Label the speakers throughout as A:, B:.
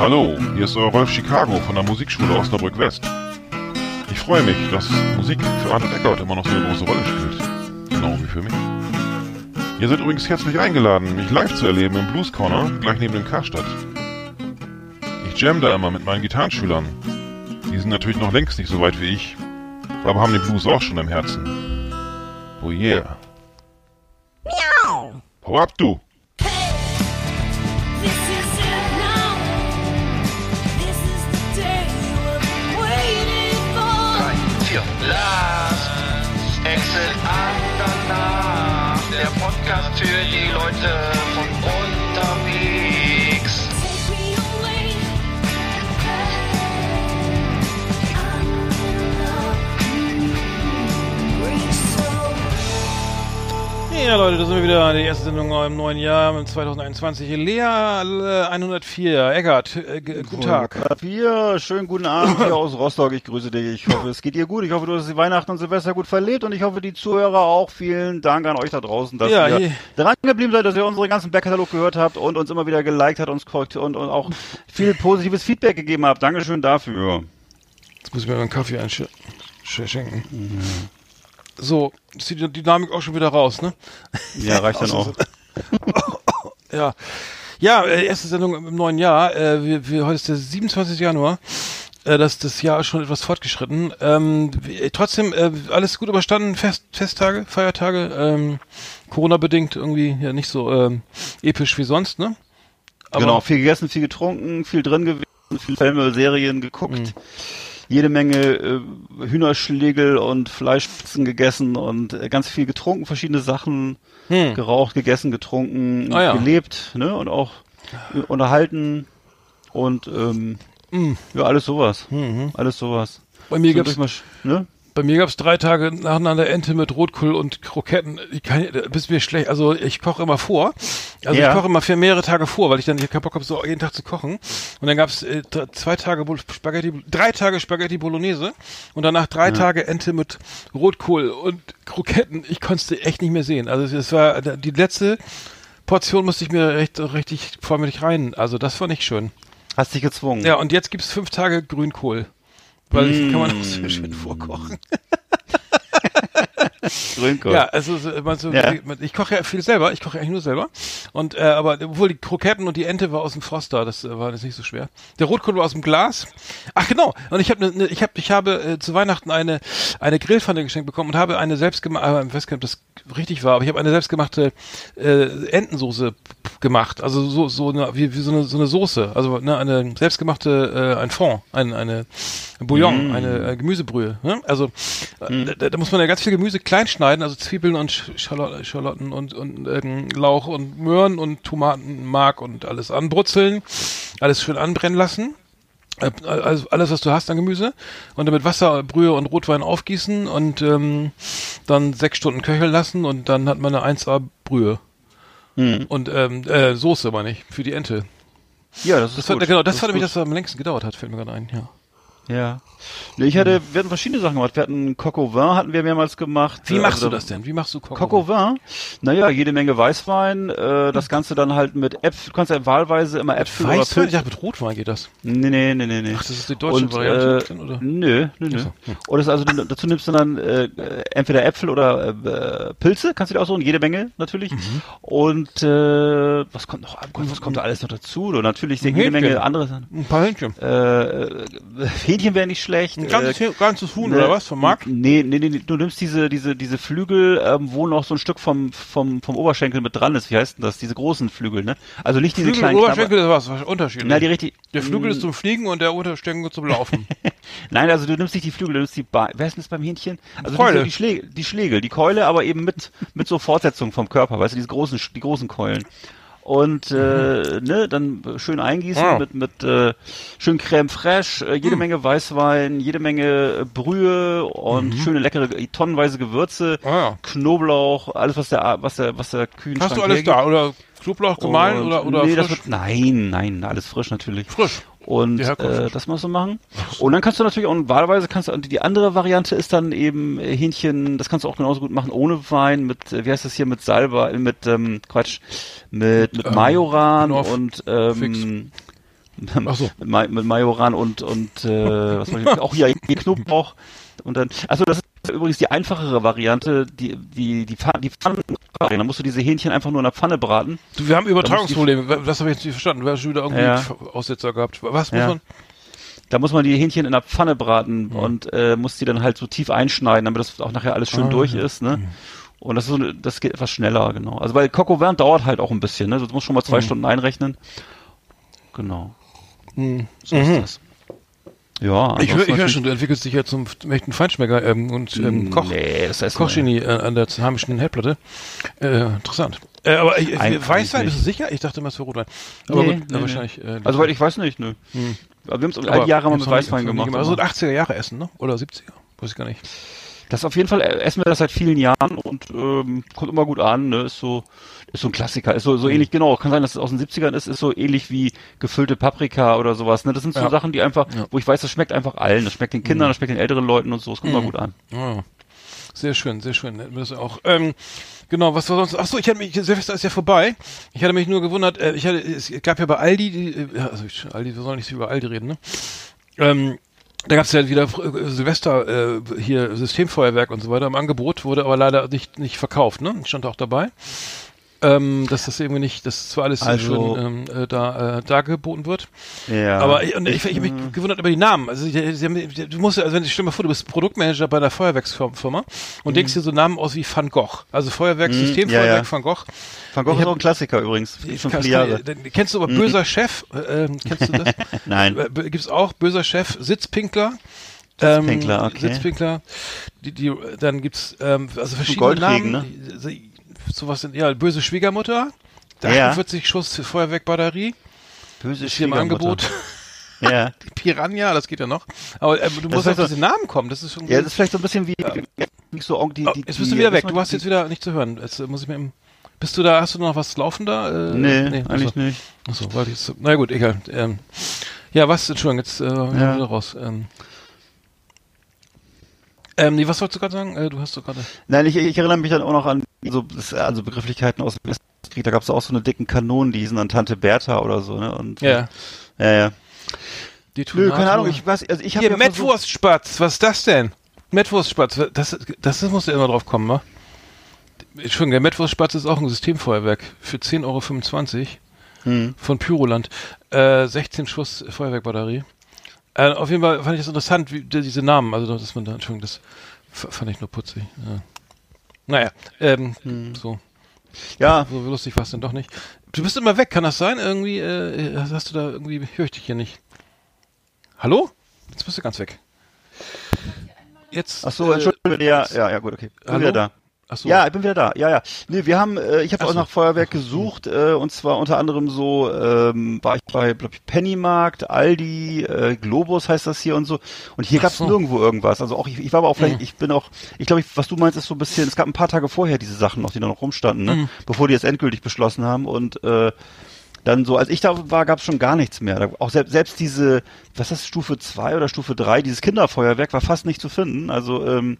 A: Hallo, hier ist euer Rolf Chicago von der Musikschule Osnabrück West. Ich freue mich, dass Musik für Arndt Eckert immer noch so eine große Rolle spielt. Genau wie für mich. Ihr seid übrigens herzlich eingeladen, mich live zu erleben im Blues Corner, gleich neben dem Karstadt. Ich jam da immer mit meinen Gitarrenschülern. Die sind natürlich noch längst nicht so weit wie ich, aber haben den Blues auch schon im Herzen. Oh yeah. Miau! Hau ab, du!
B: Für die Leute
C: Ja, Leute, das sind wir wieder. Die erste Sendung im neuen Jahr, im 2021. Lea äh, 104. Eckart, äh, guten Tag.
D: Wir, schönen guten Abend hier aus Rostock. Ich grüße dich. Ich hoffe, es geht dir gut. Ich hoffe, du hast die Weihnachten und Silvester gut verlebt und ich hoffe, die Zuhörer auch. Vielen Dank an euch da draußen, dass
C: Ja,
D: ihr
C: je-
D: dran geblieben seid, dass ihr unseren ganzen Backkatalog gehört habt und uns immer wieder geliked habt uns korrekt und, und auch viel positives Feedback gegeben habt. Dankeschön dafür.
C: Jetzt muss ich mir mal einen Kaffee einschenken. So, ist die Dynamik auch schon wieder raus, ne?
D: Ja, reicht dann auch.
C: Ja. Ja, äh, erste Sendung im neuen Jahr. Äh, wir, wir, heute ist der 27. Januar. Äh, das, das Jahr ist schon etwas fortgeschritten. Ähm, äh, trotzdem, äh, alles gut überstanden, Fest, Festtage, Feiertage, ähm, Corona-bedingt irgendwie ja nicht so ähm, episch wie sonst, ne? Aber-
D: genau, viel gegessen, viel getrunken, viel drin gewesen, viel Filme, Serien geguckt.
C: Mhm.
D: Jede Menge äh, Hühnerschlägel und Fleischspitzen gegessen und äh, ganz viel getrunken, verschiedene Sachen
C: Hm.
D: geraucht, gegessen, getrunken,
C: Ah, ja.
D: gelebt, ne? Und auch äh, unterhalten und ähm,
C: Mhm.
D: ja, alles sowas.
C: Mhm.
D: Alles sowas.
C: Bei mir
D: So
C: gab's
D: durchmarsch- ne?
C: Bei mir gab's drei Tage nacheinander Ente mit Rotkohl und Kroketten. Ich kann, bist mir schlecht. Also ich koche immer vor. Also
D: Ja.
C: ich koche immer für mehrere Tage vor, weil ich dann hier keinen Bock habe, so jeden Tag zu kochen. Und dann gab's äh, d- zwei Tage Spaghetti, drei Tage Spaghetti Bolognese und danach drei Tage Ente mit Rotkohl und Kroketten. Ich konnte echt nicht mehr sehen. Also es war die letzte Portion musste ich mir recht, richtig vollmächtig rein. Also das war nicht schön.
D: Hast dich gezwungen.
C: Ja, und jetzt gibt's fünf Tage Grünkohl. Weil ich kann man auch so schön vorkochen.
D: Grünkohl.
C: Ja, also so,
D: Ja.
C: ich koche ja viel selber, ich koche eigentlich nur selber. Und äh, aber obwohl die Kroketten und die Ente war aus dem Froster, das äh, war das nicht so schwer. Der Rotkohl war aus dem Glas. Ach genau. Und ich habe ne, ne, ich habe ich habe äh, zu Weihnachten eine eine Grillpfanne geschenkt bekommen und habe eine selbstgemachte, ich weiß gar nicht, ob das richtig war, aber ich habe eine selbstgemachte äh, Entensoße gemacht. Also so so eine, wie, wie so eine so eine Soße, also ne, eine selbstgemachte äh, ein Fond, ein eine ein Bouillon, eine äh, Gemüsebrühe. Ne? Also äh, da, da muss man ja ganz viel Gemüse klein schneiden, also Zwiebeln und Sch- Schalotten, Schalotten und, und ähm, Lauch und Möhren und Tomatenmark und alles anbrutzeln, alles schön anbrennen lassen. Äh, Also alles, was du hast an Gemüse und dann mit Wasser, Brühe und Rotwein aufgießen und ähm, dann sechs Stunden köcheln lassen und dann hat man eine 1A Brühe.
D: Mhm.
C: Und ähm, äh, Soße meine ich, für die Ente.
D: Ja, das ist
C: Das war,
D: gut.
C: genau, das,
D: ist
C: war nämlich das, was am längsten gedauert hat, fällt mir gerade ein, ja.
D: Ja. Nee, ich hatte, wir hatten verschiedene Sachen gemacht. Wir hatten au vin hatten wir mehrmals gemacht.
C: Wie
D: Äh,
C: machst
D: also
C: du das denn? Wie machst du Coq
D: au vin? Naja, jede Menge Weißwein, äh, das Ganze dann halt mit Äpfel, du kannst ja wahlweise immer Äpfel oder
C: Weißwein? Ich
D: Pilz.
C: dachte, mit Rotwein geht das.
D: Nee, nee, nee, nee, nee.
C: Ach, das ist die deutsche
D: Und,
C: Variante,
D: äh,
C: dann, oder?
D: Nö, nö, nö.
C: So, hm.
D: Das also, dazu nimmst du dann äh, äh, entweder Äpfel oder äh, Pilze, kannst du dir aussuchen, jede Menge natürlich.
C: Mhm.
D: Und äh, was kommt noch? Oh Gott, was kommt da alles noch dazu? Und natürlich jede Menge
C: Hähnchen.
D: andere Sachen.
C: Ein paar Hühnchen.
D: Äh, äh, Hähnchen wäre nicht schlecht.
C: Ein ganzes,
D: äh,
C: ganzes Huhn
D: Ne,
C: oder was? Vom Markt?
D: Nee, nee, nee, nee, du nimmst diese, diese, diese Flügel, ähm, wo noch so ein Stück vom, vom, vom Oberschenkel mit dran ist. Wie heißt denn das? Diese großen Flügel, ne? Also nicht diese
C: Flügel,
D: kleinen
C: Oberschenkel ist was, was unterschiedlich.
D: Na, die richtig.
C: der Flügel ist zum Fliegen und der Unterschenkel zum Laufen.
D: Nein, also du nimmst nicht die Flügel, du nimmst die ba Wer ist denn das beim Hähnchen? Also
C: Keule.
D: Die, die, Schläge, die Schlägel, die Keule, aber eben mit, mit so Fortsetzung vom Körper, weißt du, diese großen, die großen Keulen. Und äh, ne, dann schön eingießen
C: Ah.
D: mit mit äh, schön Creme fraiche, äh, jede Menge Weißwein, jede Menge äh, Brühe und schöne leckere tonnenweise Gewürze,
C: Mhm. Ah, ja.
D: Knoblauch, alles was der was der was der Kühlschrank
C: Hast du alles
D: hergibt.
C: da? Oder Knoblauch gemahlen
D: Und-
C: oder, oder
D: nee, das
C: frisch?
D: wird, nein, nein, alles frisch natürlich.
C: frisch.
D: Und äh, das musst du machen. Und dann kannst du natürlich auch, und wahlweise kannst du, und die andere Variante ist dann eben äh, Hähnchen, das kannst du auch genauso gut machen, ohne Wein, mit, äh, wie heißt das hier, mit Salba, äh, mit, ähm, Quatsch, mit, mit
C: Ähm,
D: Majoran und,
C: Fix.
D: ähm,
C: Ach so.
D: mit, Ma mit Majoran und und äh, was ich, auch hier Knoblauch und dann also das ist übrigens die einfachere Variante, die die die Pfanne, die Pfanne da musst du diese Hähnchen einfach nur in der Pfanne braten.
C: Du, wir haben Übertragungsprobleme. Das habe ich jetzt nicht verstanden. Du hast schon wieder irgendwie
D: Ja.
C: Aussetzer gehabt. Was muss
D: Ja.
C: man?
D: Da muss man die Hähnchen in der Pfanne braten
C: Mhm.
D: und äh, muss die dann halt so tief einschneiden, damit das auch nachher alles schön
C: Ah,
D: durch
C: ja.
D: ist, ne? Und das ist so, eine- das geht etwas schneller, genau. Also weil Coco Verne dauert halt auch ein bisschen, ne? Du musst schon mal zwei
C: Mhm.
D: Stunden einrechnen. Genau.
C: Mhm.
D: So ist das. Ja,
C: Ich höre ich
D: ansonsten
C: hör
D: natürlich-
C: schon, du entwickelst dich ja zum echten Feinschmecker ähm, und ähm, Koch.
D: Nee, das heißt
C: Kochgenie äh, an der heimischen Herdplatte. Äh, interessant. Äh, aber ich,
D: Eigentlich
C: Weißwein, bist du sicher? Ich dachte immer, es wäre Rotwein. Aber
D: Nee,
C: gut,
D: nee, nee.
C: wahrscheinlich. Äh,
D: Also weil ich weiß nicht, ne.
C: Hm.
D: Aber wir haben es
C: aber
D: all die Jahre mal mit Weißwein gemacht.
C: Also
D: aber-
C: 80er Jahre essen, ne? Oder 70er? Weiß ich gar nicht.
D: Das auf jeden Fall äh, essen wir das seit vielen Jahren und ähm, kommt immer gut an, ne? Ist so, ist so ein Klassiker. Ist so,
C: Mhm.
D: so ähnlich, genau, kann sein, dass es aus den 70ern ist, ist so ähnlich wie gefüllte Paprika oder sowas. Ne? Das sind so
C: Ja.
D: Sachen, die einfach,
C: Ja. Mhm.
D: wo ich weiß, das schmeckt einfach allen. Das schmeckt den Kindern, das schmeckt den älteren Leuten und so, es kommt immer gut an.
C: Ah, sehr schön, sehr schön. Hätten wir Das auch. Ähm, genau, was war sonst? Ach so, ich hatte mich Silvester ist ja vorbei. Ich hatte mich nur gewundert. Äh, ich hatte, es gab ja bei Aldi, die, äh, ja, also ich, Aldi, wir sollen nicht über Aldi reden, ne? Ähm, da gab es ja wieder äh, Silvester äh, hier Systemfeuerwerk und so weiter im Angebot, wurde aber leider nicht nicht verkauft, ne? Stand auch dabei. Ähm, dass das irgendwie nicht, dass zwar alles
D: Also-
C: schön ähm, äh, da äh, dargeboten wird.
D: Ja.
C: Aber ich, und ich, ich habe mich gewundert über die Namen. Also die, haben, die, du musst ja, also wenn ich stell mal vor, du bist Produktmanager bei einer Feuerwerksfirma und denkst dir so Namen aus wie Van Gogh. Also Feuerwerk,
D: Mhm,
C: Systemfeuerwerk
D: ja, ja.
C: Van Gogh.
D: Van Gogh
C: ich
D: ist auch ein Klassiker übrigens.
C: Ich
D: Schon viele Jahre.
C: Kennst du aber böser Chef? Äh, ähm, kennst du das?
D: Nein.
C: Äh, Gibt's auch böser Chef, Sitzpinkler. Ähm,
D: Sitzpinkler, okay.
C: Sitzpinkler. Die, die, dann gibt's ähm, also verschiedene
D: Goldregen,
C: Namen. So- Sowas sind ja böse Schwiegermutter.
D: Ja.
C: 48 Schuss Feuerwerkbatterie.
D: Böse
C: Ist hier im. Angebot.
D: Ja.
C: Piranha, das geht ja noch. Aber äh, du musst
D: heißt
C: auf
D: so-
C: diese Namen kommen. Das ist schon.
D: ja, das ist vielleicht so ein bisschen wie, wie so die,
C: oh,
D: die,
C: jetzt bist du
D: die-
C: wieder weg. Du hast jetzt wieder nicht zu hören. Jetzt äh, muss ich mir. Im, bist du da? Hast du noch was laufen da? Äh,
D: Nee, eigentlich
C: achso.
D: nicht.
C: Achso, warte jetzt. Na gut, egal. Ähm, ja, was? Entschuldigung, jetzt äh, ja. wieder raus. Ähm, ähm, nee, was wolltest du gerade sagen? Äh, du hast doch gerade.
D: Nein, ich, ich erinnere mich dann auch noch an so also Begrifflichkeiten aus dem Westkrieg. Da gab es auch so eine dicken Kanonen, die hießen dann Tante Bertha oder so. Ne? Und,
C: Ja.
D: ja, ja. Nö,
C: Detonator.
D: keine Ahnung. Ich weiß, also ich habe
C: Hier,
D: ja
C: Mettwurstspatz. Was ist das denn? Mettwurstspatz. Das, das, das musst du immer drauf kommen, wa? Entschuldigung, der Mettwurstspatz ist auch ein Systemfeuerwerk für 10,25 Euro
D: Hm.
C: von Pyroland. Äh, 16 Schuss Feuerwerkbatterie. Äh, auf jeden Fall fand ich das interessant, wie, die- diese Namen. Also, dass man da, Entschuldigung, das fand ich nur putzig. Ja. Naja, ähm,
D: Hm.
C: so,
D: Ja,
C: so lustig war es denn doch nicht. Du bist immer weg, kann das sein? Irgendwie, äh, hast du da irgendwie, höre ich dich hier nicht. Hallo? Jetzt bist du ganz weg. Jetzt.
D: ach so,
C: äh,
D: Entschuldigung. Ja, ja, ja, gut, okay.
C: Hallo?
D: wieder da.
C: Ach so.
D: Ja, ich bin wieder da. Ja, ja. Nee, wir haben, äh, ich habe auch
C: so.
D: nach Feuerwerk gesucht äh, und zwar unter anderem so ähm, war ich bei glaub ich, Pennymarkt, Aldi, äh, Globus heißt das hier und so. Und hier
C: Ach
D: gab's
C: so.
D: nirgendwo irgendwas. Also auch ich, ich war aber auch vielleicht,
C: Mhm.
D: ich bin auch, ich glaube, was du meinst, ist so ein bisschen. Es gab ein paar Tage vorher diese Sachen noch, die da noch rumstanden, ne?
C: Mhm.
D: bevor die jetzt endgültig beschlossen haben und äh, dann so, als ich da war, gab's schon gar nichts mehr. Da, auch selbst, selbst diese, was ist das, Stufe 2 oder Stufe 3, dieses Kinderfeuerwerk war fast nicht zu finden. Also ähm,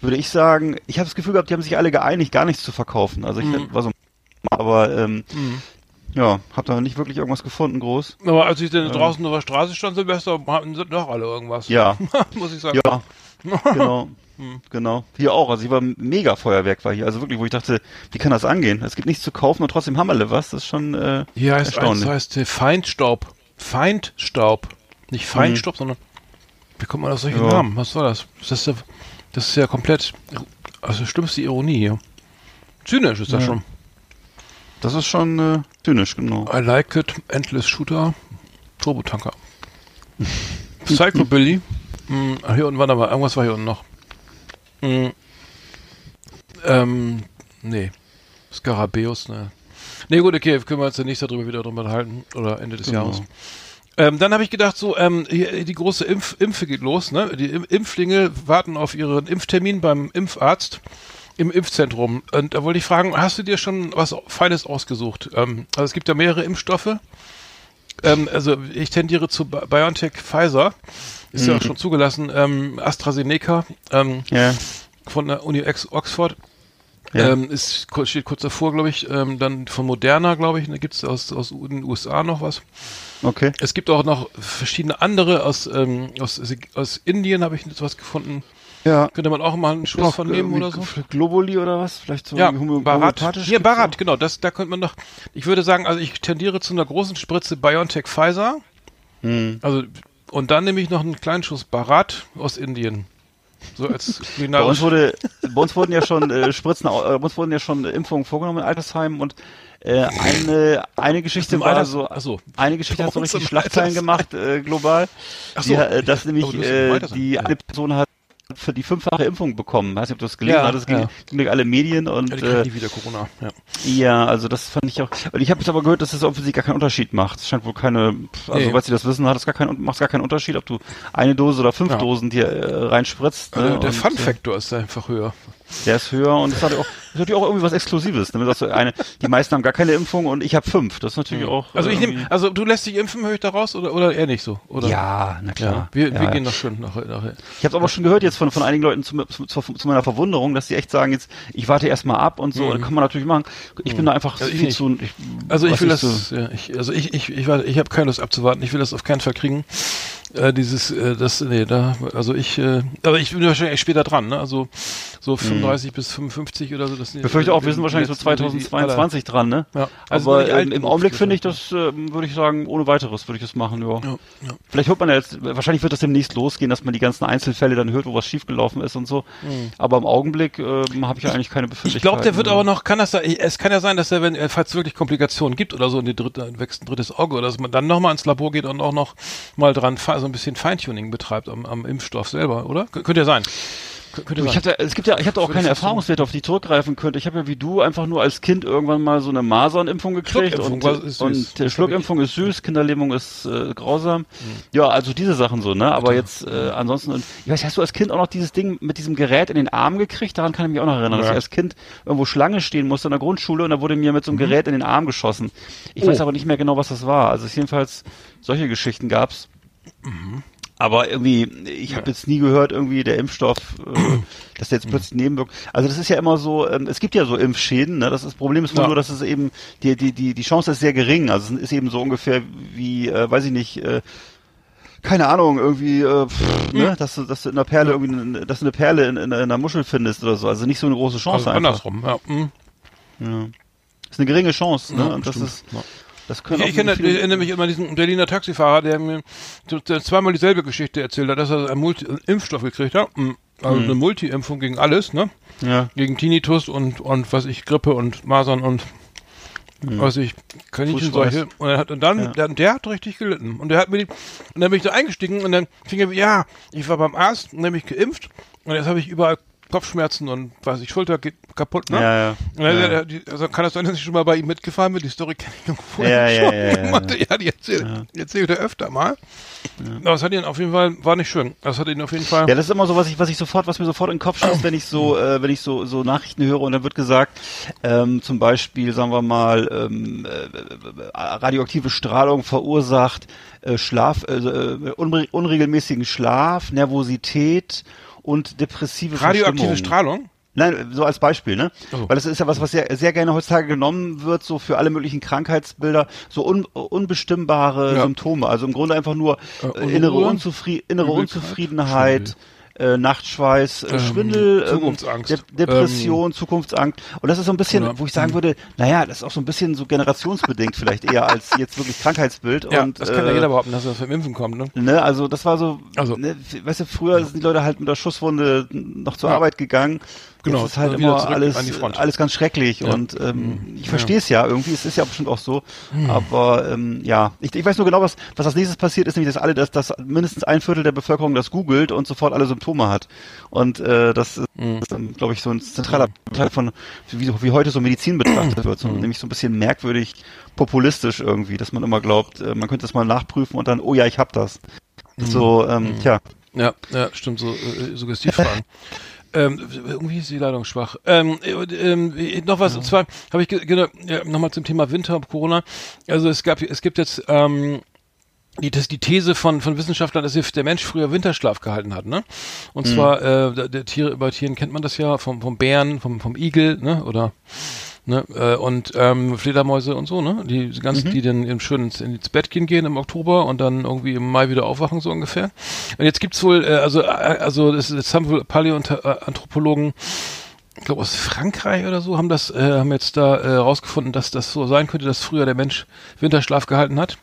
D: würde ich sagen, ich habe das Gefühl gehabt, die haben sich alle geeinigt, gar nichts zu verkaufen. Also ich
C: Mhm.
D: war so, aber ähm,
C: Mhm.
D: ja, habe da nicht wirklich irgendwas gefunden, groß.
C: Aber als ich dann draußen auf der Straße stand, Silvester, hatten sie doch alle irgendwas.
D: Ja,
C: Muss ich sagen.
D: ja, genau,
C: Hm.
D: genau. Hier auch. Also hier war mega Feuerwerk war hier. Also wirklich, wo ich dachte, wie kann das angehen? Es gibt nichts zu kaufen und trotzdem haben alle was. Das ist schon äh,
C: Hier heißt eins,
D: erstaunlich.
C: heißt äh, Feindstaub. Feindstaub. Nicht Feinstaub, sondern wie kommt man auf solche
D: Ja.
C: Namen? Was soll das? Das ist ja, das ist ja komplett, also schlimmste Ironie hier. Zynisch ist das
D: Ja.
C: schon.
D: Das ist schon äh, zynisch, genau.
C: I like it, Endless Shooter, Turbotanker. Psychobilly. Hm, ah, hier unten war da mal, irgendwas war hier unten noch. Hm, ähm, nee. Skarabäus, ne. Nee, gut, okay, können wir uns ja nächstes Jahr drüber wieder drüber unterhalten. Oder Ende des
D: Genau.
C: Jahres. Ähm, dann habe ich gedacht, so, ähm, die große Impf Impfe geht los, ne? Die Im Impflinge warten auf ihren Impftermin beim Impfarzt im Impfzentrum. Und da wollte ich fragen, hast du dir schon was Feines ausgesucht? Ähm, also es gibt ja mehrere Impfstoffe. Ähm, also ich tendiere zu Bi- BioNTech Pfizer. Ist ja auch schon zugelassen. Ähm, AstraZeneca ähm,
D: Ja.
C: von der Uni Oxford.
D: Ja.
C: Ähm, ist, steht kurz davor, glaube ich, ähm, dann von Moderna, glaube ich, da gibt es aus, aus den USA noch was.
D: Okay.
C: Es gibt auch noch verschiedene andere aus, ähm, aus, aus Indien habe ich was gefunden.
D: Ja.
C: Könnte man auch mal einen Schuss von nehmen oder so?
D: Globuli oder was? Vielleicht so
C: Ja, Barat.
D: homöopathisch
C: Hier, Barat,
D: auch?
C: genau. Das, da könnte man noch, ich würde sagen, also ich tendiere zu einer großen Spritze BioNTech Pfizer.
D: Hm.
C: Also, und dann nehme ich noch einen kleinen Schuss Barat aus Indien. So als
D: Bei uns wurde, bei uns wurden ja schon äh, Spritzen, äh, bei uns wurden ja schon Impfungen vorgenommen in Altersheimen und äh, eine eine Geschichte war so,
C: so.
D: eine Geschichte hat so richtig Schlagzeilen gemacht äh, global.
C: Ach so.
D: Die, äh, dass nämlich äh, die eine Person hat für die fünffache Impfung bekommen. Weiß nicht, ob du das gelesen
C: Ja,
D: hattest, ging,
C: ja.
D: ging durch alle Medien und
C: Ja, die
D: äh,
C: wieder Corona. Ja.
D: ja, also das fand ich auch. Und ich habe jetzt aber gehört, dass das offensichtlich gar keinen Unterschied macht. Es scheint wohl keine, also
C: Nee.
D: soweit sie das wissen, hat es gar keinen, macht es gar keinen Unterschied, ob du eine Dose oder fünf
C: Ja.
D: Dosen dir äh, reinspritzt.
C: Also
D: ne?
C: der
D: Und,
C: Fun-Faktor ist da einfach höher.
D: Der ist höher und es hat auch, ist natürlich auch irgendwie was Exklusives. Ne? Das ist eine, die meisten haben gar keine Impfung und ich habe fünf. Das ist natürlich auch.
C: Also ich nehme, also du lässt dich impfen, höre ich da raus oder, oder eher nicht so? Oder?
D: Ja, na
C: Ja,
D: klar.
C: wir,
D: ja,
C: wir
D: ja.
C: gehen noch schön nachher. nachher.
D: Ich habe aber schon gehört jetzt von, von einigen Leuten zu, zu, zu, zu meiner Verwunderung, dass die echt sagen, jetzt ich warte erstmal ab und so. Und kann man natürlich machen. Ich bin da einfach
C: Also ich
D: viel
C: nicht.
D: zu. Ich,
C: Also ich will das, ja, ich, also ich, ich, ich, warte, ich habe keine Lust abzuwarten. Ich will das auf keinen Fall kriegen. Äh, dieses, äh, das, nee, da, also ich, äh, aber ich bin wahrscheinlich später dran, ne? Also so 35 bis 55 oder so.
D: Ich befürchte auch, wir sind wahrscheinlich so 2022 dran, ne?
C: Ja, also
D: aber im
C: genug
D: Augenblick finde ich das, ähm, würde ich sagen, ohne weiteres würde ich das machen, ja.
C: Ja, ja.
D: Vielleicht hört man ja jetzt, wahrscheinlich wird das demnächst losgehen, dass man die ganzen Einzelfälle dann hört, wo was schiefgelaufen ist und so. Aber im Augenblick ähm, habe ich ja eigentlich keine
C: Ich
D: Befindlichkeiten.
C: glaube, der wird
D: ja.
C: aber noch, kann das sein, es kann ja sein, dass er, wenn, äh, falls es wirklich Komplikationen gibt oder so in die dritte, wächst ein drittes Auge oder dass man dann nochmal ins Labor geht und auch noch mal dran, so ein bisschen Feintuning betreibt am, am Impfstoff selber, oder? Kö- könnte ja sein. Kö- Könnte
D: Du, ich hatte, es gibt ja, ich hatte auch keine Erfahrungswerte, auf die ich zurückgreifen könnte. Ich habe ja wie du einfach nur als Kind irgendwann mal so eine Masernimpfung gekriegt und,
C: ist süß.
D: und
C: hab
D: Schluckimpfung ist süß, Kinderlähmung ist äh, grausam. Ja, also diese Sachen so, ne? Aber jetzt äh, ansonsten, und, ich weiß, hast du als Kind auch noch dieses Ding mit diesem Gerät in den Arm gekriegt? Daran kann ich mich auch noch erinnern, dass
C: Ja.
D: ich als Kind irgendwo Schlange stehen musste in der Grundschule und da wurde mir mit so einem Gerät in den Arm geschossen. Ich
C: Oh.
D: weiß aber nicht mehr genau, was das war. Also jedenfalls solche Geschichten gab's. Aber irgendwie, ich habe jetzt nie gehört, irgendwie der Impfstoff, äh, dass der jetzt plötzlich nebenwirkt. Also das ist ja immer so, ähm, es gibt ja so Impfschäden, ne? Das, ist, das Problem ist
C: Ja.
D: nur, dass es eben, die, die, die, die Chance ist sehr gering. Also es ist eben so ungefähr wie, äh, weiß ich nicht, äh, keine Ahnung, irgendwie, äh, pff,
C: Hm.
D: ne, dass du, dass du in einer Perle irgendwie, dass du eine Perle in, in, in einer Muschel findest oder so. Also nicht so eine große Chance
C: also
D: einfach.
C: andersrum, ja. hm.
D: Ja. Ist eine geringe Chance, ne?
C: Ja,
D: Und das
C: stimmt.
D: ist,
C: Ja.
D: Das können
C: Ich,
D: auch
C: ich kenne, ich erinnere mich immer an diesen Berliner Taxifahrer, der mir zweimal dieselbe Geschichte erzählt hat, dass er einen Multi Impfstoff gekriegt hat. Hm. Also eine Multi-Impfung gegen alles, ne?
D: ja.
C: Gegen Tinnitus und, und was ich, Grippe und Masern und was ich, Kaninchensäure. Und, er hat, und dann,
D: Ja.
C: der, der hat richtig gelitten. Und der hat mir die, und dann bin ich da eingestiegen und dann fing er, ja, ich war beim Arzt, nämlich geimpft und jetzt habe ich überall Kopfschmerzen und weiß ich, Schulter geht kaputt, ne?
D: Ja, ja.
C: Dann,
D: ja.
C: also kann das sein, dass ich schon mal bei ihm mitgefahren bin? Die Story kenne ich irgendwo
D: Ja, ja,
C: schon.
D: ja, ja,
C: ja, die erzählt, die erzählt er öfter mal. Aber es hat ihn auf jeden Fall, war nicht schön. Das hat ihn auf jeden Fall.
D: Ja, das ist immer so, was ich, was ich sofort, was mir sofort in den Kopf schießt, wenn ich so, äh, wenn ich so, so Nachrichten höre und dann wird gesagt, ähm, zum Beispiel, sagen wir mal, ähm, äh, radioaktive Strahlung verursacht äh, Schlaf, äh, äh, unre unregelmäßigen Schlaf, Nervosität und depressive
C: Radioaktive
D: Verstimmung.
C: Strahlung?
D: Nein, so als Beispiel, ne?
C: So.
D: Weil das ist ja was, was sehr, sehr gerne heutzutage genommen wird, so für alle möglichen Krankheitsbilder, so un, unbestimmbare
C: Ja.
D: Symptome. Also im Grunde einfach nur
C: Äh,
D: äh, innere, Unzufri innere Unzufriedenheit, äh, Nachtschweiß, äh,
C: Ähm,
D: Schwindel, ähm,
C: Zukunftsangst.
D: De Depression, Zukunftsangst. Und das ist so ein bisschen,
C: Oder-
D: wo ich sagen würde, naja, das ist auch so ein bisschen so generationsbedingt vielleicht eher als jetzt wirklich Krankheitsbild.
C: Ja,
D: und,
C: das kann ja
D: äh,
C: jeder behaupten, dass das vom Impfen kommt, ne?
D: Ne, also das war so,
C: Also-
D: ne, weißt du, früher sind die Leute halt mit der Schusswunde noch zur
C: Ja.
D: Arbeit gegangen.
C: Genau,
D: Jetzt ist halt immer alles, alles ganz schrecklich
C: Ja.
D: und ähm,
C: Mhm.
D: ich verstehe es ja irgendwie, es ist ja bestimmt auch so, aber ähm, ja, ich, ich weiß nur genau, was, was als nächstes passiert ist, nämlich, dass alle, dass, dass mindestens ein Viertel der Bevölkerung das googelt und sofort alle Symptome hat und äh, das ist,
C: Mhm.
D: glaube ich, so ein zentraler Teil von, wie, wie heute so Medizin betrachtet wird, so, nämlich so ein bisschen merkwürdig populistisch irgendwie, dass man immer glaubt, äh, man könnte das mal nachprüfen und dann, oh ja, ich hab das.
C: Mhm.
D: So, ähm, tja.
C: Ja, ja, stimmt, so äh, Suggestivfragen. ähm, irgendwie ist die Leitung schwach. Ähm, äh, ähm, äh, noch was, und zwar habe ich ge- genau, ja, nochmal zum Thema Winter, Corona. Also es gab, es gibt jetzt ähm, die, das, die These von, von Wissenschaftlern, dass der Mensch früher Winterschlaf gehalten hat, ne? Und zwar, äh, der, der Tiere, bei Tieren kennt man das ja, vom, vom Bären, vom, vom Igel, ne? Oder ne? Äh, und ähm, Fledermäuse und so, ne? Die ganzen, die dann im schön ins, ins Bett gehen, gehen im Oktober und dann irgendwie im Mai wieder aufwachen, so ungefähr. Und jetzt gibt's wohl, äh, also, äh, also das, das haben wohl Paläoanthropologen ich glaube aus Frankreich oder so, haben das, äh, haben jetzt da äh, rausgefunden, dass das so sein könnte, dass früher der Mensch Winterschlaf gehalten hat.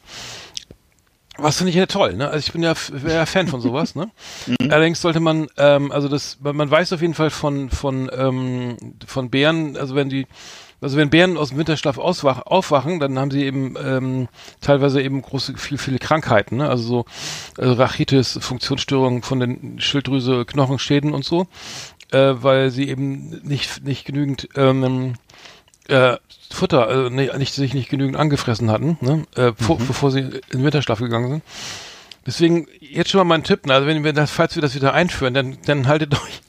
C: Was finde ich ja toll, ne? Also ich bin ja, ja Fan von sowas, ne? Allerdings sollte man, ähm, also das, man, man weiß auf jeden Fall von, von, ähm, von Bären, also wenn die, also wenn Bären aus dem Winterschlaf aufwachen, dann haben sie eben ähm, teilweise eben große, viel, viele Krankheiten, ne? Also so äh, Rachitis, Funktionsstörungen von den Schilddrüse, Knochenschäden und so, äh, weil sie eben nicht, nicht genügend ähm, äh, Futter, äh, nicht, nicht, sich nicht genügend angefressen hatten, ne? äh, vor, bevor sie in den Winterschlaf gegangen sind. Deswegen jetzt schon mal mein Tipp, ne? also wenn wir das, falls wir das wieder einführen, dann, dann haltet euch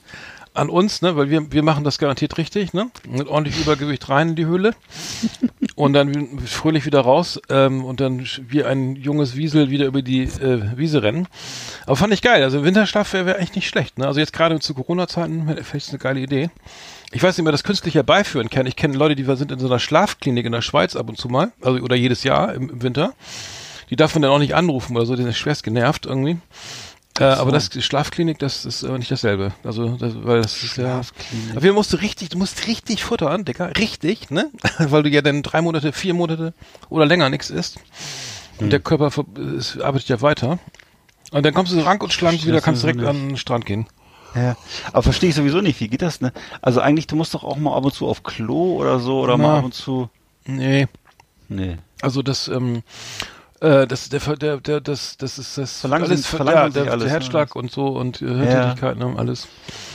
C: an uns, ne, weil wir, wir machen das garantiert richtig, ne, mit ordentlich Übergewicht rein in die Höhle und dann fröhlich wieder raus ähm, und dann wie ein junges Wiesel wieder über die äh, Wiese rennen. Aber fand ich geil, also Winterschlaf wäre wär echt nicht schlecht, ne, also jetzt gerade zu Corona-Zeiten vielleicht eine geile Idee. Ich weiß nicht, ob man das künstlich herbeiführen kann. Ich kenne Leute, die sind in so einer Schlafklinik in der Schweiz ab und zu mal, also oder jedes Jahr im, im Winter. Die darf man dann auch nicht anrufen oder so, die sind schwerst genervt irgendwie. Äh, aber das die Schlafklinik, das ist aber nicht dasselbe. Also, das, weil das ist ja. Aber wir musst du richtig, du musst richtig futtern, Dicker, richtig, ne? weil du ja dann drei Monate, vier Monate oder länger nichts isst. Und der Körper ver- es arbeitet ja weiter. Und dann kommst du rank und schlank wieder, kannst direkt an den Strand gehen.
D: Ja, aber verstehe ich sowieso nicht. Wie geht das, ne? Also eigentlich, du musst doch auch mal ab und zu auf Klo oder so oder
C: Na.
D: mal ab und zu.
C: Nee.
D: Nee.
C: Also das, ähm, äh, das, der, der, der, das, das ist das
D: Verlangsamt-
C: alles, ja,
D: sich
C: der,
D: alles,
C: der
D: ne?
C: Herzschlag und so und äh, Hirntätigkeit, ne, alles.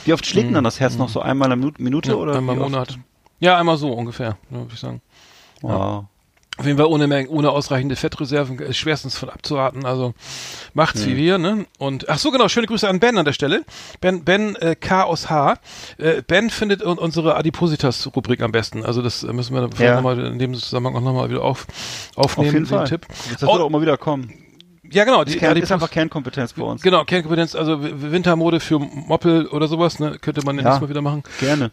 D: Wie oft schlägt denn dann das Herz noch so einmal in der Minute, Minute
C: Ja,
D: oder?
C: einmal im? Monat. Ja, einmal so ungefähr, ja, würde ich sagen.
D: Wow.
C: Auf jeden Fall ohne, Menge, ohne ausreichende Fettreserven ist schwerstens von abzuraten. Also macht's wie wir, ne? Und ach so genau, schöne Grüße an Ben an der Stelle. Ben Ben äh, K aus H. Äh, ben findet un unsere Adipositas-Rubrik am besten. Also das äh, müssen wir
D: Ja.
C: nochmal in dem Zusammenhang auch nochmal wieder auf, aufnehmen.
D: Auf jeden
C: den
D: Fall.
C: Tipp.
D: Das
C: Oh,
D: wird auch mal wieder kommen.
C: ja genau, die
D: Kern, ist
C: Adipos-
D: einfach Kernkompetenz bei uns.
C: Genau, Kernkompetenz, also Wintermode für Moppel oder sowas, ne? Könnte man ja. Mal wieder machen.
D: Gerne.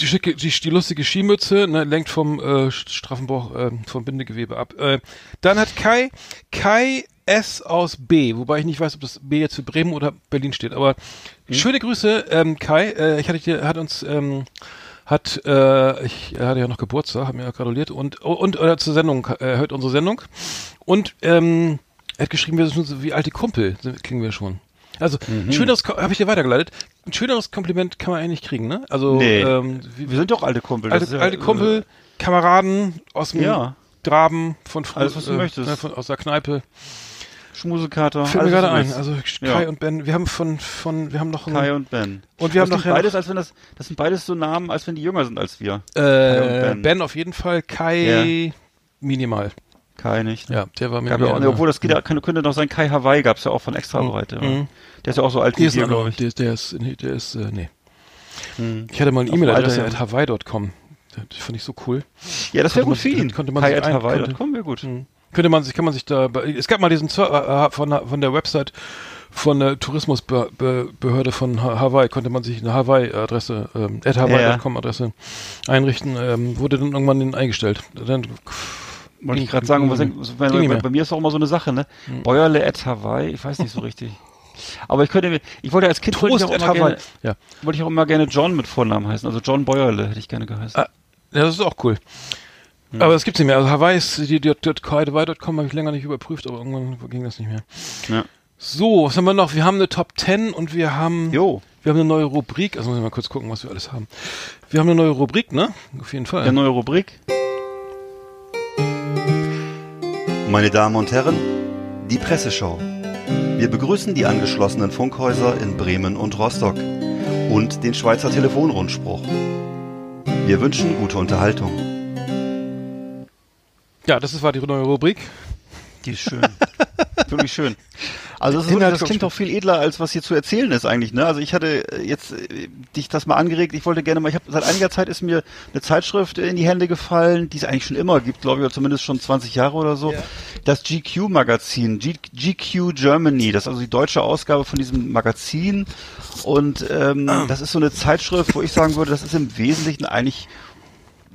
C: Die, schicke, die, die lustige Skimütze, ne, lenkt vom äh, straffen Bauch, äh, vom Bindegewebe ab. Äh, dann hat Kai, Kai S aus B, wobei ich nicht weiß, ob das B jetzt für Bremen oder Berlin steht, aber schöne Grüße, ähm, Kai, äh, ich hatte dir, hat uns, ähm, hat, äh, ich er hatte ja noch Geburtstag, hat mir ja gratuliert und, und, oder zur Sendung, äh, hört unsere Sendung und, ähm, er hat geschrieben, wir sind schon so wie alte Kumpel, klingen wir schon. Also,
D: Mhm.
C: ein schöneres, habe ich dir weitergeleitet, ein schöneres Kompliment kann man eigentlich kriegen, ne? Also,
D: Nee.
C: ähm, wie,
D: Wir sind doch alte Kumpel.
C: alte,
D: ja,
C: alte Kumpel, Kameraden aus dem
D: Ja.
C: Graben von früher,
D: Alles, was du möchtest.
C: ne, von, aus der Kneipe.
D: Äh, Schmusekater.
C: Fällt mir gerade ein. Also
D: Ja.
C: Kai und Ben, wir haben von, von, wir haben noch einen,
D: Kai und Ben.
C: und wir haben
D: das
C: noch,
D: klingt beides, als wenn das, das sind beides so Namen, als wenn die jünger sind als wir.
C: äh, ben.
D: Ben.
C: auf jeden Fall, Kai minimal.
D: Kai nicht. ne?
C: Ja, der war mir
D: Gab ja
C: einer.
D: obwohl das geht, ja- könnte noch sein, Kai Hawaii gab's ja auch von extra Breite.
C: Mhm.
D: Der ist ja auch so alt
C: Der
D: wie
C: ist,
D: wir, glaube ich.
C: der, der ist, nee, der ist, äh, nee.
D: Mhm.
C: Ich hatte mal eine E-Mail-Adresse at hawaii.com. Das fand ich so cool.
D: Ja, das wäre gut für ihn.
C: konnte man
D: Kai
C: sich
D: at
C: ein-
D: Hawaii,
C: konnte-
D: das kommen wir gut.
C: Mhm. Könnte man sich, kann man sich da, es gab mal diesen Zer- äh, von, der- von der Website von der Tourismusbehörde von Ha- Hawaii, konnte man sich eine Hawaii-Adresse, ähm, at hawaii.com Adresse einrichten, ähm, wurde dann irgendwann eingestellt. Dann,
D: Wollte ich gerade sagen, was, bei, bei, bei mir ist auch immer so eine Sache, ne? Bäuerle at Hawaii, ich weiß nicht so richtig. Aber ich könnte mir, ich wollte als Kind wollte ich, auch immer gerne,
C: Ja.
D: wollte ich auch immer gerne John mit Vornamen heißen. Also John Bäuerle hätte ich gerne geheißen.
C: Ah, ja, das ist auch cool. Aber das gibt's nicht mehr. Also Hawaii die, die, die, Hawaii.com habe ich länger nicht überprüft, aber irgendwann ging das nicht mehr.
D: Ja.
C: So, was haben wir noch? Wir haben eine Top 10 und wir haben,
D: Jo,
C: wir haben eine neue Rubrik. Also muss ich mal kurz gucken, was wir alles haben. Wir haben eine neue Rubrik, ne? Auf jeden Fall.
D: der neue Rubrik.
E: Meine Damen und Herren, die Presseschau. Wir begrüßen die angeschlossenen Funkhäuser in Bremen und Rostock und den Schweizer Telefonrundspruch. Wir wünschen gute Unterhaltung.
C: Ja, das war die neue Rubrik.
D: Die ist schön. Wirklich schön. Also das, ist wirklich, das klingt doch viel edler, als was hier zu erzählen ist eigentlich. Ne? Also ich hatte äh, jetzt äh, dich das mal angeregt. Ich wollte gerne mal. Ich habe seit einiger Zeit ist mir eine Zeitschrift in die Hände gefallen, die es eigentlich schon immer gibt, glaube ich, oder zumindest schon 20 Jahre oder so. Das GQ Magazin, G GQ Germany. Das ist also die deutsche Ausgabe von diesem Magazin. Und ähm, das ist so eine Zeitschrift, wo ich sagen würde, das ist im Wesentlichen eigentlich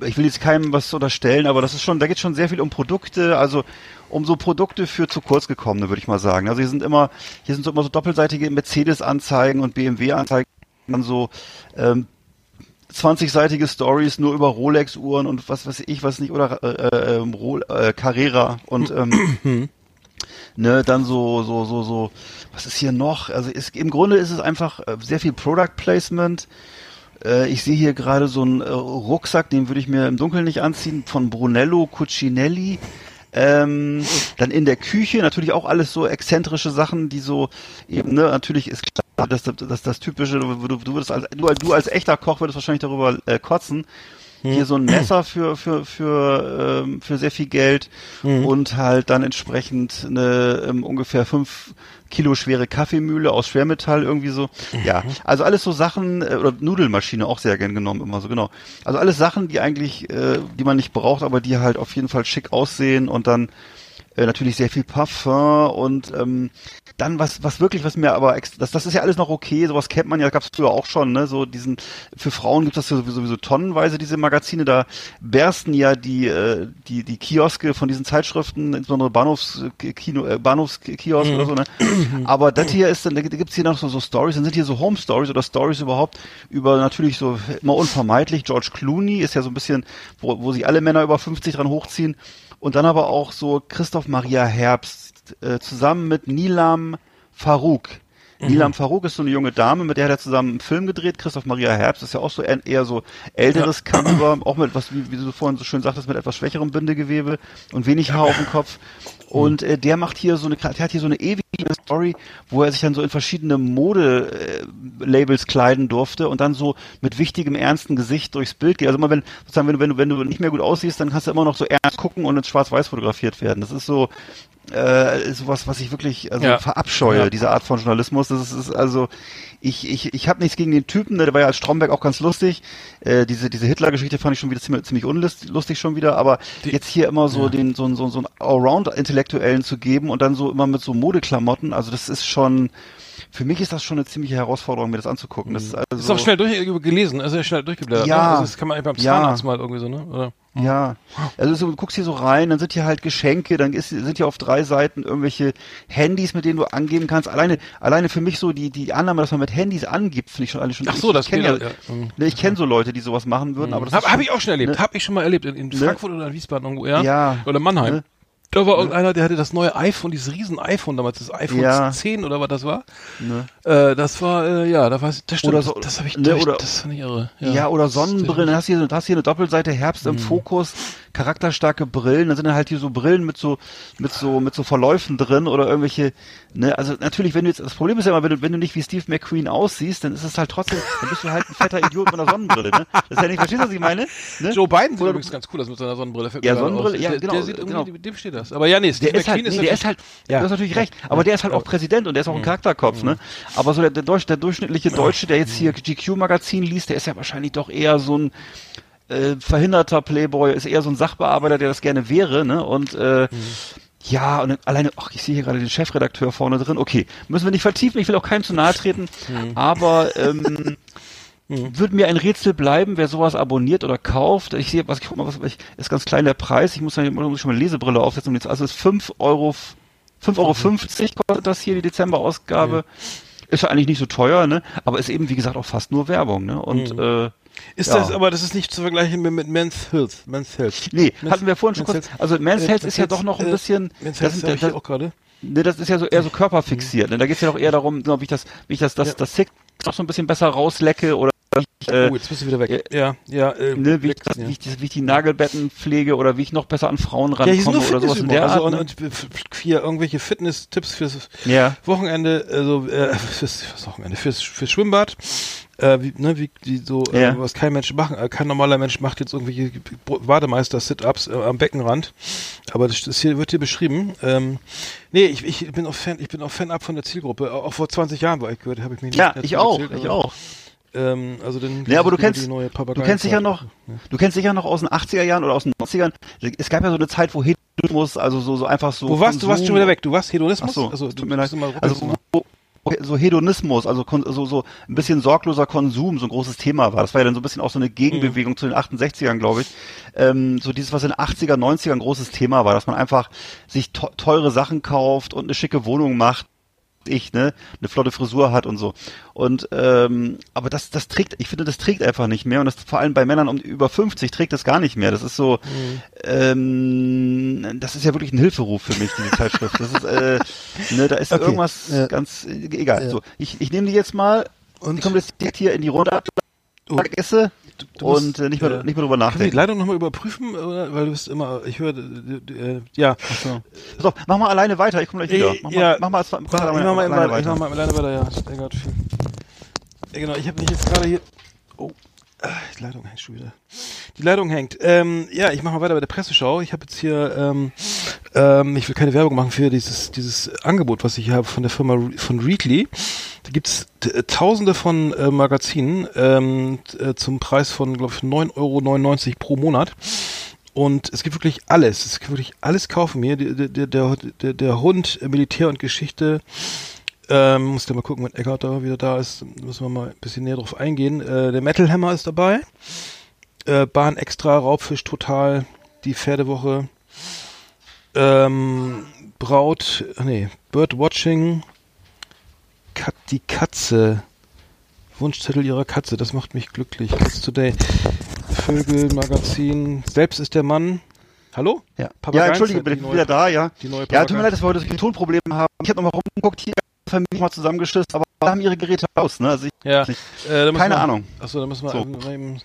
D: ich will jetzt keinem was unterstellen, aber das ist schon, da geht schon sehr viel um Produkte, also um so Produkte für zu kurz gekommene, würde ich mal sagen. Also hier sind immer, hier sind so immer so doppelseitige Mercedes-Anzeigen und BMW-Anzeigen, dann so ähm, 20-seitige Stories nur über Rolex-Uhren und was weiß ich, was nicht, oder äh, äh, ähm, äh, Carrera und ähm, ne, dann so, so, so, so, was ist hier noch? Also ist, im Grunde ist es einfach äh, sehr viel Product Placement. Äh, ich sehe hier gerade so einen äh, Rucksack, den würde ich mir im Dunkeln nicht anziehen, von Brunello Cucinelli. Ähm, dann in der Küche natürlich auch alles so exzentrische Sachen, die so eben, ne, natürlich ist klar, dass das, das, typische, du, du, würdest als, du, du als echter Koch würdest wahrscheinlich darüber äh, kotzen. Hier so ein Messer für für für ähm, für sehr viel Geld und halt dann entsprechend eine ähm, ungefähr fünf Kilo schwere Kaffeemühle aus Schwermetall irgendwie so. Ja, also alles so Sachen äh, oder Nudelmaschine auch sehr gern genommen immer so genau. Also alles Sachen, die eigentlich äh, die man nicht braucht, aber die halt auf jeden Fall schick aussehen und dann äh, natürlich sehr viel Parfum und ähm, dann was was wirklich was mir aber das das ist ja alles noch okay sowas kennt man ja gab's früher auch schon ne so diesen für Frauen gibt es sowieso, sowieso tonnenweise diese Magazine da bersten ja die äh, die die Kioske von diesen Zeitschriften insbesondere Bahnhofskino äh, Bahnhofskiosk oder so ne. Aber das hier ist dann da gibt's hier noch so so Stories dann sind hier so Home Stories oder Stories überhaupt über natürlich so immer unvermeidlich. George Clooney ist ja so ein bisschen wo, wo sich alle Männer über 50 dran hochziehen. Und dann aber auch so Christoph Maria Herbst äh, zusammen mit Nilam Farouk. Nilam Farouk ist so eine junge Dame, mit der hat er zusammen einen Film gedreht. Christoph Maria Herbst ist ja auch so eher, eher so älteres Kaliber, auch mit was, wie, wie du vorhin so schön sagtest, mit etwas schwächerem Bindegewebe und wenig Haar auf dem Kopf. Und äh, der macht hier so eine, der hat hier so eine ewige Story, wo er sich dann so in verschiedene Mode-Labels kleiden durfte und dann so mit wichtigem, ernsten Gesicht durchs Bild geht. Also immer wenn, sozusagen, wenn du, wenn du, wenn du nicht mehr gut aussiehst, dann kannst du immer noch so ernst gucken und in schwarz-weiß fotografiert werden. Das ist so, äh, sowas, was ich wirklich also
C: Ja.
D: verabscheue,
C: Ja.
D: diese Art von Journalismus. Das ist, ist also, ich, ich, ich habe nichts gegen den Typen, ne, der war ja als Stromberg auch ganz lustig. Äh, diese diese Hitler-Geschichte fand ich schon wieder ziemlich, ziemlich unlustig schon wieder, aber jetzt hier immer so den so, so, so einen Allround-Intellektuellen zu geben und dann so immer mit so Modeklamotten, also das ist schon, für mich ist das schon eine ziemliche Herausforderung, mir das anzugucken. Das ist also,
C: Ist auch schnell durch, gelesen, also schnell durchgeblättert.
D: Ja.
C: Ne? Also das kann man einfach beim
D: Ja.
C: Zahnarzt mal irgendwie so, ne? Oder?
D: Ja, also so, du guckst hier so rein, dann sind hier halt Geschenke, dann ist, sind hier auf drei Seiten irgendwelche Handys, mit denen du angeben kannst. Alleine, alleine für mich so die die Annahme, dass man mit Handys angibt, finde ich schon alle schon.
C: Ach so, das
D: ich kenne
C: geht
D: ja,
C: ja, ja.
D: ne, ich kenne so Leute, die sowas machen würden, aber das
C: Habe hab ich auch schon erlebt,
D: ne?
C: habe ich schon mal erlebt, in, in Frankfurt oder in Wiesbaden irgendwo, ja?
D: Ja.
C: Oder Mannheim.
D: Ne?
C: Da war irgendeiner, der hatte das neue iPhone, dieses riesen iPhone damals, das iPhone
D: Ja.
C: 10 oder was das war.
D: Ne?
C: Äh, das war, äh, ja, da ich, das stimmt,
D: Oder so-
C: das habe ich,
D: ne, oder-
C: das fand ich irre.
D: Ja, oder Sonnenbrillen, dann hast du hier, hast hier eine Doppelseite Herbst im Fokus, charakterstarke Brillen, dann sind dann halt hier so Brillen mit so, mit so, mit so Verläufen drin oder irgendwelche, ne, also natürlich, wenn du jetzt, das Problem ist ja immer, wenn du, wenn du nicht wie Steve McQueen aussiehst, dann ist es halt trotzdem, dann bist du halt ein fetter Idiot mit einer Sonnenbrille, ne? Das ist ja nicht, verstehst du, was ich meine? Ne?
C: Joe Biden sieht
D: Oder-
C: übrigens ganz cool aus mit seiner Sonnenbrille. fällt
D: Ja, Sonnenbrille, ja,
C: der,
D: genau,
C: Der sieht
D: genau.
C: dem steht das. Aber ja, nee, Steve
D: Der ist halt,
C: McQueen
D: nee, der ist halt,
C: Ja.
D: du hast natürlich recht, aber der ist halt auch Präsident und der ist auch ein Charakterkopf, ne? Aber so der, der, Deutsch, der durchschnittliche Deutsche, der jetzt hier GQ-Magazin liest, der ist ja wahrscheinlich doch eher so ein äh, verhinderter Playboy, ist eher so ein Sachbearbeiter, der das gerne wäre, ne? Und äh, ja, und dann alleine, ach, ich sehe hier gerade den Chefredakteur vorne drin. Okay, müssen wir nicht vertiefen, ich will auch keinem zu nahe treten, aber ähm, wird mir ein Rätsel bleiben, wer sowas abonniert oder kauft. Ich sehe, was ich guck mal, was ich, ist ganz klein der Preis. Ich muss ja muss schon mal Lesebrille aufsetzen. Und jetzt, also es ist 5 Euro, 5,50 Euro kostet das hier, die Dezember-Ausgabe. Ist ja eigentlich nicht so teuer, ne? Aber ist eben, wie gesagt, auch fast nur Werbung, ne? Und äh,
C: Ist
D: Ja.
C: das, aber das ist nicht zu vergleichen mit, mit Men's Health. Men's Health.
D: nee,
C: Men's-
D: hatten wir vorhin schon kurz.
C: Health.
D: Also Men's
C: Äh,
D: Health ist ja doch noch ein
C: Health,
D: bisschen.
C: Men's
D: das,
C: Health ich
D: das,
C: auch gerade.
D: Ne, das ist ja so eher so körperfixiert. Ne? Da geht's ja doch eher darum, wie ich das, wie ich das, das,
C: Ja.
D: das Sick noch so ein bisschen besser rauslecke oder äh,
C: oh, jetzt bist du wieder weg. Ja, ja. Äh,
D: ne, wie, ich,
C: weg,
D: das,
C: ja.
D: wie, ich, das- wie ich die Nagelbetten pflege oder wie ich noch besser an Frauen
C: Ja,
D: rankomme
C: nur
D: oder sowas in der. Art.
C: Also,
D: ne?
C: und, und hier irgendwelche Fitness-Tipps fürs
D: ja.
C: Wochenende, also äh, fürs, fürs Wochenende, fürs, fürs Schwimmbad, äh, wie, ne, wie die so, äh,
D: Ja.
C: was kein Mensch machen, äh, kein normaler Mensch macht jetzt irgendwelche Bademeister-Sit-Ups äh, am Beckenrand, aber das, das hier wird hier beschrieben. Ähm, nee, ich, ich bin auch Fan, ich bin auch Fan ab von der Zielgruppe. Auch vor 20 Jahren war ich gehört, habe ich mir nicht
D: Ja, ich auch,
C: erzählt,
D: ich auch.
C: Ähm, also dann
D: Ja, aber du kennst- Du kennst sicher
C: Papageienzeit.
D: noch, du kennst sicher noch aus den 80er Jahren oder aus den 90ern. Es gab ja so eine Zeit, wo Hedonismus, also so, so einfach so.
C: Wo warst du? warst schon wieder weg. Du warst Hedonismus?
D: Ach so,
C: also,
D: tut mir leid. Also wo, so Hedonismus, also so, so ein bisschen sorgloser Konsum, so ein großes Thema war. Das war ja dann so ein bisschen auch so eine Gegenbewegung zu den 68ern, glaube ich. Ähm, so dieses, was in den 80er, 90ern ein großes Thema war, dass man einfach sich teure Sachen kauft und eine schicke Wohnung macht ich, ne, eine flotte Frisur hat und so. Und ähm, aber das, das trägt, ich finde, das trägt einfach nicht mehr und das vor allem bei Männern um über 50 trägt das gar nicht mehr. Das ist so, ähm, das ist ja wirklich ein Hilferuf für mich, diese Zeitschrift. Das ist, äh, ne, da ist
C: Okay.
D: irgendwas
C: Ja.
D: ganz äh, egal.
C: Ja.
D: So, ich, ich nehme die jetzt mal und die kommt jetzt direkt hier in die Runde ab,
C: Oh.
D: esse
C: du musst,
D: und äh, nicht mehr
C: äh,
D: nicht mehr drüber
C: Können wir die
D: nachdenken.
C: Leitung nochmal überprüfen? Oder? Weil du bist immer, ich höre, äh, ja.
D: So. Pass auf, mach mal alleine weiter, ich komme gleich wieder.
C: Äh,
D: Mach mal,
C: ja.
D: mach mal, als-
C: Ich mach mal,
D: alleine
C: alleine ich
D: weiter.
C: mach mal alleine weiter, ja. Ja, genau, ich habe mich jetzt gerade hier. Oh, die Leitung hängt schon wieder. Die Leitung hängt. Ähm, ja, ich mache mal weiter bei der Presseschau. Ich habe jetzt hier, ähm, ähm, ich will keine Werbung machen für dieses dieses Angebot, was ich hier habe von der Firma von Readly. Da gibt's äh, Tausende von äh, Magazinen ähm, äh, zum Preis von, glaube ich, 9,99 Euro pro Monat. Und es gibt wirklich alles. Es gibt wirklich alles kaufen hier. Der, der, der, der, Hund, Militär und Geschichte. Ähm, muss da mal gucken, wenn Eckart da wieder da ist. Müssen wir mal ein bisschen näher drauf eingehen. Äh, der Metal Hammer ist dabei. Äh, Bahn Extra, Raubfisch Total, die Pferdewoche. Ähm, Braut, nee, Birdwatching. Kat, die Katze. Wunschzettel ihrer Katze, das macht mich glücklich. Cats Today. Vögel, Magazin. Selbst ist der Mann. Hallo?
D: Ja, ja entschuldige, bin wieder da, ja.
C: Die neue
D: Ja, tut mir leid, dass wir heute so viele Tonprobleme haben. Ich habe nochmal rumgeguckt, hier Familie mal zusammengeschissen, aber wir haben ihre Geräte aus, ne? Also ich,
C: Ja,
D: nicht.
C: äh, da
D: Keine
C: wir,
D: Ahnung.
C: Achso, da müssen wir
D: So.
C: eben-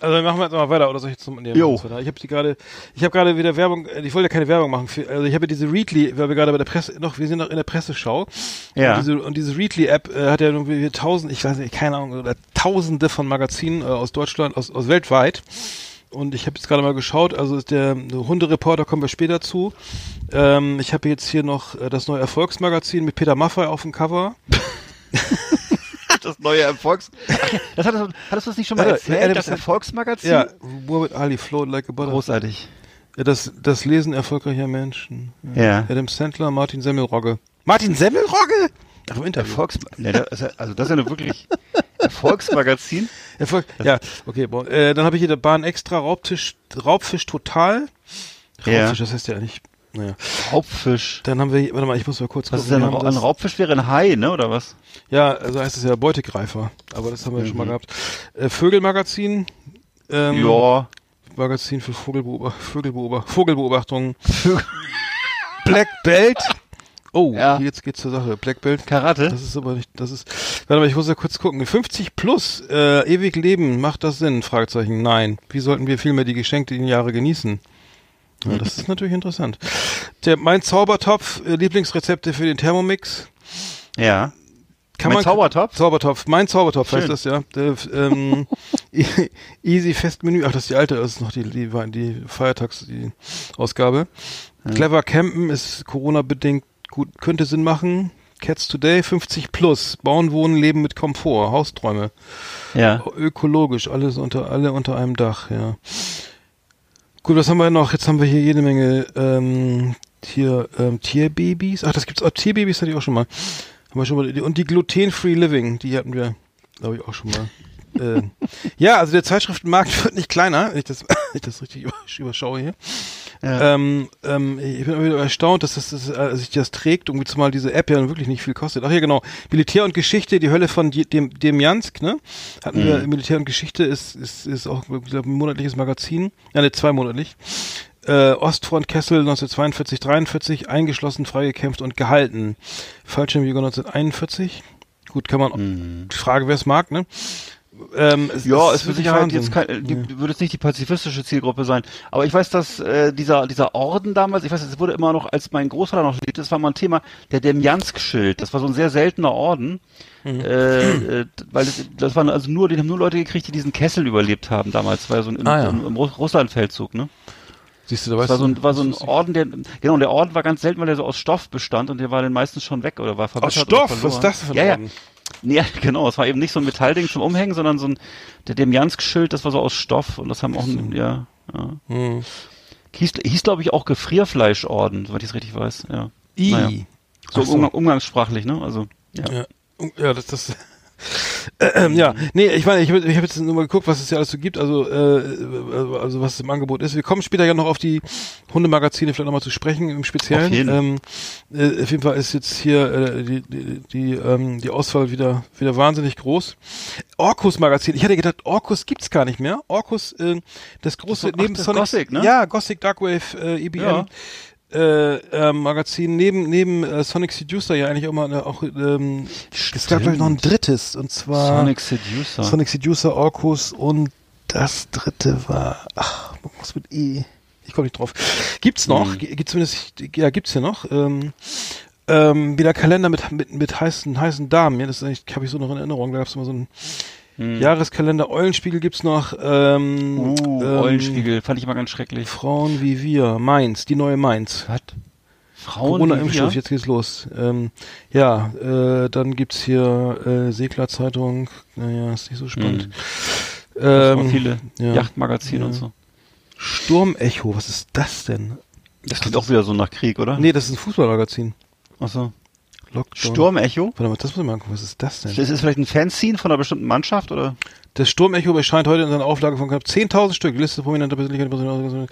C: also dann machen wir jetzt mal weiter oder soll ich jetzt zum nee,
D: Jo.
C: weiter. Ich habe die gerade ich habe gerade wieder Werbung äh, ich wollte ja keine Werbung machen für, also ich habe ja diese Readly, weil wir gerade bei der Presse noch wir sind noch in der Presseschau.
D: Ja.
C: Und diese und diese Readly App äh, hat ja irgendwie tausend, ich weiß nicht, keine Ahnung, oder tausende von Magazinen äh, aus Deutschland, aus aus weltweit. Und ich habe jetzt gerade mal geschaut, also ist der Hundereporter kommen wir später zu. Ähm, ich habe jetzt hier noch äh, das neue Erfolgsmagazin mit Peter Maffay auf dem Cover.
D: das neue Erfolgs... Das hattest, du- hattest du das nicht schon mal
C: Ja,
D: erzählt,
C: Adam
D: das Erfolgsmagazin?
C: Ja, Muhammad Ali float like a butterfly.
D: Großartig.
C: Ja, das, das Lesen erfolgreicher Menschen.
D: Ja.
C: Adam Sandler, Martin Semmelrogge. Martin Semmelrogge? Ach, im
D: ist ja, also das ist ja eine wirklich Erfolgsmagazin.
C: Erfolg ja, okay. Bon. Äh, dann habe ich hier der Bahn extra Raubtisch, Raubfisch total.
D: Ja.
C: Raubfisch, das heißt ja nicht. Naja.
D: Raubfisch.
C: Dann haben wir, hier- warte mal, ich muss mal kurz
D: Was ist
C: gucken.
D: denn
C: Wir
D: ein, Raubfisch wäre ein Hai, ne, oder was?
C: Ja, also heißt es ja Beutegreifer. Aber das haben wir ja schon mal
D: Mhm.
C: gehabt. Äh, Vögelmagazin. Ähm,
D: ja.
C: Magazin für Vogelbeobacht Vogelbeobacht Vogelbeobachtungen. Black Belt. Oh,
D: Ja.
C: jetzt geht's zur Sache. Black Belt.
D: Karate?
C: Das ist aber nicht, das ist, warte mal, ich muss ja kurz gucken. 50 plus, äh, ewig leben, macht das Sinn? Fragezeichen, nein. Wie sollten wir vielmehr die geschenkten Jahre genießen? Ja, das ist natürlich interessant. Der, mein Zaubertopf, äh, Lieblingsrezepte für den Thermomix.
D: Ja.
C: Kann
D: Mein
C: man,
D: Zaubertopf?
C: Zaubertopf, mein Zaubertopf
D: Schön.
C: heißt das, ja. Der, ähm, easy Festmenü, ach, das ist die alte, das ist noch die, die, die Feiertags, die Ausgabe. Clever Campen ist Corona-bedingt gut, könnte Sinn machen. Cats Today 50 plus, Bauen, Wohnen, Leben mit Komfort, Hausträume,
D: Ja.
C: ökologisch, alles unter, alle unter einem Dach, ja. Gut, was haben wir noch? Jetzt haben wir hier jede Menge, ähm, hier, ähm, Tierbabys. Ach, das gibt's auch, Tierbabys hatte ich auch schon mal. Haben wir schon mal, und die Gluten-Free Living, die hatten wir, glaube ich, auch schon mal. äh, ja, also der Zeitschriftenmarkt wird nicht kleiner, wenn ich das, wenn ich das richtig übersch- überschaue hier.
D: Ja.
C: Ähm, ähm, ich bin immer wieder erstaunt, dass das, das äh, sich das trägt, irgendwie zumal diese App ja wirklich nicht viel kostet. Ach ja, genau. Militär und Geschichte, die Hölle von Die- dem Demjansk, ne? Hatten wir Militär und Geschichte ist ist ist auch glaub, ein monatliches Magazin, ja, ne, zweimonatlich. Äh, Ostfront Kessel 1942 43 eingeschlossen, freigekämpft und gehalten. Fallschirmjäger 1941. Gut, kann man
D: Mhm.
C: die Frage, wer es mag, ne? Ähm, es,
D: Ja, es wird
C: wirklich
D: sicher halt jetzt kein, die, würde jetzt nicht die pazifistische Zielgruppe sein. Aber ich weiß, dass äh, dieser dieser Orden damals, ich weiß, es wurde immer noch, als mein Großvater noch lebte, das war mal ein Thema, der Demjansk-Schild. Das war so ein sehr seltener Orden,
C: Mhm.
D: äh, äh, weil das, das waren also nur, die haben nur Leute gekriegt, die diesen Kessel überlebt haben damals. Ja so ein, im,
C: Ah, ja.
D: im, im Russ- Russlandfeldzug, ne?
C: Siehst du, da
D: Das
C: weißt
D: war so ein, war so ein Orden, der, genau, der Orden war ganz selten, weil der so aus Stoff bestand und der war den meistens schon weg oder war
C: Aus
D: verbessert
C: Stoff?
D: oder
C: Was ist das für ein
D: ja, ja. Nee, Ja, genau. Es war eben nicht so ein Metallding zum Umhängen, sondern so ein, der Demjansk-Schild, das war so aus Stoff und das haben auch, ein, ja, ja.
C: Hm.
D: Hieß, hieß glaube ich, auch Gefrierfleischorden, soweit ich es richtig weiß, ja.
C: I.
D: Naja. So,
C: so.
D: Umgang, umgangssprachlich, ne? Also, ja.
C: Ja, ja das, das ähm, ja, nee, ich meine, ich, ich habe jetzt nur mal geguckt, was es ja alles so gibt, also, äh, also was im Angebot ist. Wir kommen später ja noch auf die Hundemagazine vielleicht nochmal zu sprechen im Speziellen.
D: Auf jeden.
C: Ähm, äh, auf jeden Fall ist jetzt hier äh, die, die, die, ähm, die Auswahl wieder, wieder wahnsinnig groß. Orkus Magazin, ich hatte gedacht, Orkus gibt's gar nicht mehr. Orkus, äh, das große
D: Das
C: neben
D: das
C: Sonic,
D: Gothic, ne?
C: Ja, Gothic Darkwave äh, EBM.
D: Ja.
C: Äh, äh, Magazin neben neben äh, Sonic Seducer ja eigentlich auch mal äh, auch ähm, es gab noch ein drittes und zwar
D: Sonic Seducer.
C: Sonic Seducer, Orkus und das dritte war, ach, was mit E? Ich komme nicht drauf. Gibt's noch?
D: Hm.
C: G- Gibt zumindest, ja, gibt's ja noch. Ähm, ähm, wieder Kalender mit, mit, mit heißen, heißen Damen. Ja, das ist eigentlich, habe ich so noch in Erinnerung. Da gab's immer so einen Jahreskalender. Eulenspiegel gibt's noch. Ähm,
D: Hm. Uh,
C: ähm,
D: Eulenspiegel, fand ich immer ganz schrecklich.
C: Frauen wie wir. Mainz, die neue Mainz.
D: Was? Frauen
C: Corona
D: wie wir?
C: Impfstoff, jetzt geht's los. Ähm, ja, äh, dann gibt's hier äh, Seglerzeitung. Naja, ist nicht so spannend.
D: Auch
C: Ähm,
D: viele
C: ja.
D: Yachtmagazine
C: Ja.
D: und so.
C: Sturmecho, was ist das denn?
D: Das klingt auch wieder so nach Krieg, oder?
C: Nee, das ist ein Fußballmagazin.
D: Achso.
C: Lockdown.
D: Sturmecho?
C: Warte mal, das muss ich mal angucken, was ist das denn?
D: Das ist vielleicht ein Fanzine von einer bestimmten Mannschaft, oder?
C: Das Sturmecho erscheint heute in seiner Auflage von knapp 10.000 Stück. Liste prominenter Persönlichkeiten.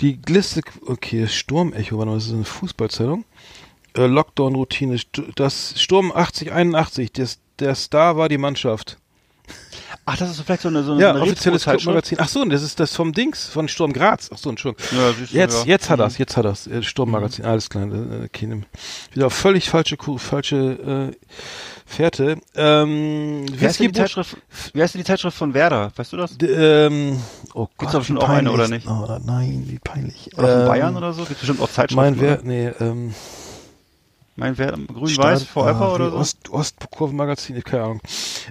C: Die Liste, okay, das Sturmecho, warte mal, das ist eine Fußballzeitung. Äh, Lockdown-Routine, das Sturm 8081, das, der Star war die Mannschaft.
D: Ach, das ist vielleicht so eine, so eine,
C: Ja,
D: eine
C: offizielles? Clubmagazin. Ach so, das ist das vom Dings, von Sturm Graz. Ach so, Entschuldigung.
D: Ja, siehst du,
C: Jetzt,
D: ja.
C: jetzt hat er's, jetzt hat er's. Äh, Sturmmagazin, alles klar. Äh, okay, nimm- wieder auf völlig falsche, falsche äh, Fährte. Ähm,
D: Wie heißt, denn die Zeitschrift, wie heißt denn die Zeitschrift von Werder? Weißt du das?
C: D ähm, oh Gott,
D: Gibt's doch bestimmt auch eine, oder nicht?
C: Oh, nein, wie peinlich.
D: Oder von
C: Ähm,
D: Bayern oder so? Gibt's bestimmt auch Zeitschriften.
C: Mein Wer, nee, ähm,
D: Mein grün-weiß, forever
C: ah,
D: oder so?
C: Ost, Ostkurvenmagazin, keine Ahnung.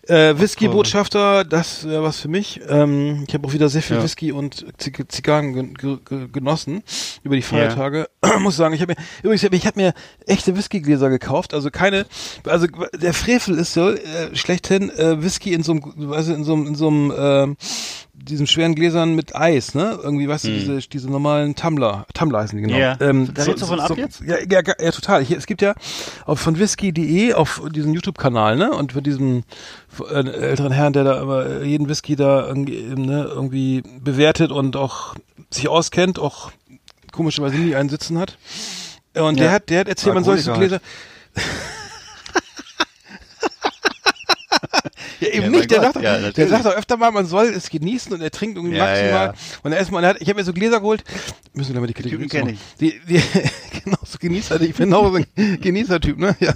C: Äh, Whisky-Botschafter, das wäre was für mich. Ähm, ich habe auch wieder sehr viel
D: Ja.
C: Whisky und Zig Zigarren gen ge ge genossen über die Feiertage. Muss sagen, ich habe mir übrigens ich habe mir echte Whiskygläser gekauft, also keine also der Frevel ist so äh, schlechthin äh, Whisky in so einem also in so einem in so einem ähm, diesen schweren Gläsern mit Eis, ne? Irgendwie, weißt du, diese, diese normalen Tumbler, Tumbler heißen die genau.
D: Ja. Da redest du von ab jetzt?
C: Ja, ja, ja, total. Hier, es gibt ja auf, von whisky.de auf diesem YouTube-Kanal, ne? Und für diesen äh, älteren Herrn, der da immer jeden Whisky da irgendwie, ne, irgendwie bewertet und auch sich auskennt, auch komischerweise nie einen Sitzen hat. Und der
D: Ja.
C: hat, der hat erzählt, man soll sich so
D: Alkoholiker
C: Gläser. Ja, eben
D: Ja,
C: nicht. Der
D: Gott,
C: sagt,
D: ja,
C: der sagt auch öfter mal, man soll es genießen und er trinkt irgendwie maximal. Und er hat, ich habe mir so Gläser geholt. Müssen wir mal die Kategorie
D: Typen kenn
C: machen. Die, die, genau, so Genießer, ich bin auch so ein Genießertyp, ne? Ja.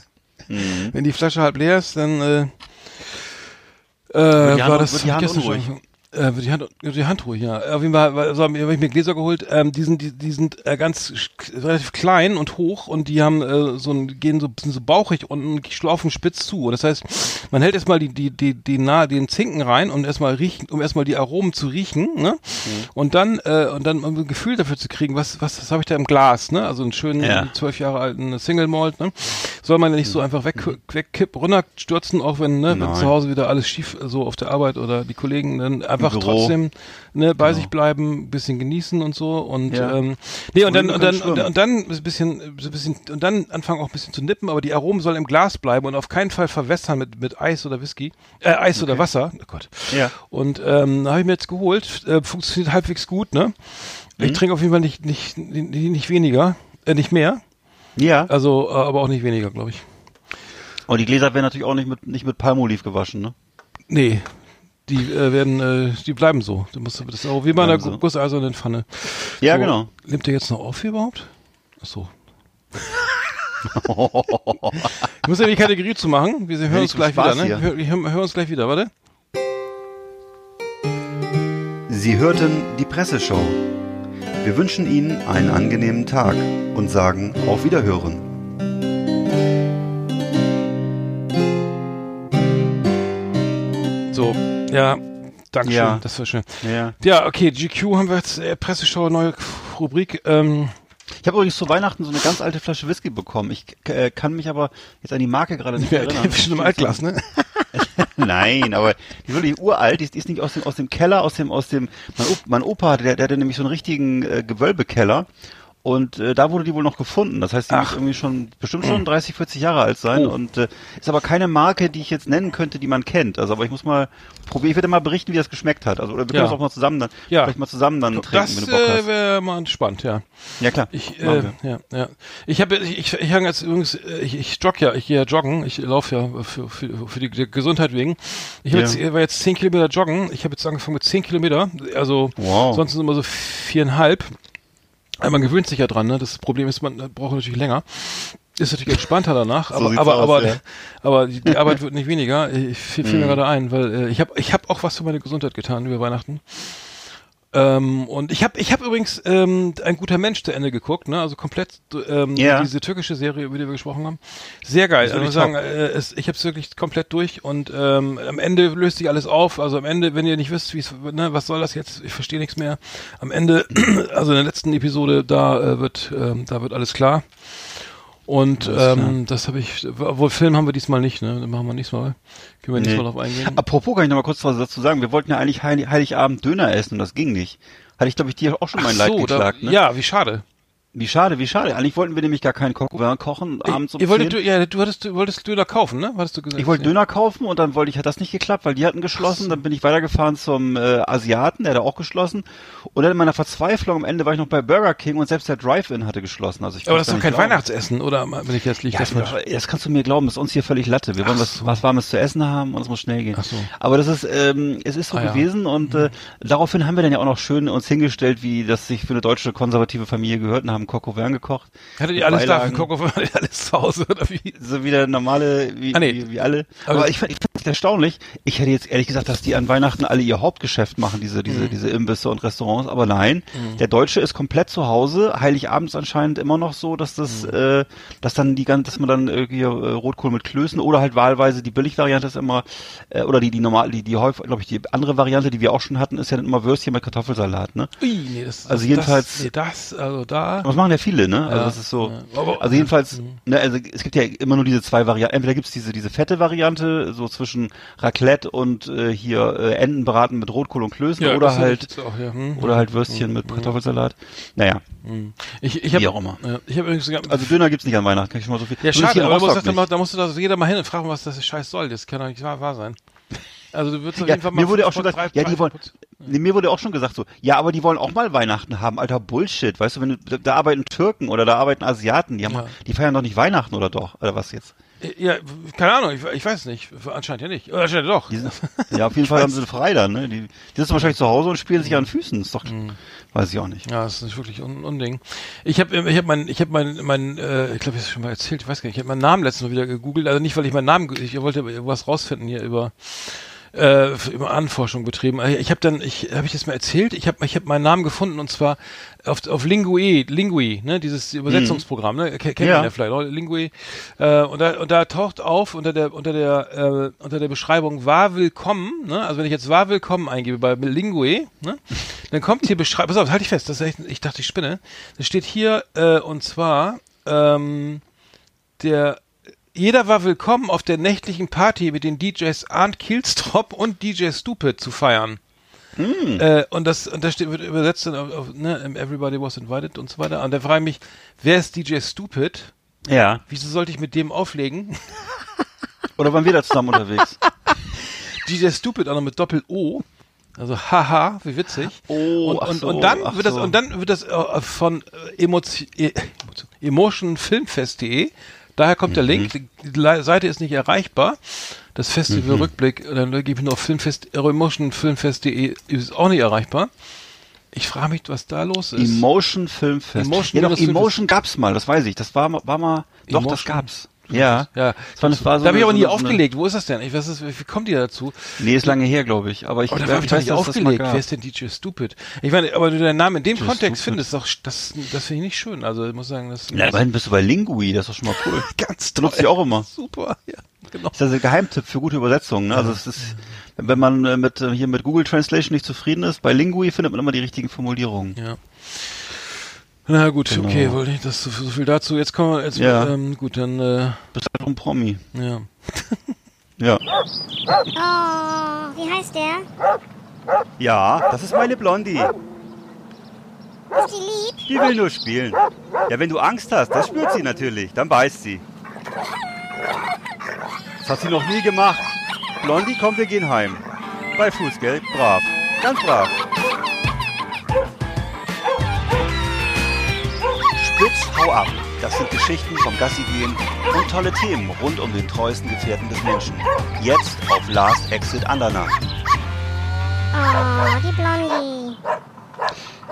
D: Mhm.
C: Wenn die Flasche halb leer ist, dann äh, äh, war das gestern schon. Äh, die Hand, die Hand ruhig, ja. Auf jeden Fall also, habe ich mir Gläser geholt. Ähm, die sind, die, die sind äh, ganz relativ klein und hoch und die haben äh, so ein, gehen so, sind so bauchig unten, schlaufen spitz zu. Und das heißt, man hält erstmal die, die, die, die nahe, den Zinken rein, um erstmal riechen, um erstmal die Aromen zu riechen, ne? Und dann, äh, und dann um ein Gefühl dafür zu kriegen, was, was, was habe ich da im Glas, ne? Also einen schönen
D: Ja.
C: zwölf Jahre alten Single Malt, ne? Soll man ja nicht so einfach weg, wegkippen, runterstürzen, auch wenn, ne, wenn zu Hause wieder alles schief, so auf der Arbeit oder die Kollegen dann einfach trotzdem ne, bei sich bleiben, bisschen genießen und so und
D: Ja.
C: ähm, nee und dann und dann und,
D: schwimmen.
C: und dann ein bisschen so ein bisschen und dann anfangen auch ein bisschen zu nippen, aber die Aromen sollen im Glas bleiben und auf keinen Fall verwässern mit mit Eis oder Whisky, äh, Eis oder Wasser. Oh Gott.
D: Ja.
C: Und ähm, habe ich mir jetzt geholt, äh, funktioniert halbwegs gut, ne? Ich
D: Mhm.
C: trinke auf jeden Fall nicht nicht nicht, nicht weniger, äh, nicht mehr,
D: Ja.
C: also äh, aber auch nicht weniger, glaube ich.
D: Und die Gläser werden natürlich auch nicht mit, nicht mit Palmolive gewaschen, ne?
C: Nee. Die äh, werden, äh, die bleiben so. Du musst, das ist auch wie bei einer
D: so.
C: gusseisernen Pfanne.
D: Ja,
C: so,
D: genau.
C: Nimmt der jetzt noch auf hier überhaupt? Ach so. ich muss ja die Kategorie zu machen. Wir hören
D: Ja,
C: uns gleich
D: Spaß
C: wieder, ne? Wir, hören, hören uns gleich wieder, warte.
E: Sie hörten die Presseshow. Wir wünschen Ihnen einen angenehmen Tag und sagen auf Wiederhören.
C: So, ja, Dankeschön,
D: Ja.
C: das war schön.
D: Ja.
C: Ja, okay, GQ haben wir jetzt, äh, Presseschau, neue Rubrik. Ähm,
D: Ich habe übrigens zu Weihnachten so eine ganz alte Flasche Whisky bekommen. Ich äh, kann mich aber jetzt an die Marke gerade nicht mehr erinnern.
C: schon im Altglas, ne?
D: Nein, aber die ist wirklich uralt. Die ist, die ist nicht aus dem, aus dem Keller, aus dem, aus dem, mein, Opa, mein Opa, der, der hatte nämlich so einen richtigen äh, Gewölbekeller. Und äh, da wurde die wohl noch gefunden. Das heißt, die muss irgendwie schon bestimmt schon 30, 40 Jahre alt sein.
C: Oh.
D: Und äh, ist aber keine Marke, die ich jetzt nennen könnte, die man kennt. Also, aber ich muss mal probieren. Ich werde mal berichten, wie das geschmeckt hat. Also, oder wir können
C: Ja.
D: das auch mal zusammen dann,
C: Ja.
D: vielleicht mal zusammen dann trinken,
C: Das
D: wenn du Bock
C: äh,
D: hast.
C: wäre mal spannend, ja.
D: Ja klar.
C: Ich, äh, ja, ja. Ich habe, ich, ich, ich hang jetzt übrigens, äh, ich, ich jogge ja, ich gehe ja joggen, ich laufe ja für, für, für die Gesundheit wegen. Ich
D: Ja.
C: jetzt, war jetzt zehn Kilometer joggen. Ich habe jetzt angefangen mit zehn Kilometer, also
D: Wow.
C: sonst sind immer so viereinhalb. Man gewöhnt sich ja dran, ne? Das Problem ist, man braucht natürlich länger. Ist natürlich entspannter danach, aber
D: sieht's
C: aber
D: aus,
C: aber,
D: ja.
C: aber die, die Arbeit wird nicht weniger. Ich fiel,
D: Mhm.
C: fiel mir gerade ein, weil äh, ich habe ich habe auch was für meine Gesundheit getan über Weihnachten. Ähm, und ich habe ich habe übrigens ähm, ein guter Mensch zu Ende geguckt, ne? Also komplett ähm,
D: Ja.
C: diese türkische Serie, über die wir gesprochen haben. Sehr geil. Also ich sagen, äh, es, ich habe es wirklich komplett durch und ähm, am Ende löst sich alles auf. Also am Ende, wenn ihr nicht wisst, wie es, ne, was soll das jetzt? Ich verstehe nichts mehr. Am Ende, also in der letzten Episode, da äh, wird, ähm, da wird alles klar. Und ähm, das habe ich, obwohl Film haben wir diesmal nicht, ne? Machen wir nächstes Mal. Können wir nächstes
D: Nee.
C: Mal drauf eingehen.
D: Apropos, kann ich noch mal kurz was dazu sagen. Wir wollten ja eigentlich Heilig, Heiligabend Döner essen und das ging nicht. Hatte ich, glaube ich, dir auch schon mein Leid
C: da,
D: geklagt, ne?
C: ja, wie schade.
D: Wie schade, wie schade. Eigentlich wollten wir nämlich gar keinen Coq kochen abends um
C: Ihr wolltet,
D: 10.
C: du, ja, du hattest, du wolltest Döner kaufen, ne? Hattest du gesagt?
D: Ich wollte
C: ja.
D: Döner kaufen und dann wollte ich, hat das nicht geklappt, weil die hatten geschlossen. Dann bin ich weitergefahren zum äh, Asiaten, der hat auch geschlossen. Und dann in meiner Verzweiflung am Ende war ich noch bei Burger King und selbst der Drive-In hatte geschlossen. Also ich
C: Aber das ist doch kein
D: glauben.
C: Weihnachtsessen, oder bin ich jetzt
D: Ja,
C: das
D: das,
C: falsch?
D: das kannst du mir glauben, das ist uns hier völlig Latte. Wir wollen was, was Warmes zu essen haben und es muss schnell gehen.
C: Ach so.
D: Aber das ist, ähm, es ist so
C: Ah, ja.
D: gewesen und äh, daraufhin haben wir dann ja auch noch schön uns hingestellt, wie das sich für eine deutsche konservative Familie gehört und haben Coq au vin gekocht.
C: Hattet ihr alles da. Coco, ihr alles zu Hause, oder wie?
D: so wie der normale, wie,
C: Ah, nee.
D: wie, wie alle.
C: Aber
D: Aber, ich ich fand es erstaunlich. Ich hätte jetzt ehrlich gesagt, dass die an Weihnachten alle ihr Hauptgeschäft machen, diese,
C: Mhm.
D: diese, diese Imbisse und Restaurants. Aber nein, der Deutsche ist komplett zu Hause. Heiligabend ist anscheinend immer noch so, dass das,
C: Mhm.
D: äh, dass dann die ganze, dass man dann irgendwie äh, Rotkohl mit Klößen oder halt wahlweise die Billigvariante ist immer, äh, oder die, die normal, die, die häufig, glaube ich, die andere Variante, die wir auch schon hatten, ist ja dann immer Würstchen mit Kartoffelsalat, ne?
C: Ui, nee, das,
D: Also jedenfalls-
C: Das, nee, das, also da.
D: Das machen ja viele, ne? Also
C: Ja,
D: das ist so.
C: ja.
D: Also jedenfalls, ne, also es gibt ja immer nur diese zwei Varianten. Entweder gibt's diese diese fette Variante, so zwischen Raclette und äh, hier äh, Entenbraten mit Rotkohl und Klößen
C: Ja,
D: oder
C: das
D: halt
C: auch, ja. hm.
D: oder halt Würstchen mit Kartoffelsalat. Naja,
C: Ich, ich hab,
D: wie auch immer.
C: Ja, ich habe übrigens
D: also Döner gibt's nicht an Weihnachten, kann ich schon mal so viel.
C: ja,
D: Zumindest
C: schade, aber musst, du,
D: nicht.
C: da musst du da jeder mal hin und fragen, was das Scheiß soll. Das kann doch nicht wahr, wahr sein. Also du würdest auf jeden Fall mal
D: mir wurde auch schon gesagt, ja, die wollen, nee, mir wurde auch schon gesagt so, ja, aber die wollen auch mal Weihnachten haben, alter Bullshit, weißt du, wenn du, da, da arbeiten Türken oder da arbeiten Asiaten, die haben,
C: Ja.
D: die feiern doch nicht Weihnachten oder doch, oder was jetzt?
C: Ja, keine Ahnung, ich, ich weiß nicht. Anscheinend ja nicht. Oder anscheinend doch.
D: Sind, ja, auf jeden Fall haben sie frei dann, ne? Die, die sitzen wahrscheinlich zu Hause und spielen sich an Füßen. Ist doch,
C: Mhm.
D: weiß ich auch nicht.
C: Ja, das ist wirklich un Unding. Ich habe ich hab mein, ich habe mein, mein, äh, ich glaube, ich habe schon mal erzählt, ich weiß gar nicht, ich habe meinen Namen letztens mal wieder gegoogelt, also nicht, weil ich meinen Namen, ich wollte was rausfinden hier über, äh, über Anforschung betrieben. Ich habe dann, ich habe ich das mal erzählt, ich habe ich habe meinen Namen gefunden und zwar auf, auf Lingui, Lingui, ne, dieses Übersetzungsprogramm, ne, Ke- kennt
D: Ja.
C: man ja vielleicht, oder? Lingui, äh, und da und da taucht auf unter der unter der äh, unter der Beschreibung war willkommen, ne, also wenn ich jetzt war willkommen eingebe bei Lingui, ne, dann kommt hier Beschreibung, pass auf, halt ich fest, das ist echt, ich dachte ich spinne, da steht hier äh, und zwar ähm, der jeder war willkommen auf der nächtlichen Party mit den DJs Arndt Kielstrop und DJ Stupid zu feiern. Äh, und das, und das steht, wird übersetzt dann auf, auf ne, Everybody was invited und so weiter. Und da frage ich mich, wer ist DJ Stupid?
D: Ja.
C: Wieso sollte ich mit dem auflegen?
D: Oder waren wir da zusammen unterwegs?
C: DJ Stupid auch noch mit Doppel-O. Also haha, wie witzig.
D: Oh,
C: und, und,
D: so,
C: und dann wird das
D: so.
C: und dann wird das äh, von äh, Emotion, äh, Emotion Filmfest.de. Daher kommt
D: Mhm.
C: der Link. Die, die Seite ist nicht erreichbar. Das
D: Mhm.
C: Festival Rückblick, dann gebe ich nur auf Filmfest, äh, Emotionfilmfest.de ist auch nicht erreichbar. Ich frage mich, was da los ist.
D: Emotion Filmfest.
C: Emotion
D: ja, doch,
C: Filmfest.
D: Emotion gab's mal, das weiß ich. Das war, mal- war mal, doch, das
C: Emotion.
D: gab's. Ja.
C: Ja.
D: Das war- das war so
C: da habe ich aber nie
D: so eine-
C: aufgelegt. Wo ist das denn? Ich weiß es, wie kommt ihr dazu?
D: Nee, ist lange her, glaube ich. Aber ich,
C: Oh, da habe ich doch nicht aufgelegt. Wer ist denn DJ Stupid? Ich meine, aber wenn du deinen Namen in dem
D: DJ
C: Kontext
D: Stupid.
C: findest, doch, das, das finde ich nicht schön. Also ich muss sagen, das
D: Ja, immerhin bist du bei Lingui, das ist doch schon mal cool.
C: ganz
D: Benutze ich auch immer.
C: Super, ja, genau.
D: Das ist also ein Geheimtipp für gute Übersetzungen. Ne? Also es ist, wenn man äh, mit äh, hier mit Google Translation nicht zufrieden ist, bei Lingui findet man immer die richtigen Formulierungen.
C: Ja. Na gut,
D: Genau.
C: okay, wollte ich das so, so viel dazu. Jetzt kommen wir, jetzt,
D: Ja.
C: ähm, gut, dann, äh,
D: Bist halt ein Promi.
C: ja.
D: Ja.
F: Oh, wie heißt der?
D: Ja, das ist meine Blondie.
F: Ist die lieb?
D: Die will nur spielen. Ja, wenn du Angst hast, das spürt sie natürlich. Dann beißt sie. Das hat sie noch nie gemacht. Blondie, komm, wir gehen heim. Bei Fußgeld, brav. Ganz brav. Spitz, hau ab. Das sind Geschichten vom Gassigehen und tolle Themen rund um den treuesten Gefährten des Menschen. Jetzt auf Last Exit Andernach.
F: Oh, die Blondie.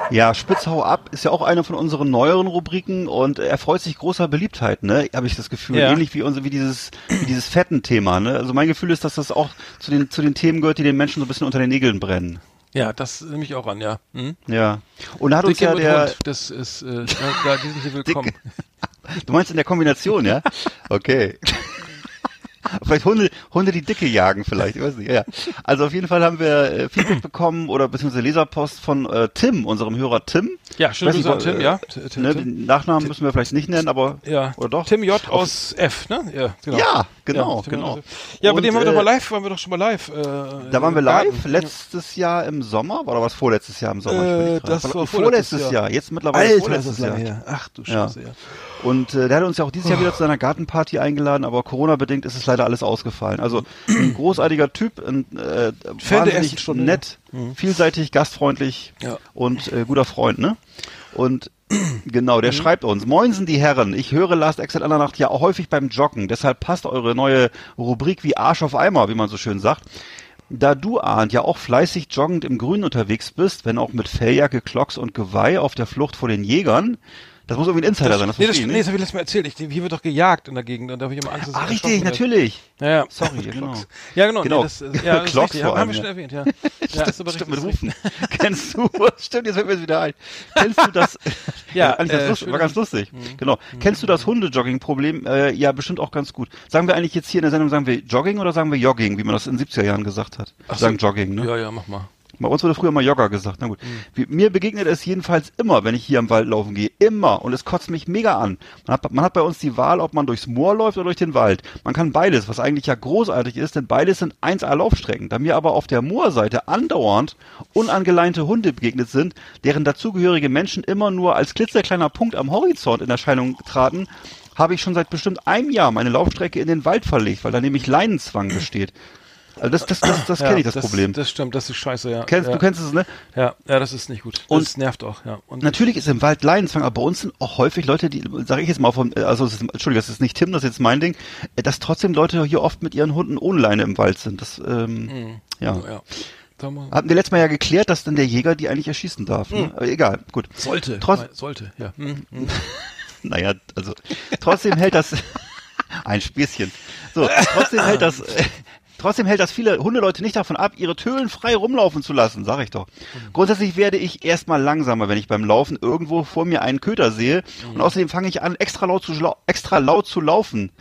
D: Ja, Spitzhau ab ist ja auch eine von unseren neueren Rubriken und er freut sich großer Beliebtheit, ne? Habe ich das Gefühl.
C: Ja.
D: Ähnlich wie unser, wie dieses, wie dieses fetten Thema, ne? Also mein Gefühl ist, dass das auch zu den, zu den Themen gehört, die den Menschen so ein bisschen unter den Nägeln brennen.
C: Ja, das nehme ich auch an, ja. Hm?
D: Ja. Und hat uns
C: Dicke
D: ja
C: mit
D: der,
C: Hund, das ist, äh, da, da, die sind hier willkommen.
D: du meinst in der Kombination, ja? Okay. Vielleicht Hunde, Hunde, die Dicke jagen, vielleicht, ich weiß nicht. Ja. Also auf jeden Fall haben wir äh, Feedback bekommen oder beziehungsweise Leserpost von äh, Tim, unserem Hörer Tim.
C: Ja, schönen Grüße an Tim, ja. T- Tim,
D: Ne, den Nachnamen müssen wir vielleicht nicht nennen, aber
C: Ja,
D: oder doch?
C: Tim J aus F, ne? Ja, genau.
D: Ja, genau,
C: Tim
D: genau.
C: J. Ja, bei
D: Und,
C: dem haben wir doch
D: äh,
C: mal live, waren wir doch schon mal live. Äh,
D: Da waren wir live, letztes Jahr im Sommer, oder was vorletztes Jahr im Sommer?
C: Äh, das war
D: vorletztes
C: vorletztes
D: Jahr.
C: Jahr.
D: jetzt mittlerweile
C: Alter,
D: vorletztes Jahr.
C: her. Ach du
D: Ja.
C: Scheiße, ja.
D: Und äh, der hat uns ja auch dieses Jahr wieder zu seiner Gartenparty eingeladen, aber Corona-bedingt ist es leider alles ausgefallen. Also ein großartiger Typ, ein, äh, wahnsinnig
C: Stunde.
D: nett, vielseitig, gastfreundlich
C: Ja.
D: und äh, guter Freund, ne? Und genau,
C: Mhm.
D: der schreibt uns, Moinsen die Herren, ich höre Last Exit Nacht ja auch häufig beim Joggen, deshalb passt eure neue Rubrik wie Arsch auf Eimer, wie man so schön sagt. Da du, Arndt, ja auch fleißig joggend im Grün unterwegs bist, wenn auch mit Felljacke, Klocks und Geweih auf der Flucht vor den Jägern, das muss irgendwie ein Insider sein, das
C: nee, das, nee, das habe ich letztes Mal erzählt. Ich, hier wird doch gejagt in der Gegend und da habe ich immer Angst, dass
D: Ah,
C: ich
D: richtig, natürlich.
C: Ja, ja.
D: Sorry, genau.
C: Ja, genau.
D: Genau.
C: Nee, das, ja, das richtig.
D: vor
C: Haben, haben
D: allem,
C: wir schon
D: ja.
C: erwähnt, ja. ja
D: Stimmt,
C: richtig,
D: mit Rufen. Kennst du, stimmt, jetzt fällt mir das wieder ein. Kennst du das?
C: Ja,
D: eigentlich
C: äh,
D: lustig, war ganz lustig. Genau. Kennst du das Hundejogging-Problem? Äh, ja, bestimmt auch ganz gut. Sagen wir eigentlich jetzt hier in der Sendung, sagen wir Jogging oder sagen wir Jogging, wie man das in den 70er Jahren gesagt hat?
C: Ach so.
D: sagen Jogging, ne?
C: Ja, ja, mach mal.
D: Bei uns wurde früher mal Jogger gesagt. Na gut. Wie, mir begegnet es jedenfalls immer, wenn ich hier im Wald laufen gehe. Immer. Und es kotzt mich mega an. Man hat, man hat bei uns die Wahl, ob man durchs Moor läuft oder durch den Wald. Man kann beides, was eigentlich ja großartig ist, denn beides sind 1A Laufstrecken. Da mir aber auf der Moorseite andauernd unangeleinte Hunde begegnet sind, deren dazugehörige Menschen immer nur als klitzekleiner Punkt am Horizont in Erscheinung traten, habe ich schon seit bestimmt einem Jahr meine Laufstrecke in den Wald verlegt, weil da nämlich Leinenzwang besteht. Also das, das, das, das kenne ich, das, Problem.
C: Das stimmt, das ist scheiße, ja.
D: Kennst,
C: ja.
D: Du kennst es, ne?
C: Ja, ja, das ist nicht gut.
D: Und-
C: das nervt auch, ja. Und
D: Natürlich ist im Wald Leinenzwang, aber bei uns sind auch häufig Leute, die, sage ich jetzt mal von, also es ist, Entschuldigung, das ist nicht Tim, das ist jetzt mein Ding, äh, dass trotzdem Leute hier oft mit ihren Hunden ohne Leine im Wald sind. Das, ähm, ja.
C: Mhm. ja. Mal-
D: Hatten wir letztes Mal ja geklärt, dass dann der Jäger die eigentlich erschießen darf. Ne? Aber egal, gut.
C: Sollte.
D: Trotz,
C: sollte, ja. Hm, hm.
D: naja, also trotzdem hält das ein Späßchen. So, trotzdem hält das trotzdem hält das viele Hundeleute nicht davon ab, ihre Tölen frei rumlaufen zu lassen, sag ich doch. Grundsätzlich werde ich erstmal langsamer, wenn ich beim Laufen irgendwo vor mir einen Köter sehe und außerdem fange ich an extra laut zu extra laut zu laufen.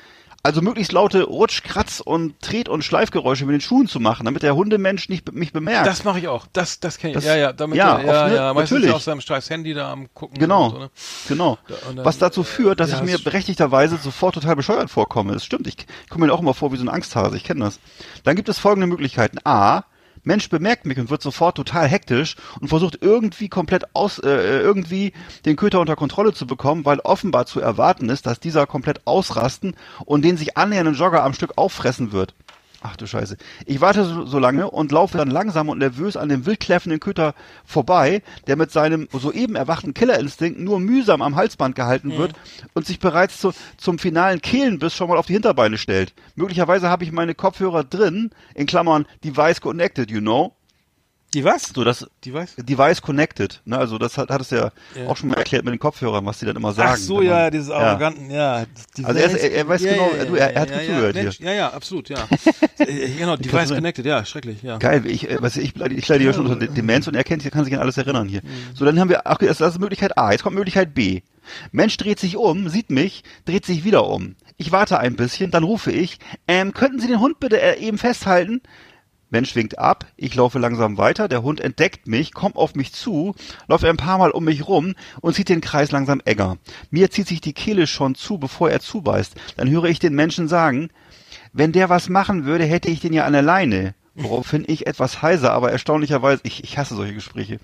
D: Also möglichst laute Rutsch, Kratz und Tret- und Schleifgeräusche mit den Schuhen zu machen, damit der Hundemensch nicht mich bemerkt.
C: Das mache ich auch. Das, das kenne ich.
D: Das-
C: ja, ja, damit
D: ja,
C: er- ja,
D: auf- ne,
C: ja, meistens
D: natürlich.
C: auf seinem Handy da am gucken.
D: Genau,
C: so, ne?
D: genau.
C: und dann,
D: Was dazu führt, dass
C: ja,
D: ich mir berechtigterweise sofort total bescheuert vorkomme. Das stimmt, ich komme mir auch immer vor wie so ein Angsthase, ich kenne das. Dann gibt es folgende Möglichkeiten. A, Mensch bemerkt mich und wird sofort total hektisch und versucht irgendwie komplett aus, äh, irgendwie den Köter unter Kontrolle zu bekommen, weil offenbar zu erwarten ist, dass dieser komplett ausrasten und den sich annähernden Jogger am Stück auffressen wird. Ach du Scheiße. Ich warte so, so lange und laufe dann langsam und nervös an dem wild kläffenden Köter vorbei, der mit seinem soeben erwachten Killerinstinkt nur mühsam am Halsband gehalten wird und sich bereits zu, zum finalen Kehlenbiss schon mal auf die Hinterbeine stellt. Möglicherweise habe ich meine Kopfhörer drin, in Klammern Device Connected, you know.
C: Die was?
D: So, das
C: was?
D: Device Connected, ne? Also das hat, hat es ja,
C: Ja.
D: auch schon mal erklärt mit den Kopfhörern, was die dann immer sagen.
C: Ach so,
D: wenn
C: ja,
D: man-
C: dieses arroganten, ja. die
D: Also er ist- er- er weiß
C: ja,
D: genau,
C: ja,
D: du,
C: ja,
D: er- er hat
C: ja,
D: gut
C: ja,
D: zugehört
C: Mensch, Ja, ja, absolut, ja. Äh, genau, Device. Connected, ja, schrecklich, ja.
D: Geil, ich, äh, was, ich, ich leide ja schon unter De- Demenz und er kennt, kann sich an alles erinnern hier. So, dann haben wir, ach, das ist Möglichkeit A, jetzt kommt Möglichkeit B. Mensch dreht sich um, sieht mich, dreht sich wieder um. Ich warte ein bisschen, dann rufe ich, ähm, könnten Sie den Hund bitte äh, eben festhalten? Mensch winkt ab, ich laufe langsam weiter, der Hund entdeckt mich, kommt auf mich zu, läuft ein paar Mal um mich rum und zieht den Kreis langsam enger. Mir zieht sich die Kehle schon zu, bevor er zubeißt. Dann höre ich den Menschen sagen, wenn der was machen würde, hätte ich den ja an der Leine. Woraufhin ich etwas heiser, aber erstaunlicherweise, ich, ich hasse solche Gespräche.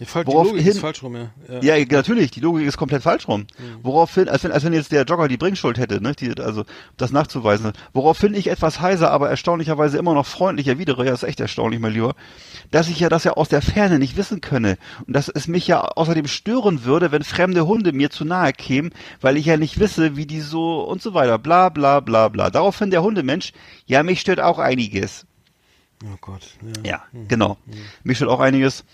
C: Die
D: Woraufhin-
C: Logik ist falsch rum, ja. ja.
D: Ja, natürlich, die Logik ist komplett falsch rum. Woraufhin, als wenn, als wenn jetzt der Jogger die Bringschuld hätte, ne, die, also das nachzuweisen. Woraufhin ich etwas heiser, aber erstaunlicherweise immer noch freundlich erwidere, ja, ist echt erstaunlich, mein Lieber, dass ich ja das ja aus der Ferne nicht wissen könne und dass es mich ja außerdem stören würde, wenn fremde Hunde mir zu nahe kämen, weil ich ja nicht wisse, wie die so und so weiter, bla bla bla bla. Daraufhin der Hundemensch, ja, mich stört auch einiges.
C: Oh Gott.
D: Ja, genau. Mich stört auch einiges.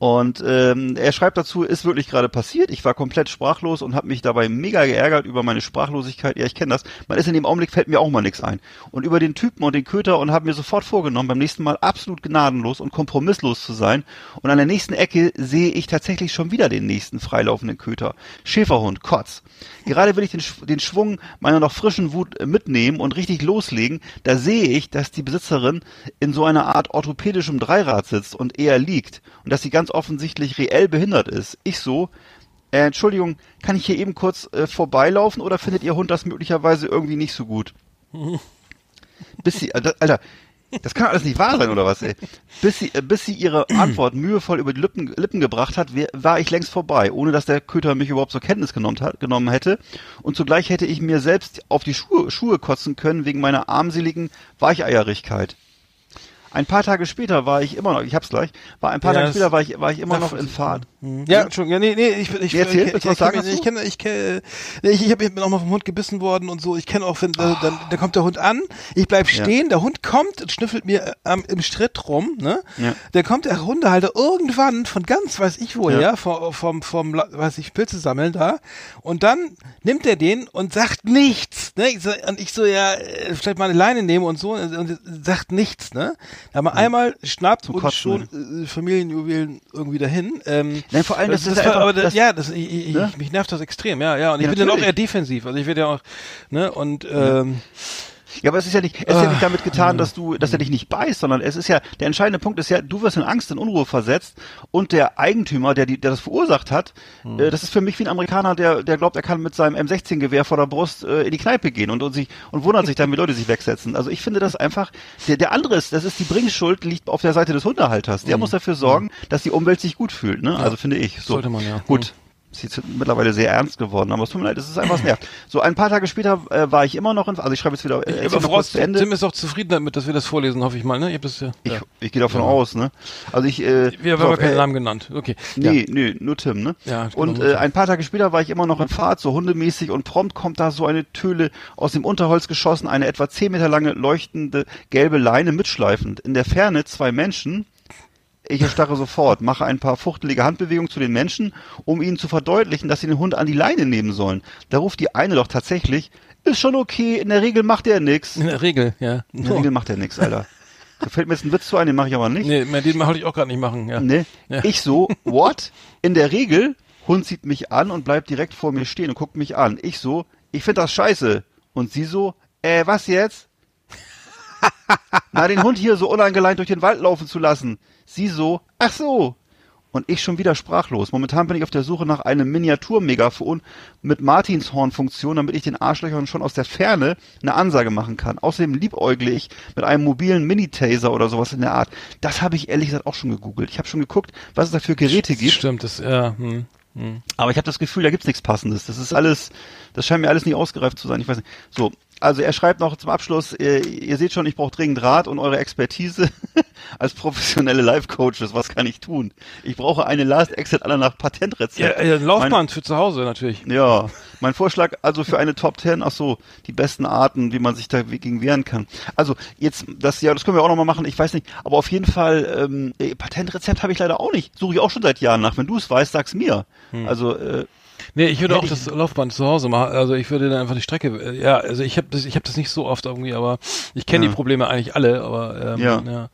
D: Und ähm, er schreibt dazu, ist wirklich gerade passiert. Ich war komplett sprachlos und habe mich dabei mega geärgert über meine Sprachlosigkeit. Ja, ich kenne das. Man ist in dem Augenblick, fällt mir auch mal nichts ein. Und über den Typen und den Köter und habe mir sofort vorgenommen, beim nächsten Mal absolut gnadenlos und kompromisslos zu sein. Und an der nächsten Ecke sehe ich tatsächlich schon wieder den nächsten freilaufenden Köter. Schäferhund, Kotz. Gerade will ich den, den Schwung meiner noch frischen Wut mitnehmen und richtig loslegen. Da sehe ich, dass die Besitzerin in so einer Art orthopädischem Dreirad sitzt und eher liegt. Und dass sie ganz offensichtlich reell behindert ist. Ich so, äh, Entschuldigung, kann ich hier eben kurz äh, vorbeilaufen oder findet Ihr Hund das möglicherweise irgendwie nicht so gut? Bis sie, äh, Alter, das kann alles nicht wahr sein, oder was, ey? Bis sie, äh, bis sie ihre Antwort mühevoll über die Lippen, Lippen gebracht hat, war ich längst vorbei, ohne dass der Köter mich überhaupt zur Kenntnis genommen, hat, genommen hätte. Und zugleich hätte ich mir selbst auf die Schuhe, Schuhe kotzen können wegen meiner armseligen Weicheierigkeit. Ein paar Tage später war ich immer noch, ich hab's gleich, war ein paar
C: Ja,
D: Tage später war ich, war ich immer noch in Fahrt.
C: Ja, Entschuldigung, ja, nee, nee, ich, ich,
D: erzähl,
C: ich, ich, ich,
D: sagen
C: ich, kenne, ich kenne, ich, ich, hab, ich bin auch mal vom Hund gebissen worden und so. Ich kenne auch, wenn, äh, dann, dann kommt der Hund an, ich bleib
D: Ja.
C: stehen, der Hund kommt und schnüffelt mir äh, am im Schritt rum, ne?
D: Ja.
C: Dann kommt der Hundehalter irgendwann von ganz, weiß ich woher,
D: Ja.
C: vom, vom, vom, weiß ich, Pilze sammeln da, und dann nimmt er den und sagt nichts, ne? Und ich so, ja, äh, vielleicht mal eine Leine nehmen und so, und, und sagt nichts, ne? Da mal einmal schnappt
D: Zum
C: und
D: Kotzen,
C: schon äh, Familienjuwelen irgendwie dahin. Ähm,
D: Nein, vor allem, das, ist
C: war-
D: einfach,
C: aber das,
D: das,
C: ja, das, ich, ich,
D: ne?
C: mich nervt das extrem, ja, ja. Und ich
D: Ja,
C: bin dann auch
D: natürlich.
C: eher defensiv. Also ich werde ja auch, ne, und ähm,
D: Ja, aber es ist ja nicht, es ist ja
C: Ah.
D: nicht damit getan, dass du, dass er dich nicht beißt, sondern es ist ja, der entscheidende Punkt ist ja, du wirst in Angst, in Unruhe versetzt und der Eigentümer, der die, der das verursacht hat,
C: Hm.
D: äh, das ist für mich wie ein Amerikaner, der, der glaubt, er kann mit seinem M16-Gewehr vor der Brust äh, in die Kneipe gehen und, und sich, und wundert sich dann, wie Leute sich wegsetzen. Also ich finde das einfach, der, der andere ist, das ist die Bringschuld, liegt auf der Seite des Hundehalters. Der muss dafür sorgen, dass die Umwelt sich gut fühlt, ne? Also finde ich. So.
C: Hm. Sollte man, ja.
D: Gut. Ist jetzt mittlerweile sehr ernst geworden, aber es tut mir leid, es ist einfach was nervt. So ein paar Tage später äh, war ich immer noch in, also ich schreibe jetzt wieder, äh,
C: aber
D: mal
C: voraus,
D: kurz zu Ende.
C: Tim ist auch zufrieden damit, dass wir das vorlesen, hoffe ich mal, ne? Ich hab das ja.
D: Ich,
C: ja.
D: ich gehe davon aus, ne? Also ich, äh,
C: Wir haben aber keinen
D: äh,
C: Namen genannt. Okay.
D: Nee, nee, nur Tim, ne?
C: Ja,
D: und äh, ein paar Tage später war ich immer noch in Fahrt, so hundemäßig und prompt kommt da so eine Töle aus dem Unterholz geschossen, eine etwa zehn Meter lange leuchtende gelbe Leine mitschleifend. In der Ferne zwei Menschen. Ich erstarre sofort, mache ein paar fuchtelige Handbewegungen zu den Menschen, um ihnen zu verdeutlichen, dass sie den Hund an die Leine nehmen sollen. Da ruft die eine doch tatsächlich, ist schon okay, in der Regel macht er nix.
C: In der Regel, ja.
D: In der Regel macht er nix, Alter. Da fällt mir jetzt ein Witz zu ein, den mache ich aber nicht.
C: Nee, den wollte ich auch gerade nicht machen, ja.
D: Ne?
C: Ja.
D: Ich so, what? In der Regel, Hund sieht mich an und bleibt direkt vor mir stehen und guckt mich an. Ich so, ich find das scheiße. Und sie so, äh, was jetzt? Na, den Hund hier so unangeleint durch den Wald laufen zu lassen. Sie so, ach so. Und ich schon wieder sprachlos. Momentan bin ich auf der Suche nach einem Miniatur-Megafon mit Martinshorn-Funktion, damit ich den Arschlöchern schon aus der Ferne eine Ansage machen kann. Außerdem liebäugle ich mit einem mobilen Mini-Taser oder sowas in der Art. Das habe ich ehrlich gesagt auch schon gegoogelt. Ich habe schon geguckt, was es da für Geräte gibt.
C: Stimmt, das, ja, hm.
D: Aber ich habe das Gefühl, da gibt's nichts Passendes. Das ist alles, das scheint mir alles nicht ausgereift zu sein. Ich weiß nicht. So, Also er schreibt noch zum Abschluss, ihr, ihr seht schon, ich brauche dringend Rat und eure Expertise als professionelle Life-Coaches. Was kann ich tun? Ich brauche eine Last Exit aller nach Patentrezept.
C: Ja, äh, Laufbahn für zu Hause natürlich.
D: Ja, mein Vorschlag also für eine Top 10, ach so, die besten Arten, wie man sich dagegen wehren kann. Also jetzt, das ja, das können wir auch nochmal machen, ich weiß nicht, aber auf jeden Fall, ähm, äh, Patentrezept habe ich leider auch nicht. Suche ich auch schon seit Jahren nach. Wenn du es weißt, sag's mir. Also, äh,
C: Nee, ich würde auch das Laufband zu Hause machen. Also ich würde dann einfach die Strecke. äh, Ja, also ich habe das, ich habe das nicht so oft irgendwie, aber ich kenne
D: Ja.
C: die Probleme eigentlich alle. Aber ähm,
D: Ja.
C: ja.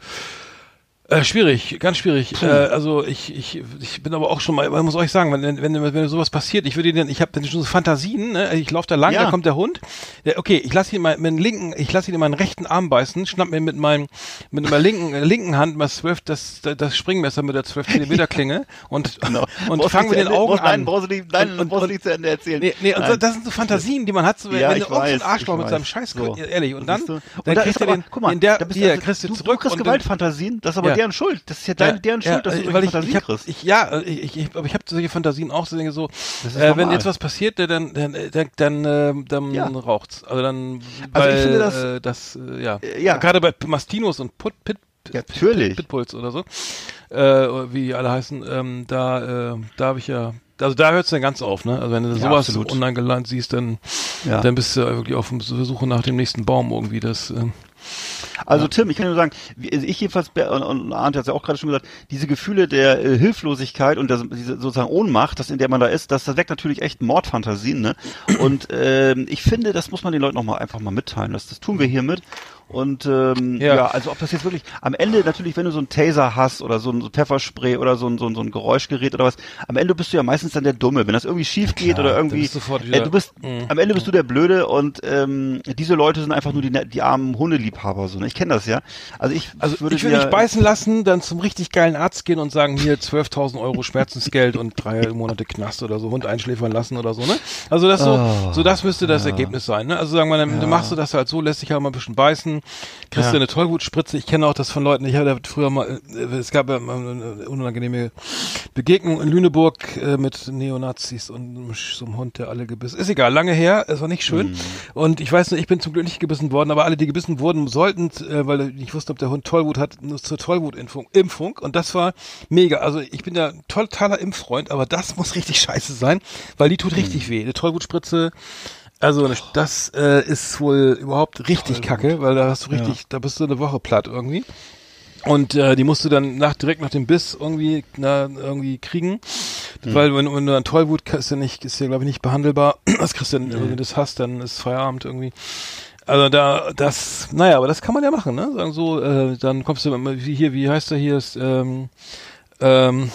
C: Äh, schwierig, ganz schwierig. Äh, also ich, ich, ich bin aber auch schon mal, man muss euch sagen, wenn, wenn, wenn, wenn sowas passiert, ich würde den, ich habe dann schon so Fantasien, ne? ich laufe da lang,
D: Ja.
C: da kommt der Hund, der, okay, ich lasse ihn mal mit dem linken, ich lasse ihn in meinen rechten Arm beißen, schnapp mir mit meinem, mit meiner linken, äh, linken Hand mal zwölf, das, das Springmesser mit der 12 Zentimeter Klinge und,
D: genau.
C: und fangen wir
D: zu
C: den
D: Ende-
C: Augen
D: brauchst, Nein,
C: an.
D: brauchst du nicht, nein,
C: Und- und-
D: brauchst du
C: und-
D: nicht zu Ende erzählen.
C: Nee, nee, und
D: Nein.
C: das sind so Fantasien, die man hat, so,
D: Ja,
C: wenn
D: ich
C: du irgendein Arschloch mit seinem Scheiß,
D: So.
C: ehrlich, und dann,
D: du?
C: dann
D: Und da
C: kriegst du den,
D: guck mal,
C: der,
D: da bist
C: hier,
D: also,
C: kriegst du zurück
D: du kriegst
C: und
D: Gewaltfantasien, das aber
C: Ja.
D: Deren Schuld. Das ist ja dein, deren Schuld, dass du
C: äh, weil ich,
D: Fantasien
C: ich hab,
D: kriegst.
C: ich, ja, äh, ich, ich, aber ich habe solche Fantasien auch, so denke so, äh, wenn jetzt was passiert, äh, dann, dann, äh, dann, dann, äh, dann
D: Ja.
C: raucht's. Also dann,
D: Also ich finde das-
C: äh, das, äh, ja,
D: Äh, ja.
C: gerade bei Mastinos und Put, Pit,
D: Ja, natürlich.
C: Pitbulls oder so, äh, wie die alle heißen, ähm, da, äh, da habe ich ja, also da hört's dann ganz auf, ne? Also wenn du
D: Ja,
C: sowas
D: absolut.
C: online gelandet siehst, dann,
D: Ja.
C: dann bist du wirklich auf der Suche nach dem nächsten Baum irgendwie. Das, ähm,
D: Also Tim, ich kann nur sagen, also ich jedenfalls, und, Arndt hat es ja auch gerade schon gesagt, diese Gefühle der äh, Hilflosigkeit und der, diese sozusagen Ohnmacht, das in der man da ist, das, das weckt natürlich echt Mordfantasien. Ne? Und ähm, ich finde, das muss man den Leuten noch mal einfach mal mitteilen. Das, das tun wir hiermit. Und ähm, ja.
C: Ja.
D: also ob das jetzt wirklich am Ende natürlich, wenn du so einen Taser hast oder so ein so Pfefferspray oder so ein, so, ein, so ein Geräuschgerät oder was, am Ende bist du ja meistens dann der Dumme. Wenn das irgendwie schief geht
C: Klar,
D: oder irgendwie,
C: bist du
D: äh,
C: wieder-
D: du bist,
C: Mhm.
D: am Ende bist du der Blöde und ähm, diese Leute sind einfach nur die, die armen Hundeliebhaber. So, ne? Ich kenne das ja. Also ich
C: Also
D: würde
C: ich will nicht beißen lassen, dann zum richtig geilen Arzt gehen und sagen, hier 12.000 Euro Schmerzensgeld und drei Monate Knast oder so, Hund einschläfern lassen oder so, ne? Also das so,
D: Oh,
C: so das müsste das Ergebnis sein, ne? Also sagen wir, dann, dann machst du das halt so, lässt dich halt mal ein bisschen beißen, kriegst
D: Ja.
C: du eine Tollwutspritze. Ich kenne auch das von Leuten, ich ja früher mal, äh, es gab ja eine unangenehme Begegnung in Lüneburg äh, mit Neonazis und so einem Hund, der alle gebissen. Ist egal, lange her, es war nicht schön.
D: Mhm.
C: Und ich weiß nicht, ich bin zum Glück nicht gebissen worden, aber alle, die gebissen wurden, sollten, äh, weil ich nicht wusste, ob der Hund Tollwut hat, nur zur Tollwutimpfung. Impfung. Und das war mega. Also ich bin ja totaler Impffreund, aber das muss richtig scheiße sein, weil die tut
D: Mhm.
C: richtig weh. Eine Tollwutspritze, also das äh, ist wohl überhaupt richtig kacke, weil da hast du richtig, da bist du eine Woche platt irgendwie. Und äh, die musst du dann nach, direkt nach dem Biss irgendwie, na, irgendwie kriegen. Weil wenn, wenn du dann Tollwut ist ja nicht, ist ja glaube ich nicht behandelbar. Das kriegst du dann, wenn du das hast, dann ist Feierabend irgendwie. Also da, das, naja, aber das kann man ja machen, ne? Sagen so, äh, dann kommst du immer, wie hier, wie heißt der hier, ist, ähm, ähm,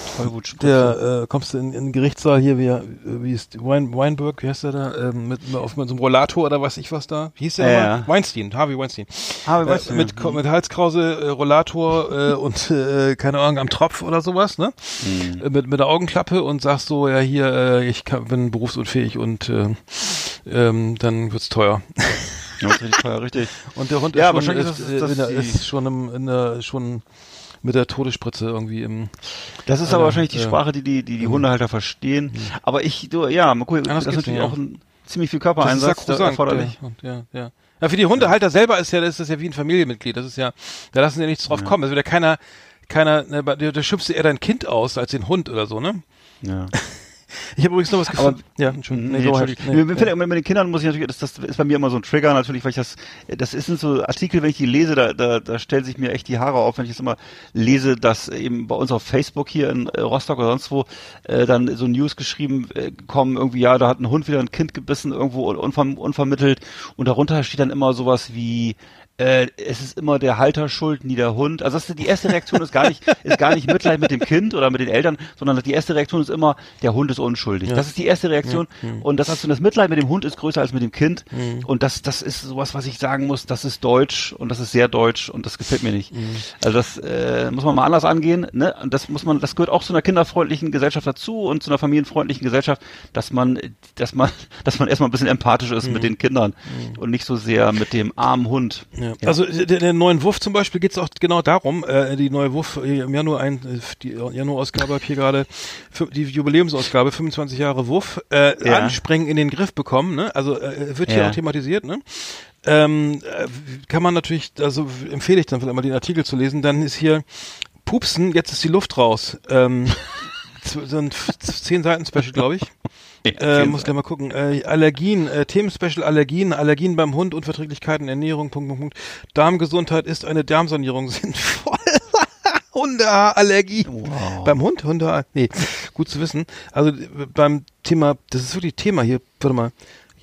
C: der, äh, kommst du in, in den Gerichtssaal hier, wie, wie ist Wein, Weinberg, wie heißt der da, ähm, mit, auf, mit so einem Rollator oder weiß ich was da? Wie hieß der
D: Ja, ja.
C: Weinstein, Harvey Weinstein.
D: Harvey Weinstein,
C: äh, mit,
D: ja.
C: mit Halskrause, äh, Rollator äh, und äh, keine Ahnung, am Tropf oder sowas, ne?
D: Mhm.
C: Äh, Mit, mit der Augenklappe und sagst so, ja hier, äh, ich kann, bin berufsunfähig und äh, ähm, dann wird's teuer.
D: Ja, das ist richtig teuer, richtig.
C: Und der Hund
D: Ja,
C: ist, schon,
D: wahrscheinlich
C: ist,
D: ist
C: ist,
D: das-
C: der, ist schon im, in der, schon mit der Todesspritze irgendwie im.
D: Das ist
C: Ja,
D: aber wahrscheinlich die
C: ja.
D: Sprache, die die, die, die Hundehalter verstehen. Aber ich, du, ja, mal gucken, das ist natürlich auch
C: ja.
D: ein ziemlich viel
C: Das ist
D: Körpereinsatz da
C: sakrosankt,
D: erforderlich.
C: der Hund, ja, ja. Ja, für die Hundehalter selber ist ja, das ist das ja wie ein Familienmitglied. Das ist ja, da lassen sie ja nichts drauf kommen. Wird ja keiner, keiner, ne, da, da schimpfst du eher dein Kind aus als den Hund oder so, ne?
D: Ja.
C: Ich habe übrigens noch was
D: Aber-
C: gefunden. Ja, Entschuldigung.
D: Nee,
C: Nee, go ahead.
D: Entschuldigung.
C: Nee,
D: immer mit den Kindern muss ich natürlich, das, das ist bei mir immer so ein Trigger natürlich, weil ich das, das sind so Artikel, wenn ich die lese, da, da, da stellen sich mir echt die Haare auf, wenn ich das immer lese, dass eben bei uns auf Facebook hier in äh, Rostock oder sonst wo äh, dann so News geschrieben äh, kommen, irgendwie, ja, da hat ein Hund wieder ein Kind gebissen, irgendwo unver, unvermittelt und darunter steht dann immer sowas wie, äh, es ist immer der Halter schuld, nie der Hund. Also das ist, die erste Reaktion ist gar nicht, ist gar nicht Mitleid mit dem Kind oder mit den Eltern, sondern die erste Reaktion ist immer, der Hund ist unschuldig. Das ist die erste Reaktion. Und das hast du, das Mitleid mit dem Hund ist größer als mit dem Kind. Und das, das ist sowas, was ich sagen muss, das ist deutsch und das ist sehr deutsch und das gefällt mir nicht. Also das äh, muss man mal anders angehen. Ne? Und das muss man, das gehört auch zu einer kinderfreundlichen Gesellschaft dazu und zu einer familienfreundlichen Gesellschaft, dass man, dass man, dass man erstmal ein bisschen empathisch ist mit den Kindern und nicht so sehr mit dem armen Hund.
C: Ja. Also der, der neuen Wuff zum Beispiel geht es auch genau darum, äh, die neue Wuff äh, im Januar ein, äh, die Januar-Ausgabe hab hier gerade die Jubiläumsausgabe 25 Jahre Wuff äh,
D: Ja.
C: anspringen in den Griff bekommen, ne? Also äh, wird hier
D: Ja.
C: auch thematisiert, ne? Ähm, äh, kann man natürlich, also empfehle ich dann vielleicht mal den Artikel zu lesen, dann ist hier Pupsen, jetzt ist die Luft raus. Ähm, so ein f- zehn Seiten Special, glaube ich. Äh, muss gleich mal gucken. Äh, Allergien, äh, Themenspecial Allergien, Allergien beim Hund, Unverträglichkeiten, Ernährung, Punkt, Punkt, Punkt. Darmgesundheit ist eine Darmsanierung sinnvoll. Hundeallergie. Beim Hund, Hunde, nee, gut zu wissen. Also äh, beim Thema, das ist wirklich Thema hier, warte mal.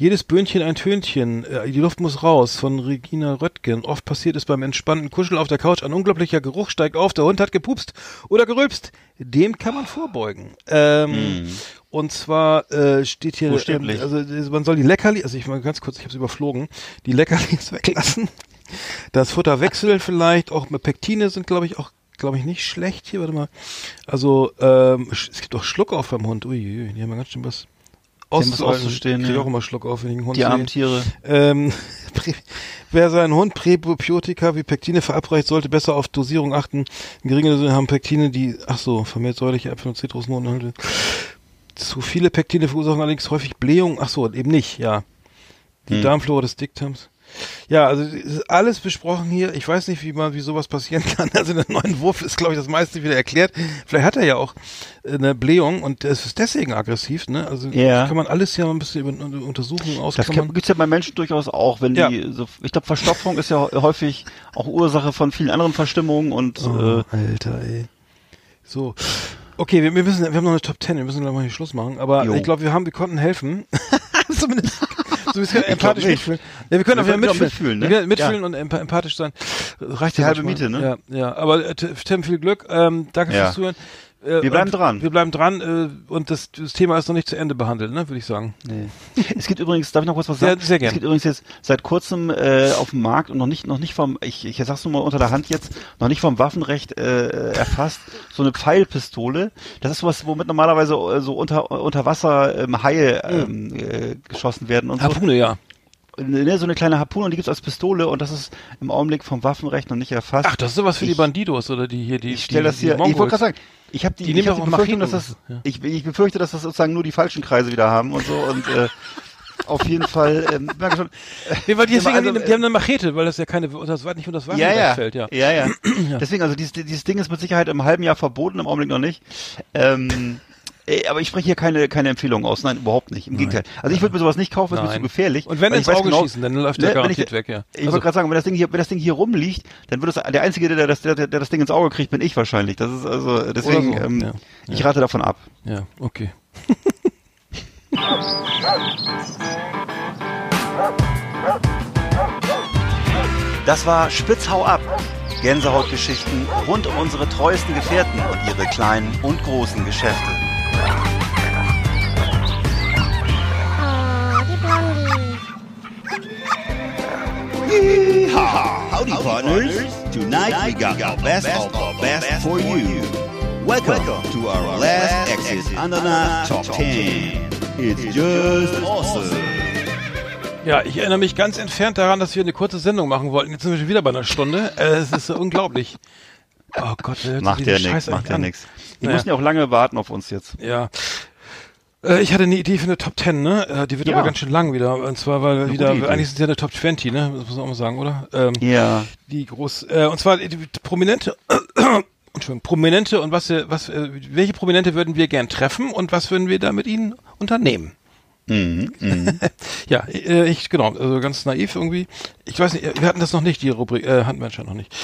C: Jedes Böhnchen ein Tönchen, äh, die Luft muss raus, von Regina Röttgen. Oft passiert es beim entspannten Kuscheln auf der Couch, ein unglaublicher Geruch steigt auf, der Hund hat gepupst oder gerülpst. Dem kann man vorbeugen. Ähm, Und zwar äh, steht hier, ähm, also äh, man soll die Leckerli, also ich mal ganz kurz, ich habe es überflogen, die Leckerlis weglassen. Das Futter wechseln vielleicht, auch mit Pektine sind, glaube ich, auch, glaube ich, nicht schlecht hier. Warte mal. Also, ähm, es gibt auch Schluck auf beim Hund. Uiuiui, die haben ja ganz schön was auszuhalten.
D: auszustehen,
C: Ich krieg
D: ja.
C: auch immer Schluck auf, wenn ich einen Hund
D: Die armen Tiere.
C: Ähm, wer seinen Hund Präbiotika wie Pektine verabreicht, sollte besser auf Dosierung achten. In geringer Dosierung haben Pektine, die, ach so, vermehrt säuerliche Äpfel und Zitrusnoten. Zu viele Pektine verursachen allerdings häufig Blähung. Ach so, eben nicht, ja. Die
D: Hm.
C: Darmflora des Dickdarms. Ja, also alles besprochen hier. Ich weiß nicht, wie man, wie sowas passieren kann. Also in der neuen Wurf ist, glaube ich, das meiste wieder erklärt. Vielleicht hat er ja auch äh, eine Blähung und es ist deswegen aggressiv. Ne? Also
D: Ja.
C: kann man alles ja mal ein bisschen über über Untersuchungen
D: Das
C: ausklammern.
D: gibt es ja bei Menschen durchaus auch, wenn
C: Ja.
D: die, so, ich glaube, Verstopfung ist ja häufig auch Ursache von vielen anderen Verstimmungen und
C: Oh,
D: äh,
C: Alter, ey. So. Okay, wir, wir müssen, wir haben noch eine Top 10, wir müssen gleich mal hier Schluss machen, aber
D: Jo.
C: ich glaube, wir haben, wir konnten helfen. Zumindest. So, wir können empathisch mitfühlen. Ja, wir können
D: Wir
C: auch wieder mitfühlen.
D: mitfühlen, ne?
C: Wir können mitfühlen und emp empathisch sein. Reicht
D: Die
C: ja
D: halbe
C: manchmal.
D: Miete, ne?
C: Ja, ja. Aber äh, Tim, viel Glück. Ähm, danke
D: Ja.
C: fürs Zuhören. Äh,
D: Wir bleiben dran.
C: Wir bleiben dran äh, und das, das Thema ist noch nicht zu Ende behandelt, ne, würde ich sagen.
D: nee. es gibt übrigens, darf ich noch kurz was
C: Ja,
D: sagen?
C: sehr gern.
D: Es gibt übrigens jetzt seit kurzem äh, auf dem Markt und noch nicht, noch nicht vom, ich, ich sag's nur mal unter der Hand jetzt, noch nicht vom Waffenrecht äh, erfasst, so eine Pfeilpistole. Das ist was, womit normalerweise äh, so unter, unter Wasser ähm, Haie ähm, äh, geschossen werden und so.
C: Harpune, ja.
D: Ne, so eine kleine Harpune und die gibt's als Pistole und das ist im Augenblick vom Waffenrecht noch nicht erfasst.
C: Ach, das ist sowas für die
D: Ich-
C: Bandidos oder die hier, die.
D: ich stelle
C: die,
D: das hier,
C: die
D: ich wollte gerade sagen, ich habe die,
C: Die
D: ich hab die Befürchtung, dass das,
C: ja.
D: ich, ich befürchte, dass das sozusagen nur die falschen Kreise wieder haben und so und äh, auf jeden Fall, ähm, merke schon,
C: Nee, weil die, deswegen
D: Also,
C: haben die, die haben eine Machete, weil das ja keine, das war nicht unter das
D: ja,
C: Waffenrecht
D: ja,
C: fällt, ja.
D: ja, ja, Deswegen, also dieses, dieses Ding ist mit Sicherheit im halben Jahr verboten, im Augenblick noch nicht. Ähm, äh, aber ich spreche hier keine, keine Empfehlung aus. Nein, überhaupt nicht. Im Gegenteil. Also ich würde mir sowas nicht kaufen, das ist mir
C: Nein.
D: zu gefährlich.
C: Und wenn ins Auge
D: genau-
C: schießen, dann läuft
D: Ne,
C: der
D: wenn
C: garantiert
D: ich-
C: weg, ja.
D: Ich
C: Also-
D: wollte gerade sagen, wenn das Ding hier, wenn das Ding hier rumliegt, dann wird es der einzige, der das, der, der das Ding ins Auge kriegt, bin ich wahrscheinlich. Das ist also deswegen,
C: so,
D: ähm,
C: ja.
D: ich rate davon ab.
C: Ja, okay.
E: Das war Spitzhau ab. Gänsehautgeschichten rund um unsere treuesten Gefährten und ihre kleinen und großen Geschäfte.
G: Howdy, partners. Tonight we got the best of the best for you. Welcome to our last Exit Ananas Top 10. It's just awesome.
C: Ja, ich erinnere mich ganz entfernt daran, dass wir eine kurze Sendung machen wollten. Jetzt sind wir schon wieder bei einer Stunde. Äh, Es ist so unglaublich. Oh Gott, wer hört sich
D: Macht
C: diese
D: ja nichts, macht ja nichts. Die
C: Naja.
D: müssen ja auch lange warten auf uns jetzt.
C: Ja. Äh, Ich hatte eine Idee für eine Top 10, ne? Äh, Die wird
D: Ja.
C: aber ganz schön lang wieder. Und zwar, weil
D: Eine
C: wieder, eigentlich es ja eine Top 20, ne? Das muss man auch mal sagen, oder? Ähm,
D: Ja.
C: Die groß, äh, und zwar die, Prominente, Entschuldigung, Prominente und was, wir- was, äh, welche Prominente würden wir gern treffen und was würden wir da mit ihnen unternehmen?
D: Mhm, mhm.
C: Ja, äh, ich, genau, also ganz naiv irgendwie. Ich weiß nicht, wir hatten das noch nicht, die Rubrik, äh, hatten wir anscheinend noch nicht.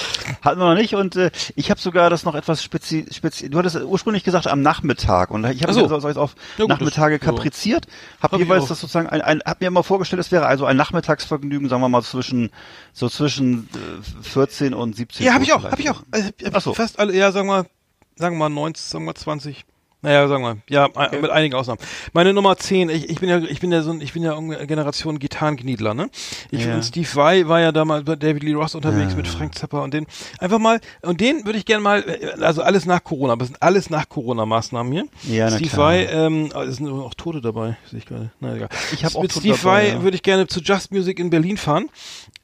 D: Hatten wir noch nicht und äh, ich habe sogar das noch etwas spezi spezi Du hattest ursprünglich gesagt am Nachmittag und ich habe
C: so.
D: jetzt auf
C: Ja, gut,
D: Nachmittage
C: das-
D: kapriziert. Hab,
C: Hab
D: jeweils das sozusagen ein, ein hab mir immer vorgestellt, es wäre also ein Nachmittagsvergnügen, sagen wir mal zwischen so zwischen äh, 14 und 17
C: Ja, habe ich auch, habe ich auch. Also, hab
D: Ach so.
C: Fast alle, ja, sagen wir, sagen wir mal 19, sagen wir 20, Naja, sagen wir. Ja, okay. mit einigen Ausnahmen. Meine Nummer 10, ich, ich bin ja, ich bin ja so ein, ich bin ja Generation Gitarrengniedler, ne? Ich ja. und Steve Vai war ja damals bei David Lee Ross unterwegs ja. mit Frank Zappa und den einfach mal, und den würde ich gerne mal, also alles nach Corona, aber es sind alles nach Corona-Maßnahmen hier. Ja, Steve klar. Vai, ähm, oh, es sind auch Tote dabei, sehe ich gerade. Na egal. Ich habe auch Mit Steve Vai ja. würde ich gerne zu Just Music in Berlin fahren.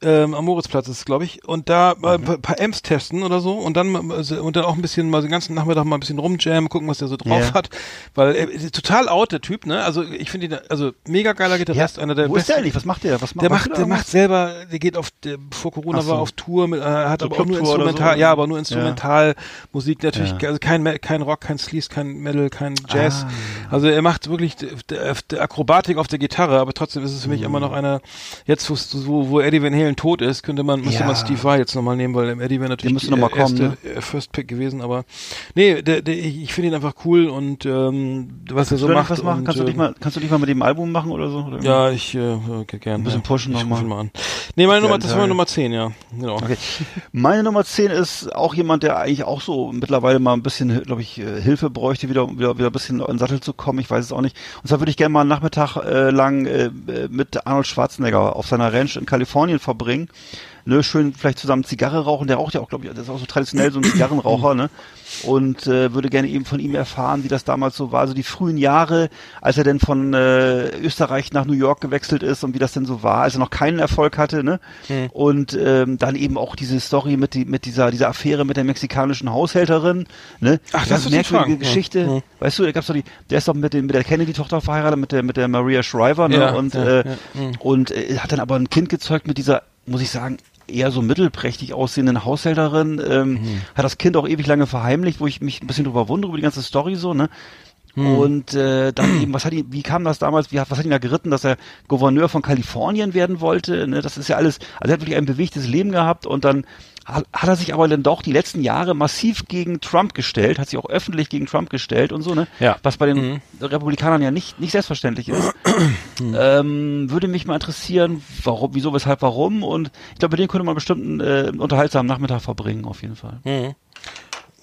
C: Ähm, am Moritzplatz ist es, glaube ich. Und da mhm. ein paar, paar Amps testen oder so und dann und dann auch ein bisschen mal den ganzen Nachmittag mal ein bisschen rumjammen, gucken, was der so drauf hat. Weil er ist total out, der Typ, ne? Also ich finde ihn, also mega geiler Gitarrist, ja, einer der
D: Wo besten. ist der eigentlich? Was macht der? Was macht
C: der? Macht, der macht selber, der geht auf, der, vor Corona so. war auf Tour, mit, äh, hat so aber auch nur Instrumental, so. ja, aber nur Instrumentalmusik, ja. natürlich, also kein, kein Rock, kein Sleaze, kein Metal, kein Jazz. Ah. Also er macht wirklich der, der Akrobatik auf der Gitarre, aber trotzdem ist es für mich mhm. immer noch einer, jetzt wo, wo Eddie Van Halen tot ist, könnte man, müsste ja. man Steve Vai jetzt nochmal nehmen, weil Eddie wäre natürlich
D: der, der erste
C: ne? First Pick gewesen, aber nee, der, der, ich finde ihn einfach cool und ähm, was er so macht.
D: Was machen?
C: Und,
D: kannst, du dich mal, kannst du dich mal mit dem Album machen oder so? Oder?
C: Ja, ich äh, gerne.
D: Ein bisschen pushen ja, nochmal.
C: Mal an. Nee, meine Nummer, das war meine Nummer 10, ja.
D: Genau. Okay. Meine Nummer 10 ist auch jemand, der eigentlich auch so mittlerweile mal ein bisschen, glaube ich, äh, Hilfe bräuchte, wieder, wieder, wieder ein bisschen in den Sattel zu kommen. Ich weiß es auch nicht. Und zwar würde ich gerne mal einen Nachmittag äh, lang äh, mit Arnold Schwarzenegger auf seiner Ranch in Kalifornien verbringen ne, schön vielleicht zusammen Zigarre rauchen. Der raucht ja auch, glaube ich, das ist auch so traditionell so ein Zigarrenraucher, ne? Und äh, würde gerne eben von ihm erfahren, wie das damals so war, also die frühen Jahre, als er denn von äh, Österreich nach New York gewechselt ist und wie das denn so war, als er noch keinen Erfolg hatte, ne? Mhm. Und ähm, dann eben auch diese Story mit die, mit dieser dieser Affäre mit der mexikanischen Haushälterin, ne?
C: Ach, das ist eine merkwürdige
D: Geschichte. Ja. Mhm. Weißt du, da gab's doch die, der ist doch mit dem mit der Kennedy-Tochter verheiratet, mit der mit der Maria Shriver, ne? Ja, und ja, äh, mhm. und äh, hat dann aber ein Kind gezeugt mit dieser muss ich sagen, eher so mittelprächtig aussehenden Haushälterin, ähm, mhm. hat das Kind auch ewig lange verheimlicht, wo ich mich ein bisschen drüber wundere, über die ganze Story so, ne? Mhm. Und äh, dann eben, was hat ihn, wie kam das damals, wie, was hat ihn da geritten, dass er Gouverneur von Kalifornien werden wollte? Ne? Das ist ja alles, also er hat wirklich ein bewegtes Leben gehabt und dann hat, hat er sich aber dann doch die letzten Jahre massiv gegen Trump gestellt, hat sich auch öffentlich gegen Trump gestellt und so, ne?
C: Ja.
D: Was bei den mhm. Republikanern ja nicht, nicht selbstverständlich ist. Mhm. Ähm, würde mich mal interessieren, warum, wieso, weshalb, warum und ich glaube, mit denen könnte man bestimmt einen äh, unterhaltsamen Nachmittag verbringen, auf jeden Fall.
C: Mhm.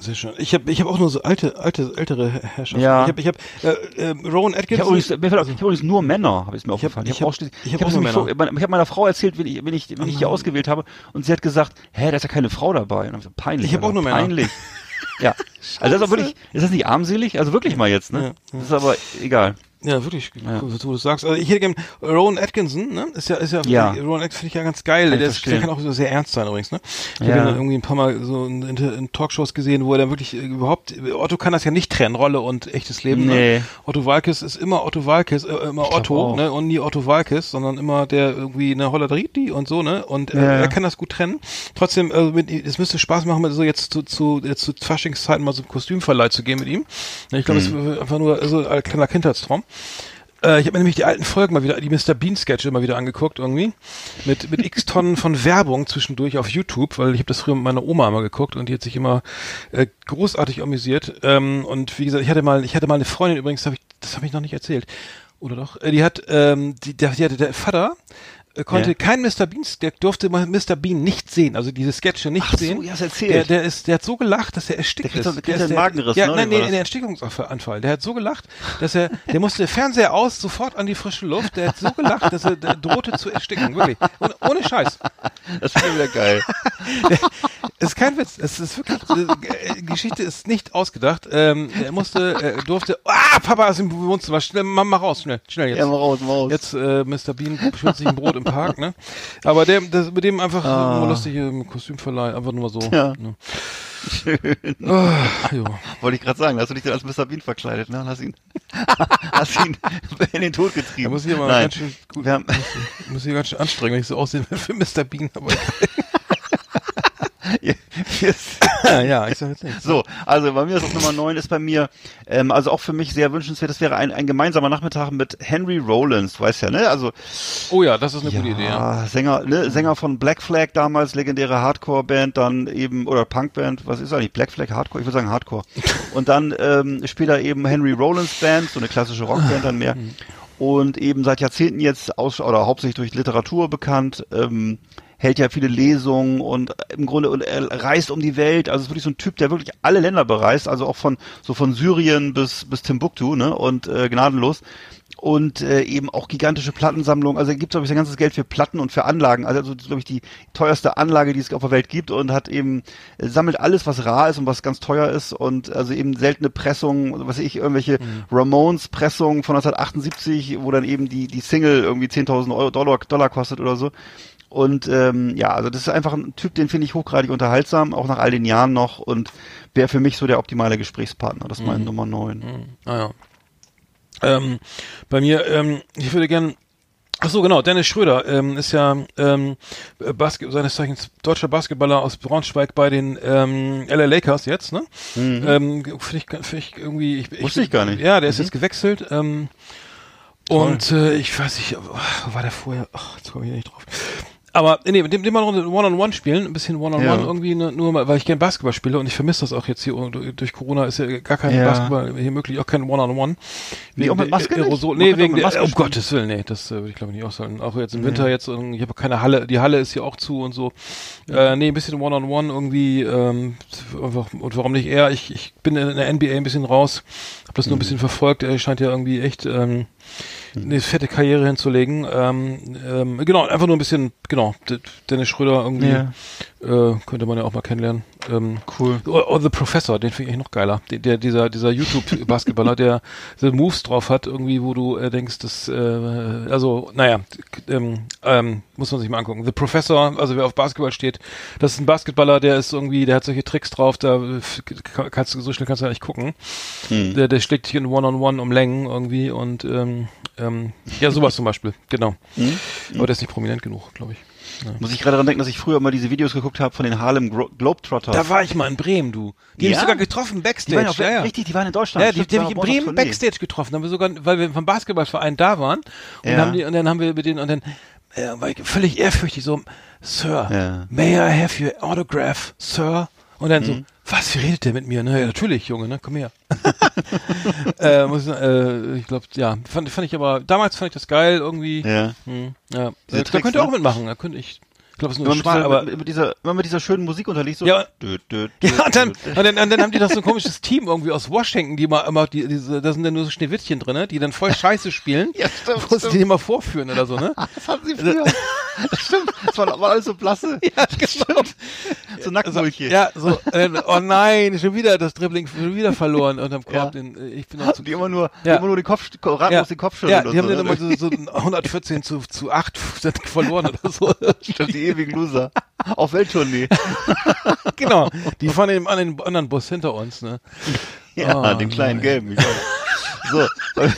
C: Sehr schön. Ich habe ich hab auch nur so alte, alte, ältere Herrschaften.
D: Ja.
C: Ich habe, ich hab, äh, äh, Rowan Atkinson. Ich habe
D: übrigens, mir fällt, ich hab übrigens nur Männer, habe ich mir aufgefallen.
C: Ich habe
D: hab, ich hab, ich hab, auch, hab, ich hab meiner Frau erzählt, wenn ich, wenn ich, wenn ich hier ausgewählt habe, und sie hat gesagt, hä, da ist ja keine Frau dabei. Und ich so, peinlich.
C: Ich habe auch nur Männer.
D: Peinlich. ja. Also das ist auch wirklich, ist das nicht armselig? Also wirklich mal jetzt, ne? Ja, ja. Das ist aber egal.
C: Ja, wirklich, ja. wo du sagst. Also ich hätte gerne Rowan Atkinson, ne? Ist ja, ist ja,
D: ja.
C: Rowan Atkinson finde ich ja ganz geil. Der, ist, der, kann auch so sehr ernst sein übrigens, ne? Ich ja. habe ihn irgendwie ein paar Mal so in, in, Talkshows gesehen, wo er dann wirklich überhaupt, Otto kann das ja nicht trennen, Rolle und echtes Leben. Ne? Nee. Ne? Otto Walkes ist immer Otto Walkes, äh, immer Otto, ne? Und nie Otto Walkes, sondern immer der irgendwie eine Holladriti und so, ne? Und äh, er kann das gut trennen. Trotzdem, äh, mit, es müsste Spaß machen, so jetzt zu, zu, jetzt zu Faschingszeiten mal so ein Kostümverleih zu gehen mit ihm. Ich glaube, es mhm. ist einfach nur so ein kleiner Kindheitstraum. Äh, ich habe mir nämlich die alten Folgen mal wieder, die Mr. Bean Sketche mal wieder angeguckt irgendwie. Mit, mit x Tonnen von Werbung zwischendurch auf YouTube, weil ich habe das früher mit meiner Oma immer geguckt und die hat sich immer äh, großartig amüsiert. Ähm, und wie gesagt, ich hatte mal, ich hatte mal eine Freundin übrigens, hab ich, das habe ich noch nicht erzählt. Oder doch? Äh, die hat, ähm, die, die hatte der Vater, konnte ja. kein Mr. Bean, der durfte Mr. Bean nicht sehen, also diese Sketche nicht Ach sehen.
D: So, ja, erzählt.
C: Der, der ist, der hat so gelacht, dass er erstickt
D: der
C: ist.
D: Der, der ist
C: Magenriss, ja, ne? Nein, nee, der Erstickungsanfall. Der hat so gelacht, dass er, der musste Fernseher aus, sofort an die frische Luft. Der hat so gelacht, dass er drohte zu ersticken, wirklich. Ohne, ohne Scheiß.
D: Das ist wieder geil.
C: Es ist kein Witz. Es ist wirklich, die Geschichte ist nicht ausgedacht. Ähm, er musste, er durfte, ah, Papa ist im Wohnzimmer, schnell, mach raus, schnell, schnell jetzt.
D: Ja, mal raus, mal raus.
C: Jetzt, äh, Mr. Bean schützt sich ein Brot im Park, ne? Aber der, das, mit dem einfach ah. nur lustige Kostümverleih, einfach nur mal so.
D: Ja. Ne? Schön. Oh, Wollte ich gerade sagen, hast du dich dann als Mr. Bean verkleidet, ne? Hast ihn, hast ihn in den Tod getrieben. Da
C: muss ich aber ganz schön gut, Wir haben muss, ich ganz schön anstrengen, wenn ich so aussehe für Mr. Bean, aber
D: ja, ich sag jetzt nicht. So, also bei mir ist auf Nummer 9 ist bei mir, ähm, also auch für mich sehr wünschenswert, das wäre ein, ein gemeinsamer Nachmittag mit Henry Rollins, du weißt ja, ne? Also
C: Oh ja, das ist eine ja, gute Idee. Ja.
D: Sänger, ne, Sänger von Black Flag damals, legendäre Hardcore-Band, dann eben, oder Punk-Band, was ist eigentlich? Black Flag Hardcore? Ich würde sagen Hardcore. Und dann ähm, später eben Henry Rollins Band, so eine klassische Rockband dann mehr. Und eben seit Jahrzehnten jetzt aus oder hauptsächlich durch Literatur bekannt. Ähm, hält ja viele Lesungen und im Grunde und er reist um die Welt. Also ist wirklich so ein Typ, der wirklich alle Länder bereist, also auch von so von Syrien bis bis Timbuktu, ne? Und äh, gnadenlos und äh, eben auch gigantische Plattensammlungen. Also er gibt, glaube ich, sein ganzes Geld für Platten und für Anlagen. Also, also glaube ich, die teuerste Anlage, die es auf der Welt gibt und hat eben, äh, sammelt alles, was rar ist und was ganz teuer ist und also eben seltene Pressungen, was weiß ich, irgendwelche mhm. Ramones-Pressungen von 1978, wo dann eben die, die Single irgendwie 10.000 Euro, Dollar, Dollar kostet oder so. Und ähm, ja, also das ist einfach ein Typ, den finde ich hochgradig unterhaltsam, auch nach all den Jahren noch und wäre für mich so der optimale Gesprächspartner. Das ist mein mhm. Nummer 9. Mhm.
C: Ah ja. Ähm, bei mir, ähm, ich würde gern Ach so, genau. Dennis Schröder ähm, ist ja ähm, Basket seines Zeichens deutscher Basketballer aus Braunschweig bei den ähm, LA Lakers jetzt, ne? Mhm. Ähm, Finde ich, find ich irgendwie. Ich,
D: Wusste ich, ich gar nicht.
C: Ja, der ist mhm. jetzt gewechselt. Ähm, und äh, ich weiß nicht, war der vorher? Ach, jetzt komme ich nicht drauf. Aber nee, mit dem, dem mal One-on-One spielen, ein bisschen One-on-One -on -One ja. irgendwie, ne, nur mal, weil ich gerne Basketball spiele und ich vermisse das auch jetzt hier durch Corona ist ja gar kein ja. Basketball hier möglich, auch kein One-on-One.
D: Wie auch mit Maske
C: Aerosol, Nee, wegen der, um Gottes Willen, nee, das äh, würde ich glaube ich nicht aushalten. Auch jetzt im Winter nee. jetzt, ich habe keine Halle, die Halle ist hier auch zu und so. Äh, nee, ein bisschen One-on-One -on -One irgendwie, ähm, einfach, und warum nicht eher, ich, ich bin in der NBA ein bisschen raus, habe das nur ein mhm. bisschen verfolgt, er scheint ja irgendwie echt, ähm, eine fette Karriere hinzulegen. Ähm, ähm, genau, einfach nur ein bisschen, genau, Dennis Schröder irgendwie ja. Äh, könnte man ja auch mal kennenlernen. Ähm, cool. Oh, oh, The Professor, den finde ich noch geiler. Der, der dieser dieser YouTube-Basketballer, der so Moves drauf hat, irgendwie, wo du äh, denkst, dass, äh, also, naja, ähm, ähm, muss man sich mal angucken. The Professor, also wer auf Basketball steht, das ist ein Basketballer, der ist irgendwie, der hat solche Tricks drauf, da kannst du so schnell kannst du ja nicht gucken. Hm. Der, der schlägt dich in One-on-One -on -one um Längen irgendwie und ähm, ähm, ja, sowas zum Beispiel, genau. Hm? Aber der ist nicht prominent genug, glaube ich.
D: Ja. Muss ich gerade daran denken, dass ich früher mal diese Videos geguckt habe von den Harlem Gro Globetrotters.
C: Da war ich mal in Bremen, du. Die ja? habe ich sogar getroffen, Backstage.
D: Die waren auch, ja, ja. Richtig, die waren in Deutschland.
C: Ja, die, die habe ich in Bremen Backstage getroffen. Haben wir sogar, weil wir vom Basketballverein da waren. Und, ja. haben die, und dann haben wir mit denen, und dann äh, war ich völlig ehrfürchtig, so, Sir, may I have your autograph, Sir? Und dann mhm. so, was, wie redet der mit mir? Ne, ja, natürlich, Junge, ne, komm her. äh, muss, äh, ich glaube, ja, fand, fand ich aber, damals fand ich das geil, irgendwie. Ja. Hm, ja. Da könnt ihr auch mitmachen, da könnte ich, ich glaube, es ist nur
D: schmal, aber mit dieser, immer mit dieser schönen Musik unterliegt so.
C: Ja, dö, dö, dö, ja und, dann, und, dann, und dann haben die das so ein komisches Team irgendwie aus Washington, die immer, immer die, diese, da sind dann nur so Schneewittchen drin, ne, die dann voll Scheiße spielen, ja, stimmt, wo sie die immer vorführen oder so, ne?
D: das hatten sie früher. das stimmt. Das war, war alles so blasse. Ja, genau. So Nacktmulche.
C: Ja, so, äh, oh nein, schon wieder das Dribbling, schon wieder verloren unterm Korb. Ja. Den, äh, ich bin
D: auch zu, die immer nur, ja. die immer nur den Kopf, ratlos
C: ja.
D: den Kopf schütteln.
C: Ja, die haben so, dann ne? immer so, so 114 zu, zu 8 verloren oder so.
D: Stimmt, die ewigen Loser. Auf Welttournee.
C: genau. Die fahren eben an den anderen Bus hinter uns, ne?
D: Ja, oh, den kleinen nein. gelben. So.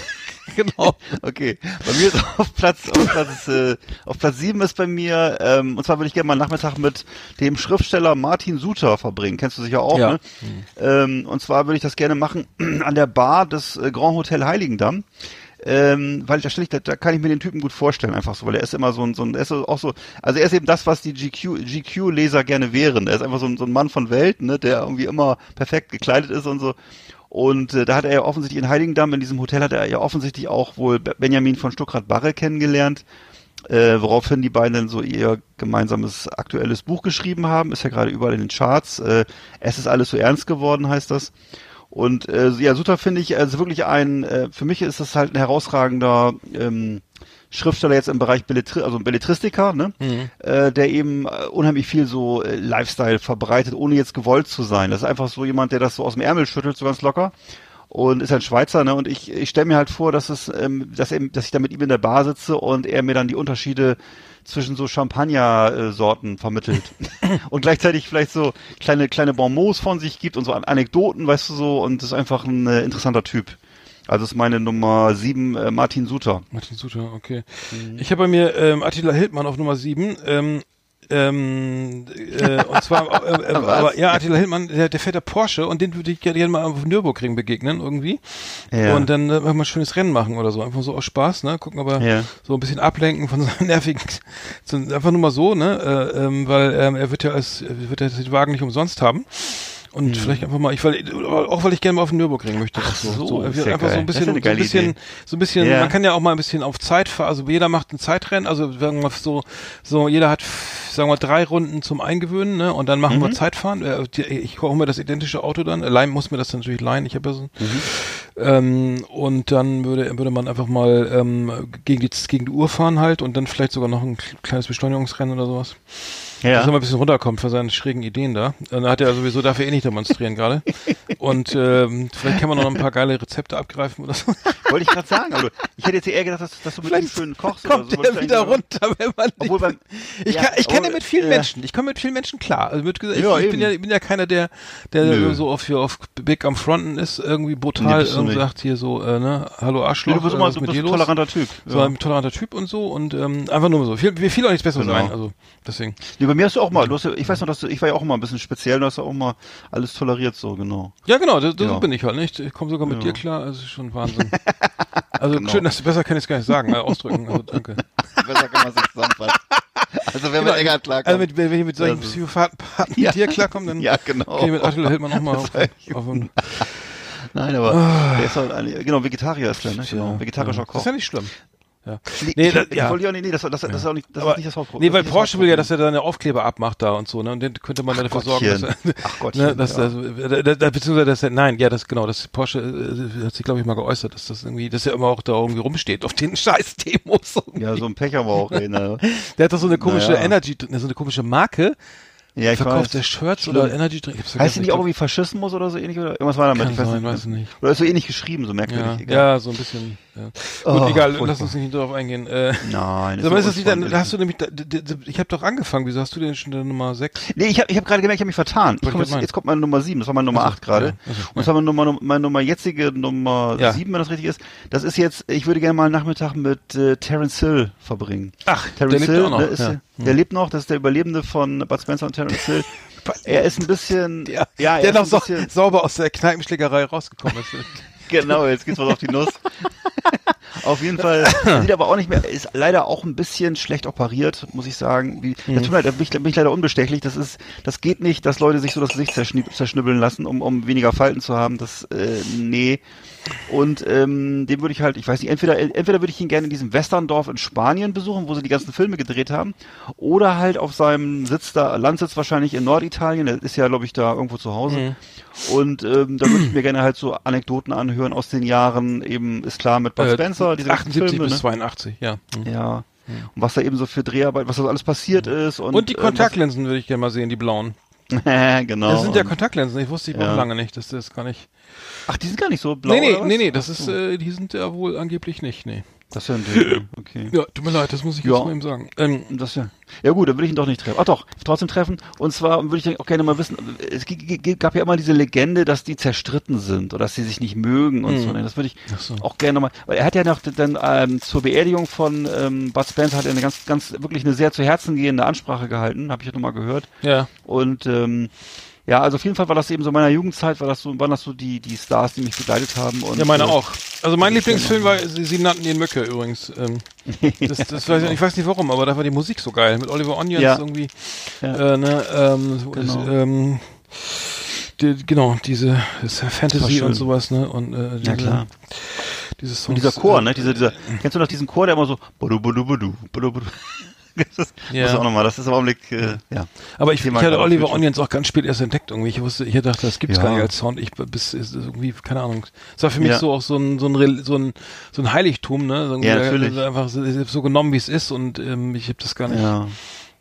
D: genau. Okay. Bei mir ist auf Platz, auf Platz, äh, auf Platz sieben ist bei mir, ähm, und zwar würde ich gerne mal einen Nachmittag mit dem Schriftsteller Martin Suter verbringen. Kennst du sicher auch, ja. ne? Mhm. Ähm, und zwar würde ich das gerne machen an der Bar des äh, Grand Hotel Heiligendamm ähm, weil da stelle ich, da, da kann ich mir den Typen gut vorstellen, einfach so, weil er ist immer so ein, so ein, er ist auch so, also er ist eben das, was die GQ, GQ-Leser gerne wären. Er ist einfach so ein, so ein Mann von Welt, ne, der irgendwie immer perfekt gekleidet ist und so. Und äh, da hat er ja offensichtlich in Heiligendamm, in diesem Hotel hat er ja offensichtlich auch wohl Benjamin von Stuckrad-Barre kennengelernt, äh, woraufhin die beiden dann so ihr gemeinsames aktuelles Buch geschrieben haben. Ist ja gerade überall in den Charts. Äh, es ist alles so ernst geworden, heißt das. Und äh, ja, Suter finde ich also wirklich ein, äh, für mich ist das halt ein herausragender ähm, Schriftsteller jetzt im Bereich Belletri also Belletristiker, ne? Mhm. Äh, der eben äh, unheimlich viel so äh, Lifestyle verbreitet, ohne jetzt gewollt zu sein. Das ist einfach so jemand, der das so aus dem Ärmel schüttelt, so ganz locker. Und ist ein Schweizer, ne? Und ich, ich stelle mir halt vor, dass es, ähm, dass, eben, dass ich da mit ihm in der Bar sitze und er mir dann die Unterschiede zwischen so Champagner-Sorten vermittelt. und gleichzeitig vielleicht so kleine, kleine Bonmots von sich gibt und so Anekdoten, weißt du so, und ist einfach ein äh, interessanter Typ. Also ist meine Nummer sieben äh, Martin Suter.
C: Martin Suter, okay. Mhm. Ich habe bei mir ähm, Attila Hildmann auf Nummer sieben. Ähm, ähm, äh, und zwar, äh, äh, aber ja, Attila Hildmann, der, der fährt der Porsche und den würde ich gerne mal auf Nürburgring begegnen irgendwie. Ja. Und dann äh, mal ein schönes Rennen machen oder so. Einfach so aus Spaß, ne? Gucken, aber ja. so ein bisschen ablenken von seinem nervigen, so, einfach nur mal so, ne? Äh, ähm, weil ähm, er wird ja als, wird ja den Wagen nicht umsonst haben. Und vielleicht einfach mal, ich weil, auch weil ich gerne mal auf den Nürburgring möchte. Ach
D: so,
C: so
D: ja
C: einfach so
D: geil.
C: ein
D: Das ist
C: bisschen, so ein bisschen, so ein bisschen,
D: Ja.
C: man kann ja auch mal ein bisschen auf Zeit fahren, also jeder macht ein Zeitrennen, also sagen wir mal so, so jeder hat, sagen wir drei Runden zum Eingewöhnen, ne, und dann machen
D: Mhm.
C: wir Zeitfahren. Äh, Ich hole mir das identische Auto dann, leihen muss mir das natürlich leihen, ich habe ja so ein,
D: Mhm.
C: ähm, und dann würde, würde man einfach mal ähm, gegen, die, gegen die Uhr fahren halt und dann vielleicht sogar noch ein kleines Beschleunigungsrennen oder sowas.
D: Ja.
C: Dass er mal ein bisschen runterkommt von seinen schrägen Ideen da. Und da hat er sowieso dafür eh nicht demonstrieren gerade. Und ähm, vielleicht kann man noch ein paar geile Rezepte abgreifen oder so.
D: Wollte ich gerade sagen. Also, ich hätte jetzt eher gedacht, dass, dass du mit ihm
C: Vielleicht
D: schön kochst
C: Kommt
D: oder so.
C: er wieder runter, wenn man
D: Obwohl beim,
C: ich
D: Ja,
C: kann, ich kann ja mit vielen
D: äh,
C: Menschen. Ich komme mit vielen Menschen klar. Also mit, ich,
D: Ja,
C: ich bin ja, ich bin ja keiner, der, der
D: Nö.
C: so auf, hier auf Big am Fronten ist, irgendwie
D: Nee,
C: brutal
D: du
C: irgendwie
D: nicht.
C: sagt hier so, äh, ne, hallo Arschloch.
D: du bist
C: äh,
D: immer
C: was
D: du
C: mit
D: bist ein toleranter Typ.
C: So
D: Ja.
C: ein toleranter Typ und so und ähm, einfach nur so. Viel, viel auch nichts Besseres
D: Genau.
C: sein. Also deswegen.
D: Nee, bei mir hast du auch mal, du hast, ich weiß noch, dass du, ich war ja auch immer ein bisschen speziell, du hast ja auch mal alles toleriert, so, genau.
C: Ja, genau, das, das
D: Ja.
C: bin ich halt nicht. Ich komme sogar mit
D: Ja.
C: dir klar, also ist schon Wahnsinn. Also
D: Genau.
C: schön, dass du besser kann ich es gar nicht sagen, äh, ausdrücken. Also danke.
D: Besser kann man sich zusammenfassen. Also wenn
C: Genau,
D: man enger klarkommt.
C: Also mit, wenn ich mit solchen
D: Das
C: Psychopathen
D: Ja.
C: mit dir klarkomme, dann
D: ja, genau.
C: okay, mit Attila Hildmann auch mal auf,
D: Das
C: auf einen,
D: Nein, aber der ist halt eine, genau, Vegetarier ist der, ne? Genau, vegetarischer
C: ja.
D: Koch.
C: Das ist ja nicht schlimm. Ja.
D: Nee,
C: Nee, das- ja.
D: ja nicht, nee, das, das, das ist auch nicht, das
C: Aber-
D: ist nicht das Hauptproblem.
C: Nee, weil
D: das das
C: Porsche will ja, dass er deine Aufkleber abmacht da und so, ne? Und den könnte man dafür sorgen, dass er.
D: Ach Gottchen,
C: ne, dass
D: ja.
C: das, äh, da, da, beziehungsweise dass er, nein, ja, das genau, das Porsche äh, hat sich glaube ich mal geäußert, dass das irgendwie, dass er immer auch da irgendwie rumsteht auf den scheiß Demos.
D: Ja, so ein Pech haben wir auch, ey, ne?
C: Der hat doch so eine komische
D: Naja.
C: Energy, so eine komische Marke.
D: Ja, ich
C: verkauft der
D: weiß.
C: Shirts
D: Schlimm.
C: oder Energy Drink.
D: Heißt die nicht
C: ich
D: auch irgendwie Faschismus oder so ähnlich? Oder irgendwas war damit?
C: Kann
D: ich weiß
C: sein,
D: nicht.
C: weiß ich nicht.
D: Oder ist so ähnlich geschrieben, so
C: Ja,
D: merkwürdig. egal.
C: ja, so ein bisschen. Ja.
D: Oh,
C: Gut, egal,
D: furchtbar.
C: lass uns nicht darauf eingehen. Äh,
D: Nein.
C: Mal, ist das nicht dann, hast du nämlich, da, d- d- ich habe doch angefangen, wieso hast du denn schon der Nummer 6?
D: Nee, ich habe ich hab gerade gemerkt, ich habe mich vertan. Ich komm jetzt, jetzt kommt meine Nummer 7, das war meine Nummer
C: Ach so,
D: 8 gerade.
C: ja, ach so,
D: Und das war meine Nummer, meine Nummer jetzige Nummer
C: Ja.
D: 7, wenn das richtig ist. Das ist jetzt, ich würde gerne mal einen Nachmittag mit äh, Terence Hill verbringen.
C: Ach,
D: Terence
C: der lebt
D: Hill,
C: auch noch.
D: Der, ist,
C: ja.
D: der lebt noch, das ist der Überlebende von Bud Spencer und Terence Hill. Er ist ein bisschen,
C: Der,
D: ja, er
C: der noch
D: bisschen,
C: sauber aus der Kneipenschlägerei rausgekommen ist.
D: genau, jetzt geht's was auf die Nuss. Auf jeden Fall, sieht aber auch nicht mehr, ist leider auch ein bisschen schlecht operiert, muss ich sagen. Wie,
C: Mhm.
D: das tut mir leid, da bin ich, bin ich leider unbestechlich. Das ist, das geht nicht, dass Leute sich so das Gesicht zerschnibbeln lassen, um, um weniger Falten zu haben. Das, äh, nee. Und ähm, den würde ich halt, ich weiß nicht, entweder entweder würde ich ihn gerne in diesem Westerndorf in Spanien besuchen, wo sie die ganzen Filme gedreht haben, oder halt auf seinem Sitz da, Landsitz wahrscheinlich in Norditalien, der ist ja, glaube ich, da irgendwo zu Hause.
C: Mhm.
D: Und ähm, da würde ich mir gerne halt so Anekdoten anhören aus den Jahren, eben ist klar mit Bud
C: Äh,
D: Spencer, diese ganzen
C: 78
D: Filme,
C: bis
D: ne?
C: 82, ja. Mhm.
D: Ja. Und was da eben so für Dreharbeit, was da so alles passiert ist. Und,
C: Und die
D: ähm,
C: Kontaktlinsen würde ich gerne mal sehen, die blauen.
D: genau.
C: Das sind ja Kontaktlinsen, ich wusste ich
D: Ja.
C: lange nicht, dass das gar nicht.
D: Ach, die sind gar nicht so blau.
C: nee, nee, nee, nee, das ist, äh, die sind ja wohl angeblich nicht, nee.
D: Das ist ja ein Ding. Okay.
C: Ja, tut mir leid, das muss ich
D: Ja.
C: jetzt mal eben sagen. Ähm,
D: Das ja. Ja gut, dann würde ich ihn doch nicht treffen. Ach doch, trotzdem treffen. Und zwar würde ich auch gerne mal wissen, es gab ja immer diese Legende, dass die zerstritten sind oder dass sie sich nicht mögen und
C: Mhm.
D: so. Das würde ich
C: so.
D: auch gerne mal, weil er hat ja noch dann ähm, zur Beerdigung von ähm, Bud Spencer hat er eine ganz, ganz, wirklich eine sehr zu Herzen gehende Ansprache gehalten, habe ich ja nochmal gehört.
C: ja.
D: Und ähm, ja, also auf jeden Fall war das eben so in meiner Jugendzeit, war das so, waren das so die, die Stars, die mich begleitet haben. Und,
C: Ja, meine
D: äh,
C: auch. Also mein Lieblingsfilm war, sie, sie nannten ihn Mücke übrigens. Ähm, das, das weiß ich, ich weiß nicht warum, aber da war die Musik so geil. Mit Oliver Onions
D: Ja.
C: irgendwie.
D: Ja.
C: Äh, ne, ähm,
D: Genau.
C: ähm, die, genau, diese Fantasy und sowas, ne? Und äh, diese,
D: Ja, klar.
C: Songs,
D: Und dieser Chor,
C: äh,
D: ne? Dieser, dieser, kennst du noch diesen Chor, der immer so budu, budu, budu, budu, budu. Das ist,
C: Ja.
D: ist auch nochmal, das ist im Augenblick, äh, ja.
C: Aber ich, ich hatte Oliver Onions auch ganz spät erst entdeckt irgendwie. Ich wusste, ich dachte, das gibt's
D: Ja.
C: gar nicht als Sound. Ich bis irgendwie keine Ahnung. Es war für mich
D: Ja.
C: so auch so ein so ein so ein so ein Heiligtum, ne? So,
D: Ja, natürlich.
C: Einfach so, hab's so genommen, wie es ist und ähm, ich habe das gar nicht.
D: Ja.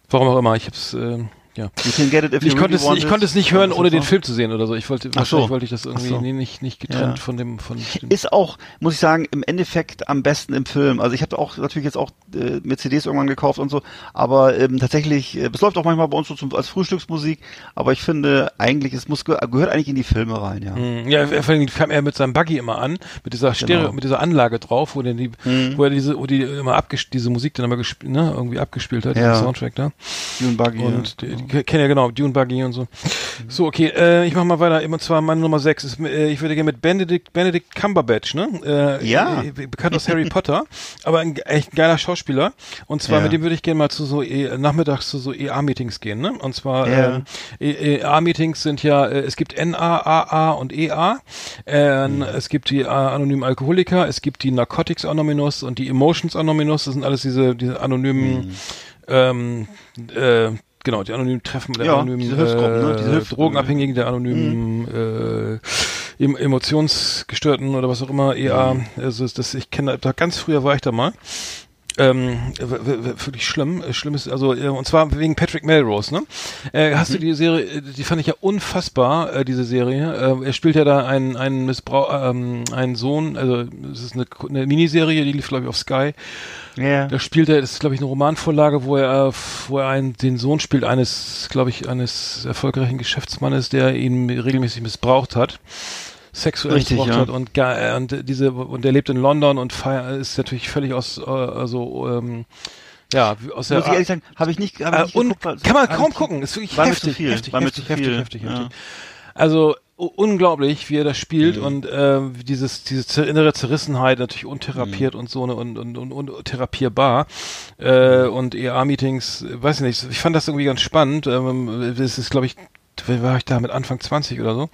C: Warum auch immer. Ich habe es ähm, ja.
D: You can get it if
C: Ich konnte
D: really
C: es,
D: want
C: ich konnte es nicht hören, ohne den. Film zu sehen oder so. Ich wollte,
D: Ach so.
C: wollte ich das irgendwie
D: so.
C: nicht, nicht getrennt
D: Ja.
C: von dem, von dem.
D: Ist auch, muss ich sagen, im Endeffekt am besten im Film. Also ich habe auch natürlich jetzt auch äh, mir CDs irgendwann gekauft und so, aber ähm, tatsächlich, äh, es läuft auch manchmal bei uns so zum, als Frühstücksmusik, aber ich finde eigentlich, es muss ge gehört eigentlich in die Filme rein, ja.
C: Mm, Ja, vor allem kam er mit seinem Buggy immer an, mit dieser Stereo,
D: Genau.
C: mit dieser Anlage drauf, wo die,
D: Mhm.
C: wo er diese, wo die immer abgespielt, diese Musik dann immer gespielt, ne, irgendwie abgespielt hat,
D: Ja.
C: diesen Soundtrack da.
D: Dune Buggy,
C: Und
D: ja.
C: die, Ich kenne ja genau, Dune Buggy und so. So, okay, äh, ich mach mal weiter. Und zwar meine Nummer 6 ist, äh, ich würde gerne mit Benedict, Benedict Cumberbatch, ne? Äh,
D: Ja.
C: äh, bekannt aus Harry Potter, aber ein echt geiler Schauspieler. Und zwar
D: Ja.
C: mit dem würde ich gerne mal zu so e nachmittags zu so EA-Meetings gehen, ne? Und zwar
D: Ja.
C: ähm, EA-Meetings sind ja, äh, es gibt NA, AA und EA. Äh,
D: Mhm.
C: Es gibt die anonymen Alkoholiker, es gibt die Narcotics Anonymous und die Emotions Anonymous. Das sind alles diese, diese anonymen
D: Mhm.
C: ähm, äh, genau, die anonymen Treffen der
D: Ja,
C: anonymen
D: diese Hilfsgruppen, ne? Diese
C: äh,
D: Hilfs-
C: Drogenabhängigen, der anonymen äh, em Emotionsgestörten oder was auch immer, EA. Also ist das, ich kenne da ganz früher war ich da mal. Ähm, wirklich schlimm. Äh, Schlimm ist, also, äh, und zwar wegen Patrick Melrose, ne? Äh, hast du die Serie, äh, die fand ich ja unfassbar, äh, diese Serie. Äh, er spielt ja da einen, einen Missbrauch, ähm, einen Sohn, also, es ist eine, eine Miniserie, die lief, glaube ich, auf Sky.
D: Ja.
C: Da spielt er, das ist glaube ich eine Romanvorlage, wo er, wo er einen, den Sohn spielt eines, glaube ich, eines erfolgreichen Geschäftsmannes, der ihn regelmäßig missbraucht hat, sexuell
D: Richtig,
C: missbraucht
D: ja.
C: hat und, ga- und diese und er lebt in London und feier, ist natürlich völlig aus, äh, also ähm, ja, aus der
D: Muss ich ehrlich sagen, habe ich nicht, hab ich
C: äh,
D: nicht
C: und
D: geguckt, weil-
C: kann man kaum gucken, ist wirklich
D: war
C: heftig,
D: viel,
C: heftig,
D: war
C: heftig, heftig, heftig,
D: ja.
C: heftig. Also unglaublich, wie er das spielt
D: Mhm.
C: und äh, dieses diese innere Zerrissenheit natürlich untherapiert
D: Mhm.
C: und so ne, und und und, und therapierbar äh,
D: Mhm.
C: und EA-Meetings, äh, weiß ich nicht, ich fand das irgendwie ganz spannend. Ähm, das ist glaube ich war ich da? Mit Anfang 20 oder so,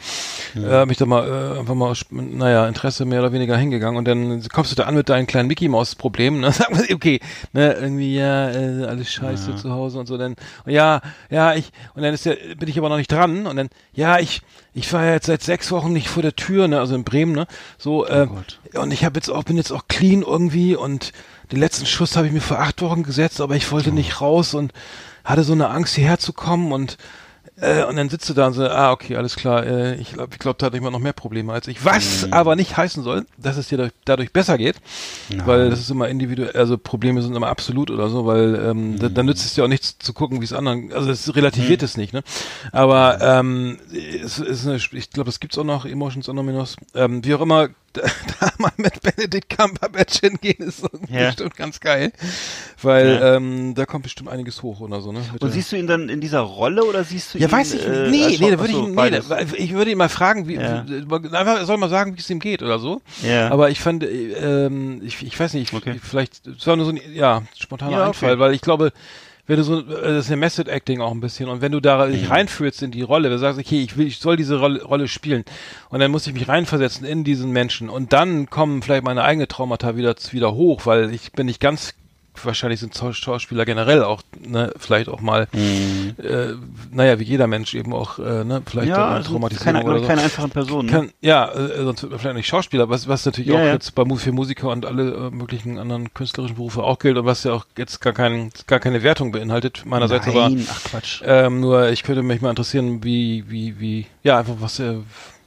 C: äh, habe ich da mal äh, einfach mal, aus, naja, Interesse mehr oder weniger hingegangen. Und dann kommst du da an mit deinen kleinen Mickey Maus Problemen, ne? Sag mal, okay, ne, irgendwie ja, äh, alles scheiße zu Hause und so, dann ja, ja, ich und dann ist ja, bin ich aber noch nicht dran. Und dann ja, ich ich war ja jetzt seit sechs Wochen nicht vor der Tür, ne, also in Bremen, ne, so äh, und ich habe jetzt auch bin jetzt auch clean irgendwie. Und den letzten Schuss habe ich mir vor acht Wochen gesetzt, aber ich wollte nicht raus und hatte so eine Angst hierher zu kommen. Und äh, und dann sitzt du da und so, ah, okay, alles klar, äh, ich glaube, ich glaub, da hat jemand noch mehr Probleme als ich. Was aber nicht heißen soll, dass es dir dadurch, dadurch besser geht, weil das ist immer individuell, also Probleme sind immer absolut oder so, weil ähm, da, dann nützt es dir auch nichts zu gucken, wie es anderen, also es relativiert es nicht, ne? Aber ähm, es ist eine, ich glaube, das gibt's auch noch, Emotions Anonymous, ähm, wie auch immer, da, da mal mit Benedict Cumberbatch hingehen, ist
D: Ja.
C: bestimmt ganz geil, weil
D: Ja.
C: ähm, da kommt bestimmt einiges hoch oder so, ne? Mit
D: Und siehst du ihn dann in dieser Rolle oder siehst du
C: ja, weiß ich
D: äh,
C: nicht. Nee,
D: als
C: nee, da würde ich, nee,
D: beides.
C: ich würde ihn mal fragen, wie,
D: Ja.
C: einfach, soll mal sagen, wie es ihm geht oder so.
D: Ja.
C: Aber ich fand, äh, ähm, ich, ich weiß nicht,
D: Okay.
C: vielleicht, es war nur so ein, ja, spontaner
D: Ja, okay.
C: Einfall, weil ich glaube, wenn du so, äh, das ist ja Method Acting auch ein bisschen und wenn du da
D: Mhm.
C: dich reinfühlst in die Rolle, wenn du sagst, okay, ich will, ich soll diese Rolle, Rolle spielen und dann muss ich mich reinversetzen in diesen Menschen und dann kommen vielleicht meine eigenen Traumata wieder, wieder hoch, weil ich bin nicht ganz wahrscheinlich sind Schau- Schauspieler generell auch, ne, vielleicht auch mal,
D: Mhm.
C: äh, naja, wie jeder Mensch eben auch, äh, ne, vielleicht
D: ja,
C: auch
D: also
C: eine Traumatisierung
D: keine,
C: oder so.
D: keine einfachen Personen.
C: Kann, ja, äh, sonst wird man vielleicht nicht Schauspieler, was, was natürlich
D: Ja,
C: auch
D: ja.
C: jetzt bei für Musiker und alle äh, möglichen anderen künstlerischen Berufe auch gilt und was ja auch jetzt gar, kein, gar keine Wertung beinhaltet, meinerseits aber
D: Nein, ach Quatsch.
C: ähm, nur ich könnte mich mal interessieren, wie, wie, wie, ja, einfach was er,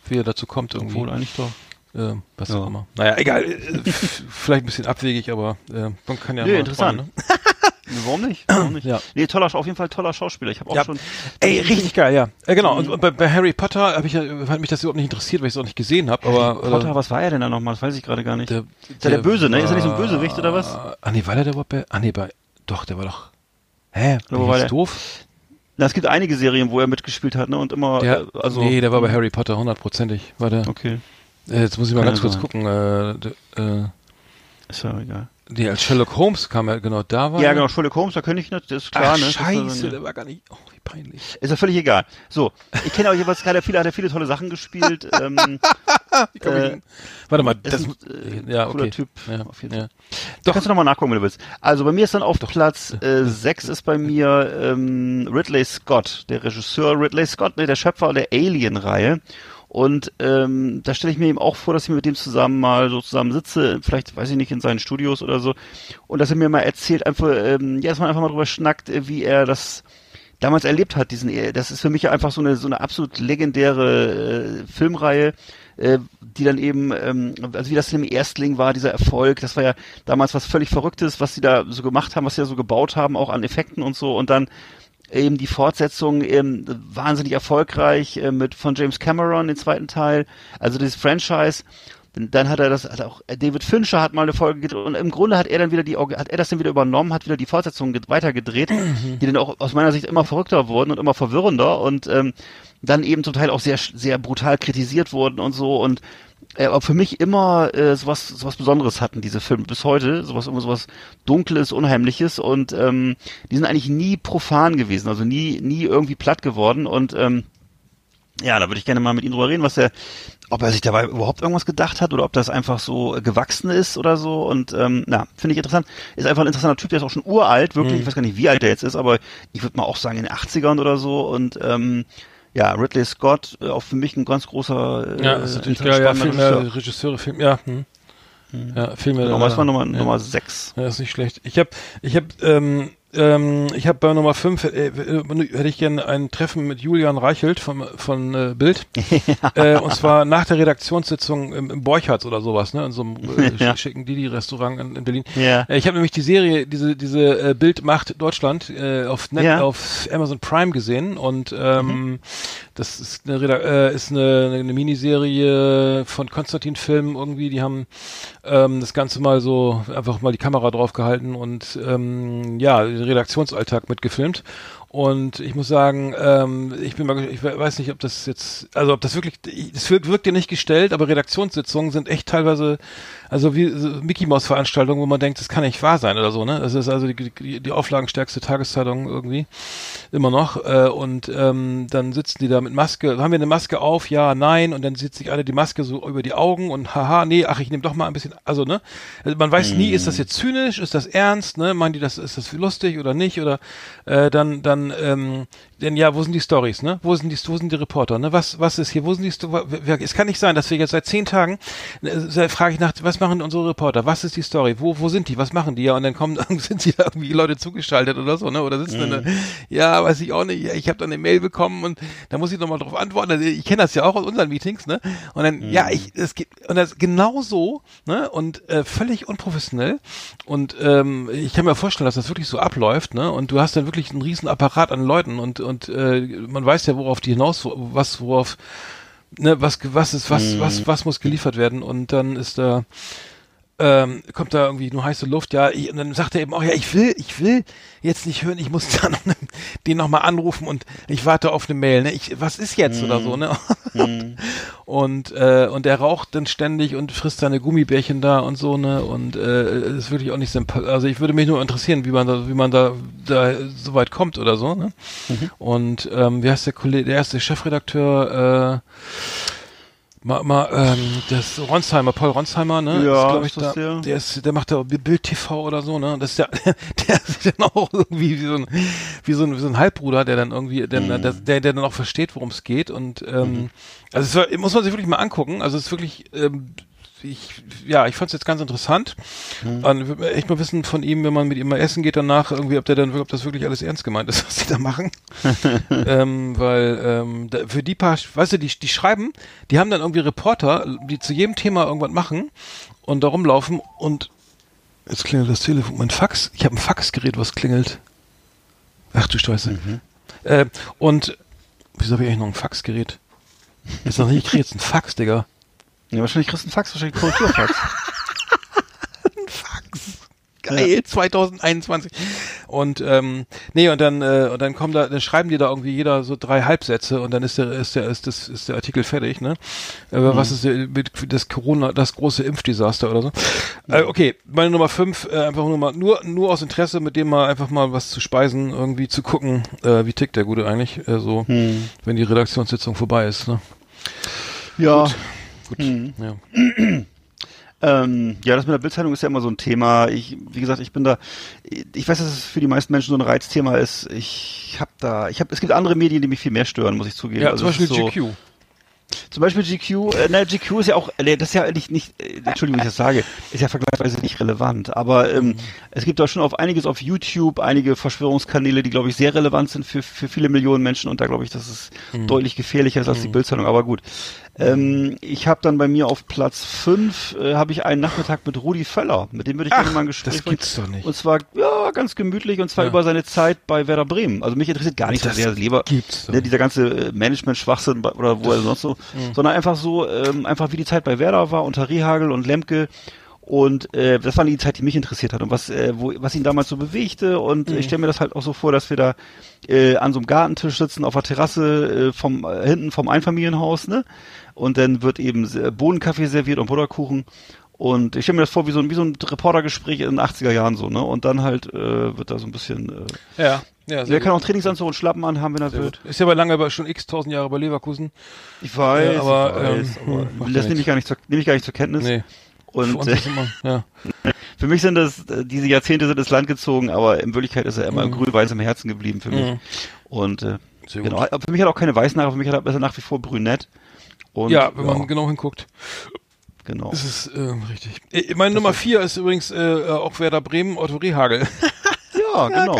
C: wie er dazu kommt irgendwie.
D: Obwohl eigentlich doch.
C: Äh, was
D: Ja.
C: auch immer. Naja, egal. äh, vielleicht ein bisschen abwegig, aber äh, man kann ja
D: Nö,
C: mal
D: interessant.
C: träumen, ne?
D: Warum nicht? Warum nicht?
C: Ja.
D: Nee, toller, auf jeden Fall toller Schauspieler. Ich habe auch
C: Ja.
D: schon.
C: Ey, richtig geil, ja. Äh, genau. Und, bei, bei Harry Potter hab ich hat mich das überhaupt nicht interessiert, weil ich es auch nicht gesehen habe. Aber
D: Potter,
C: äh,
D: was war er denn da nochmal? Das weiß ich gerade gar nicht.
C: der,
D: ist ja der Böse, ne? Ist er nicht so ein Bösewicht oder was?
C: Ah, nee, war der überhaupt bei, ah nee, bei, doch, der war doch, hä,
D: Wo
C: war der doof?
D: Na, es gibt einige Serien, wo er mitgespielt hat, ne? Und immer,
C: Der,
D: äh, also.
C: nee, der war bei Harry Potter, hundertprozentig, war der.
D: Okay,
C: jetzt muss ich mal
D: Kann
C: ganz
D: ja
C: kurz
D: sein.
C: gucken, äh, äh,
D: ist ja egal.
C: nee, als Sherlock Holmes kam er, genau, da war
D: Ja, genau, Sherlock Holmes, da könnte ich nicht, das ist klar,
C: Ach,
D: ne? Das ist
C: scheiße,
D: so-
C: der war gar nicht, oh, wie peinlich.
D: Ist ja völlig egal. So, ich kenne auch jeweils gerade viele, hat er viele tolle Sachen gespielt. ähm,
C: Wie
D: Äh?
C: Warte mal,
D: ist
C: das,
D: ein, äh,
C: ja,
D: cooler
C: okay.
D: Typ.
C: Ja,
D: Auf jeden
C: ja.
D: Fall. Da kannst du nochmal nachgucken, wenn du willst. Also bei mir ist dann auf Platz äh, 6 ist bei mir ähm, Ridley Scott, der Regisseur Ridley Scott, ne, der Schöpfer der Alien-Reihe. Und ähm, da stelle ich mir eben auch vor, dass ich mit dem zusammen mal so zusammen sitze, vielleicht, weiß ich nicht, in seinen Studios oder so, und dass er mir mal erzählt, einfach, ähm, ja, dass man einfach mal drüber schnackt, äh, wie er das damals erlebt hat, diesen, äh, das ist für mich einfach so eine, so eine absolut legendäre äh, Filmreihe, äh, die dann eben, ähm, also wie das im Erstling war, dieser Erfolg, das war ja damals was völlig Verrücktes, was sie da so gemacht haben, was sie da so gebaut haben, auch an Effekten und so, und dann eben die Fortsetzung ähm, wahnsinnig erfolgreich äh, mit von James Cameron, den zweiten Teil, also dieses Franchise, dann hat er das, hat auch David Fincher hat mal eine Folge gedreht und im Grunde hat er dann wieder die, hat er das dann wieder übernommen, hat wieder die Fortsetzungen ge- weitergedreht, die dann auch aus meiner Sicht immer verrückter wurden und immer verwirrender und ähm, dann eben zum Teil auch sehr, sehr brutal kritisiert wurden und so und äh, aber für mich immer äh, sowas, sowas Besonderes hatten diese Filme bis heute, sowas immer sowas Dunkles, Unheimliches und ähm, die sind eigentlich nie profan gewesen, also nie, nie irgendwie platt geworden und ähm, ja, da würde ich gerne mal mit ihm drüber reden, was er, ob er sich dabei überhaupt irgendwas gedacht hat oder ob das einfach so äh, gewachsen ist oder so. Und ähm, na, finde ich interessant. Ist einfach ein interessanter Typ, der ist auch schon uralt, wirklich. Ich weiß gar nicht, wie alt er jetzt ist, aber ich würde mal auch sagen in den 80ern oder so. Und ähm, ja, Ridley Scott, äh, auch für mich ein ganz großer äh,
C: Ja, ist natürlich geil. Ja, Filme,
D: Regisseur.
C: Regisseure, Film, ja. Hm. Ja, Filme.
D: Genau, was war Nummer,
C: ja.
D: Nummer 6?
C: Ja, ist nicht schlecht. Ich habe, ich habe, ähm, ähm, ich habe bei Nummer 5 äh, äh, hätte ich gerne ein Treffen mit Julian Reichelt von, von äh, Bild. äh, und zwar nach der Redaktionssitzung im, im Borchards oder sowas, ne? In so einem äh,
D: Ja.
C: schicken Didi-Restaurant in, in Berlin.
D: Ja.
C: Äh, ich habe nämlich die Serie, diese, diese Bild macht Deutschland auf, Net, auf Amazon Prime gesehen und ähm, das ist eine, äh, ist eine, eine Miniserie von Konstantin Film irgendwie, die haben ähm, das Ganze mal so einfach mal die Kamera drauf gehalten und ähm, ja, den Redaktionsalltag mitgefilmt. Und ich muss sagen, ähm, ich bin mal, ich we- weiß nicht, ob das jetzt, also ob das wirklich, das wirkt, wirkt ja nicht gestellt, aber Redaktionssitzungen sind echt teilweise, also wie so Mickey Maus Veranstaltungen, wo man denkt, das kann nicht wahr sein oder so, ne? Das ist also die, die, die auflagenstärkste Tageszeitung irgendwie immer noch. Äh, und ähm, dann sitzen die da mit Maske, haben wir eine Maske auf, ja, nein, und dann sieht sich alle die Maske so über die Augen und haha, nee, ach, ich nehme doch mal ein bisschen, also ne, also man weiß nie, ist das jetzt zynisch, ist das ernst, ne, meinen die, das ist das lustig oder nicht oder äh, dann dann ähm, denn ja, wo sind die Stories, ne? Wo sind die, wo sind die Reporter, ne? Was, was ist hier? Wo sind die Sto wer- Es kann nicht sein, dass wir jetzt seit zehn Tagen äh, frage ich nach, was machen unsere Reporter? Was ist die Story? Wo, wo sind die? Was machen die? Ja, und dann kommen, sind sie da irgendwie Leute zugeschaltet oder so, ne? Oder sitzen in der, ja, weiß ich auch nicht. Ja, ich habe dann eine Mail bekommen und da muss ich nochmal drauf antworten. Also, Ich kenne das ja auch aus unseren Meetings, ne? Und dann, ja, ich, es gibt, und das genau so, ne? Und äh, völlig unprofessionell. Und ähm, ich kann mir vorstellen, dass das wirklich so abläuft, ne? Und du hast dann wirklich einen riesen Apparat an Leuten und und äh, man weiß ja, worauf die hinaus, was, worauf, ne, was, was ist, was, was, was muss geliefert werden und dann ist da, ähm, kommt da irgendwie nur heiße Luft, ja, ich, und dann sagt er eben auch, ja, ich will, ich will jetzt nicht hören, ich muss da noch ne, den nochmal anrufen und ich warte auf eine Mail, ne, ich, was ist jetzt oder so, ne, und, äh, und er raucht dann ständig und frisst seine Gummibärchen da und so, ne, und, äh, ist wirklich auch nicht sympathisch, also ich würde mich nur interessieren, wie man da, wie man da, da so weit kommt oder so, ne, und, ähm, wie heißt der Kollege, der erste Chefredakteur, äh, Mal, mal, ähm, das Ronsheimer, Paul Ronsheimer, ne?
D: Ja,
C: ist, ich, da,
D: der?
C: der ist, der macht da Bild TV oder so, ne? Das ist ja, der ist dann auch irgendwie wie so ein, wie so ein, wie so ein Halbbruder, der dann irgendwie, der,
D: Mhm.
C: der, der, der dann auch versteht, worum es geht und, ähm, also es war, muss man sich wirklich mal angucken, also es ist wirklich, ähm, ich, ja, ich fand es jetzt ganz interessant.
D: Mhm.
C: Und würde mir echt mal wissen von ihm, wenn man mit ihm mal essen geht danach, irgendwie, ob der dann, ob das wirklich alles ernst gemeint ist, was sie da machen. ähm, weil ähm, da, für die paar, weißt du, die, die schreiben, die haben dann irgendwie Reporter, die zu jedem Thema irgendwas machen und da rumlaufen und jetzt klingelt das Telefon, mein Fax, ich habe ein Faxgerät, was klingelt. Ach du Scheiße. Äh, und wieso habe ich eigentlich noch ein Faxgerät? Ist noch nicht, ich krieg jetzt ein Fax, Digga.
D: Ja, wahrscheinlich kriegst du einen Fax, wahrscheinlich einen Korrekturfax.
C: Geil, 2021. Und ähm, nee, und dann äh, und dann kommen da, dann schreiben die da irgendwie jeder so drei Halbsätze und dann ist der ist der ist das ist der Artikel fertig, ne? Aber was ist der, mit das Corona, das große Impfdesaster oder so? Äh, okay, meine Nummer fünf, äh, einfach nur mal nur nur aus Interesse, mit dem mal einfach mal was zu speisen, irgendwie zu gucken, äh, wie tickt der Gute eigentlich, äh, so wenn die Redaktionssitzung vorbei ist, ne?
D: ja.
C: Gut,
D: Hm.
C: ja.
D: Ähm, ja, das mit der Bildzeitung ist ja immer so ein Thema. Ich, wie gesagt, ich bin da, ich weiß, dass es für die meisten Menschen so ein Reizthema ist. Ich habe da, ich habe, es gibt andere Medien, die mich viel mehr stören, muss ich zugeben.
C: Ja,
D: Also
C: zum Beispiel
D: so,
C: GQ.
D: Zum Beispiel GQ, äh, ne, GQ ist ja auch, äh, das ist ja nicht, nicht äh, Entschuldigung, wenn ich das sage, ist ja vergleichsweise nicht relevant. Aber ähm, es gibt da schon auf einiges auf YouTube, einige Verschwörungskanäle, die, glaube ich, sehr relevant sind für, für viele Millionen Menschen und da glaube ich, dass es deutlich gefährlicher ist als die Bildzeitung. Aber gut. Ähm, ich habe dann bei mir auf Platz fünf äh, habe ich einen Nachmittag mit Rudi Völler, mit dem würde ich gerne mal ein Gespräch
C: das gibt's doch nicht.
D: Und zwar, ja, ganz gemütlich und zwar
C: Ja.
D: über seine Zeit bei Werder Bremen. Also mich interessiert gar nicht so
C: Das
D: sehr, lieber
C: gibt's
D: ne, dieser ganze äh, Management-Schwachsinn oder wo er sonst so. sondern einfach so, ähm, einfach wie die Zeit bei Werder war, unter Rehagel und Lemke. Und äh, das war die Zeit, die mich interessiert hat und was, äh, wo, was ihn damals so bewegte. Und ich stelle mir das halt auch so vor, dass wir da äh, an so einem Gartentisch sitzen, auf der Terrasse äh, vom äh, hinten vom Einfamilienhaus, ne? Und dann wird eben Bohnenkaffee serviert und Butterkuchen. Und ich stelle mir das vor wie so ein, wie so ein Reportergespräch in den 80er Jahren so, ne? Und dann halt äh, wird da so ein bisschen. Äh,
C: Ja. Ja,
D: der kann auch Trainingsanzug und Schlappen anhaben, wenn er will.
C: Ist ja aber lange, aber schon x tausend Jahre bei Leverkusen.
D: Ich weiß,
C: Ja, aber,
D: ich weiß,
C: ähm,
D: aber das nehme ich gar nicht zur, nehme ich gar nicht zur Kenntnis.
C: Nee. Für
D: Und äh,
C: ist immer, ja.
D: für mich sind das, äh, diese Jahrzehnte sind ins Land gezogen, aber in Wirklichkeit ist er immer
C: Mhm.
D: grün-weiß im Herzen geblieben für mich.
C: Mhm.
D: Und äh, genau, für mich hat er auch keine weißen Haare, für mich hat er nach wie vor brünett. Und,
C: ja, wenn man genau hinguckt.
D: genau.
C: Das ist ähm, richtig. Äh, Meine Nummer vier ist übrigens äh, auch Werder Bremen, Otto Rehagel.
D: Ja, genau.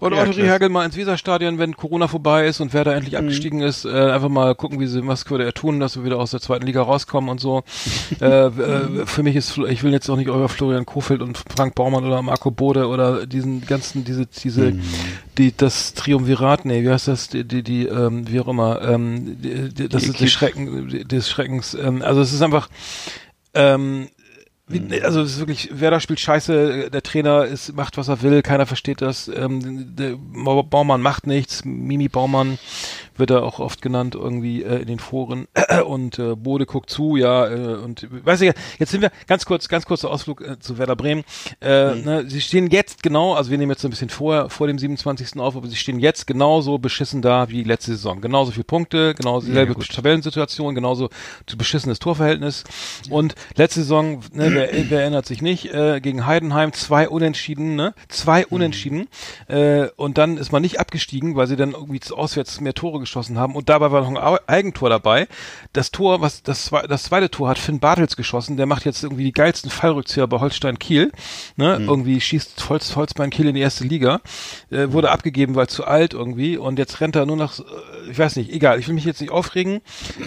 C: Und
D: Ja,
C: Otto. Rehagel mal ins Weserstadion, wenn Corona vorbei ist und Werder endlich abgestiegen ist, äh, einfach mal gucken, wie sie, was würde er tun, dass wir wieder aus der zweiten Liga rauskommen und so. äh, äh, für mich ist, ich will jetzt auch nicht über Florian Kofeld und Frank Baumann oder Marco Bode oder diesen ganzen, diese, diese, die, das Triumvirat, nee, wie heißt das, die, die, die ähm, wie auch immer, ähm, die, die, das ist des Schrecken, des Schreckens, ähm, also es ist einfach, ähm, wie, also es ist wirklich, Werder spielt scheiße, der Trainer ist, macht was er will, keiner versteht das. Ähm, der Ba- Baumann macht nichts, Mimi Baumann wird er auch oft genannt irgendwie äh, in den Foren und äh, Bode guckt zu, ja äh, und weiß ich, jetzt sind wir ganz kurz, ganz kurzer Ausflug äh, zu Werder Bremen. Äh, ne, sie stehen jetzt genau, also wir nehmen jetzt ein bisschen vorher vor dem 27. auf, aber sie stehen jetzt genauso beschissen da wie letzte Saison. Genauso viele Punkte, genauso dieselbe Tabellensituation, genauso beschissenes Torverhältnis und letzte Saison, ne, wer, wer erinnert sich nicht, äh, gegen Heidenheim zwei Unentschieden, ne? Zwei Unentschieden äh, und dann ist man nicht abgestiegen, weil sie dann irgendwie auswärts mehr Tore geschossen haben. Und dabei war noch ein Eigentor dabei. Das Tor, was das, das zweite Tor hat Finn Bartels geschossen, der macht jetzt irgendwie die geilsten Fallrückzieher bei Holstein Kiel, ne? Irgendwie schießt Holz, Holzbein Kiel in die erste Liga, äh, wurde abgegeben, weil zu alt irgendwie. Und jetzt rennt er nur noch, äh, ich weiß nicht, egal, ich will mich jetzt nicht aufregen.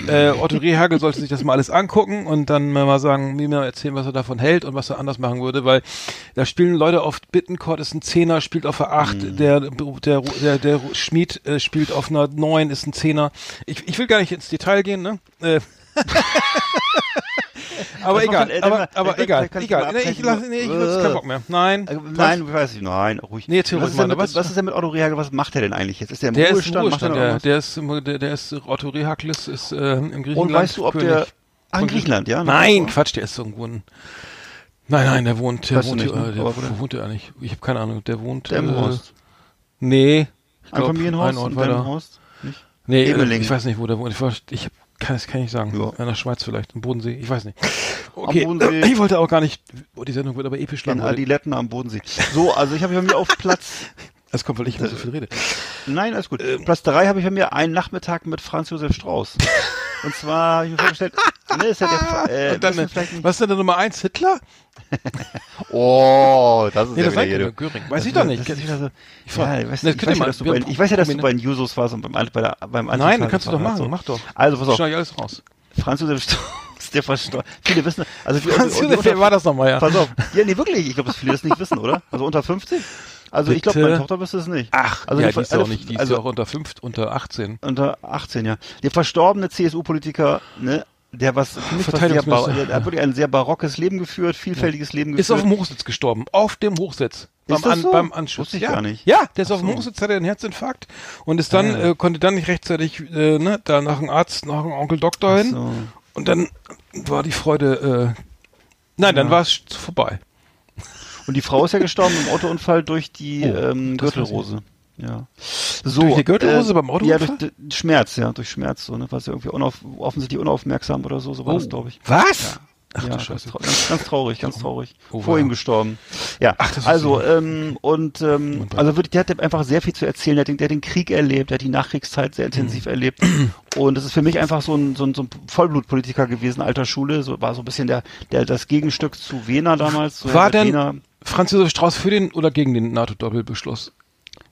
C: Äh, Otto Rehagel sollte sich das mal alles angucken und dann mal sagen, mir mal erzählen, was er davon hält und was er anders machen würde, weil da spielen Leute auf Bittencourt ist ein Zehner, spielt auf der Acht, der, der, der, der Schmied äh, spielt auf einer Neun, ist ein Zehner. Ich, ich will gar nicht ins Detail gehen, ne? Äh, aber
D: Was macht
C: egal,
D: äh,
C: aber, aber egal, egal.
D: mal
C: Nee, ich
D: abbrechen.
C: lasse, nee, ich keinen Bock mehr. Nein.
D: Äh, Nein, weiß ich, nein, ruhig.
C: Nee,
D: was, ist denn mit,
C: was-
D: was ist denn mit Otto Rehagel, was macht er denn eigentlich jetzt? Ist der im
C: Der ist
D: Ruhestand? Er
C: Ruhestand, der, der ist, im- der, der ist, Otto Rehaklis ist äh, im Griechenland.
D: Und weißt du, ob
C: König.
D: der, ah, in Griechenland, ja?
C: Nein, Quatsch, der ist irgendwo in, Nein, nein, der wohnt, der
D: Weißt
C: wohnt,
D: nicht, ne?
C: äh, der,
D: wo
C: wohnt der eigentlich? Ich habe keine Ahnung, der wohnt,
D: Der im
C: äh,
D: Horst.
C: Nee. Ich
D: Ein Familienhaus
C: ein Ort
D: in
C: weiter.
D: Haus?
C: Nee, äh,
D: Ebeling.
C: ich weiß nicht, wo der wohnt. Ich, war, ich kann, das kann ich nicht sagen.
D: Ja.
C: In der Schweiz vielleicht, im Bodensee, ich weiß nicht. Okay,
D: Bodensee.
C: ich wollte auch gar nicht, oh, die Sendung wird aber episch lang.
D: In. Adiletten am Bodensee. So, also ich habe bei mir auf Platz,
C: Das kommt, weil ich immer so viel rede.
D: nein, alles gut.
C: Ähm.
D: Platz drei habe ich bei mir einen Nachmittag mit Franz Josef Strauß. Und zwar, ich mir vorgestellt, ne, ist ja der, äh,
C: dann, was ist denn der Nummer eins? Hitler?
D: oh, das ist
C: Nee,
D: ja
C: das
D: wieder du.
C: Göring. Weiß
D: Das
C: ich doch
D: ist-
C: nicht.
D: Das ist wieder so,
C: Ich
D: ja, ich weiß,
C: Das
D: ich ja,
C: mal-
D: dass du bei, ich weiß ja, dass du bei den Jusos warst und beim, bei der, beim
C: Nein,
D: Antifall-
C: kannst du doch machen,
D: so.
C: mach doch.
D: Also, pass auf.
C: Schneid ich alles raus.
D: Franz Josef Strauß, der verstorben. Viele wissen, also
C: Franz Josef, wer war das nochmal, ja?
D: Pass auf. Ja, nee, wirklich. Ich glaube, dass viele das nicht wissen, oder? Also unter 50? Also ich glaube,
C: Bitte?
D: meine Tochter wüsste es nicht.
C: Ach,
D: also
C: ja,
D: die,
C: die ist ja
D: alle-
C: auch nicht, die ist
D: also
C: ja auch unter fünf, unter 18.
D: unter 18, ja. Der verstorbene CSU-Politiker, ne, der was für mich was sehr der hat wirklich ein sehr barockes Leben geführt, vielfältiges Leben
C: Ist auf
D: geführt.
C: dem Hochsitz gestorben. Auf dem Hochsitz. Beim,
D: Ist das so?
C: beim Anschluss.
D: Wusste ich
C: ja.
D: gar nicht.
C: Ja, der ist auf dem
D: so.
C: Hochsitz, hatte einen Herzinfarkt und ist dann,
D: ja.
C: äh, konnte dann nicht rechtzeitig, äh, ne, da nach einem Arzt, nach einem Onkel Doktor hin.
D: so.
C: Und dann war die Freude, äh, nein, dann war es vorbei.
D: Und die Frau ist ja gestorben im Autounfall durch die
C: Oh,
D: ähm, Gürtelrose. Ja. So,
C: Durch die Gürtelrose beim Autounfall?
D: Ja, durch Schmerz, ja, durch Schmerz, so, ne, was irgendwie unauf, offensichtlich unaufmerksam oder so, so war das, glaube ich.
C: Was? Ach
D: ja, ganz, ganz, traurig, ganz traurig.
C: Oh,
D: Vor
C: wow.
D: ihm gestorben. Ja,
C: Ach, das
D: also,
C: so.
D: ähm, und, ähm, also wirklich, der hat einfach sehr viel zu erzählen. Der hat den, der hat den Krieg erlebt, der hat die Nachkriegszeit sehr
C: Mhm.
D: intensiv erlebt. Und das ist für mich einfach so ein, so ein, so ein Vollblutpolitiker gewesen, alter Schule. So, war so ein bisschen der, der, das Gegenstück zu Wehner damals. So
C: War denn
D: Wehner,
C: Franz Josef Strauß für den oder gegen den NATO-Doppelbeschluss?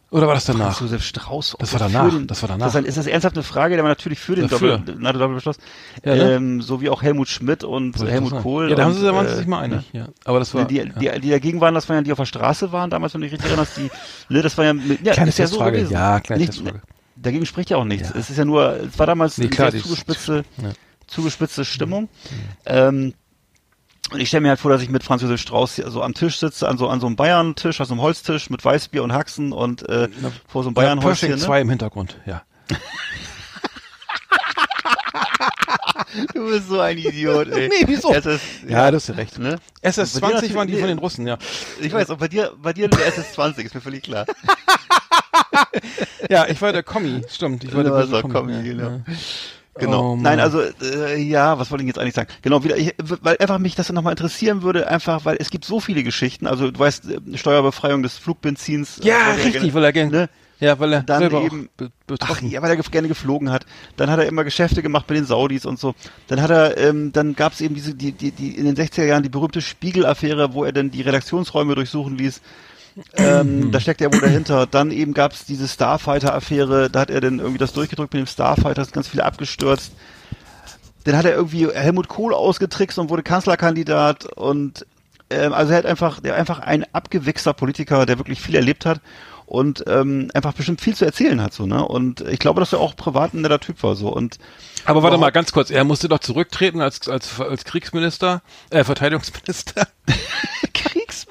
C: Oder war das danach?
D: Franz Josef Strauß.
C: Das war
D: für
C: danach,
D: Den,
C: das war danach.
D: Das ist, das ernsthaft eine Frage? Der war natürlich für den
C: Dafür.
D: Doppel, NATO-Doppelbeschluss.
C: Ja, ne?
D: ähm, so wie auch Helmut Schmidt und
C: Wollte
D: Helmut. Kohl.
C: Ja, da haben sie, da waren sie
D: äh,
C: sich mal einig. Ja. Aber das war.
D: die,
C: ja.
D: die, die dagegen waren, das waren ja die auf der Straße waren, damals, wenn du dich richtig erinnerst, die, ne, das war ja, mit- ja
C: Kleine
D: ist ja so
C: Testfrage.
D: gewesen.
C: Ja, kleine
D: Nicht-
C: Testfrage.
D: dagegen spricht ja auch nichts. Es ist ja nur, es war damals
C: Nee,
D: eine
C: klar,
D: sehr
C: die-
D: zugespitzte, zugespitzte Stimmung. Ähm, und ich stelle mir halt vor, dass ich mit Franz Josef Strauß hier so am Tisch sitze, an so, an so einem Bayern-Tisch, also einem Holztisch mit Weißbier und Haxen und äh, vor so einem Bayern-Häuschen. Ne?
C: 2 im Hintergrund, ja.
D: Du bist so ein Idiot, ey.
C: Nee, wieso?
D: Es ist,
C: Ja, du hast ja recht.
D: ne?
C: SS-20 waren die von den Russen, ja.
D: Ich weiß, auch bei dir, bei dir der SS-20, ist mir völlig klar.
C: Ja, ich war der Kommi, stimmt. Ich war der
D: Kommi,
C: ja.
D: genau.
C: Ja.
D: Genau.
C: Oh.
D: Nein, also äh, ja, was wollte ich jetzt eigentlich sagen? Genau, wieder, ich, weil einfach mich das nochmal interessieren würde, einfach, weil es gibt so viele Geschichten. Also du weißt, äh, Steuerbefreiung des Flugbenzins. äh,
C: Ja, richtig,
D: gerne-
C: weil er gerne,
D: ne?
C: ja, weil er
D: Dann eben- Ach, ja, weil er ge- gerne geflogen hat. Dann hat er immer Geschäfte gemacht mit den Saudis und so. Dann hat er, ähm, dann gab es eben diese, die, die, die in den 60er Jahren die berühmte Spiegel-Affäre, wo er dann die Redaktionsräume durchsuchen ließ. Ähm, da steckt er wohl dahinter. Dann eben gab es diese Starfighter-Affäre, da hat er dann irgendwie das durchgedrückt mit dem Starfighter, ist ganz viele abgestürzt. Dann hat er irgendwie Helmut Kohl ausgetrickst und wurde Kanzlerkandidat. Und ähm, also er hat einfach, der einfach ein abgewichster Politiker, der wirklich viel erlebt hat und ähm, einfach bestimmt viel zu erzählen hat so ne? Und ich glaube, dass er auch privat ein netter Typ war so. Und
C: Aber warte mal, ganz kurz, er musste doch zurücktreten als, als, als Kriegsminister, äh, Verteidigungsminister.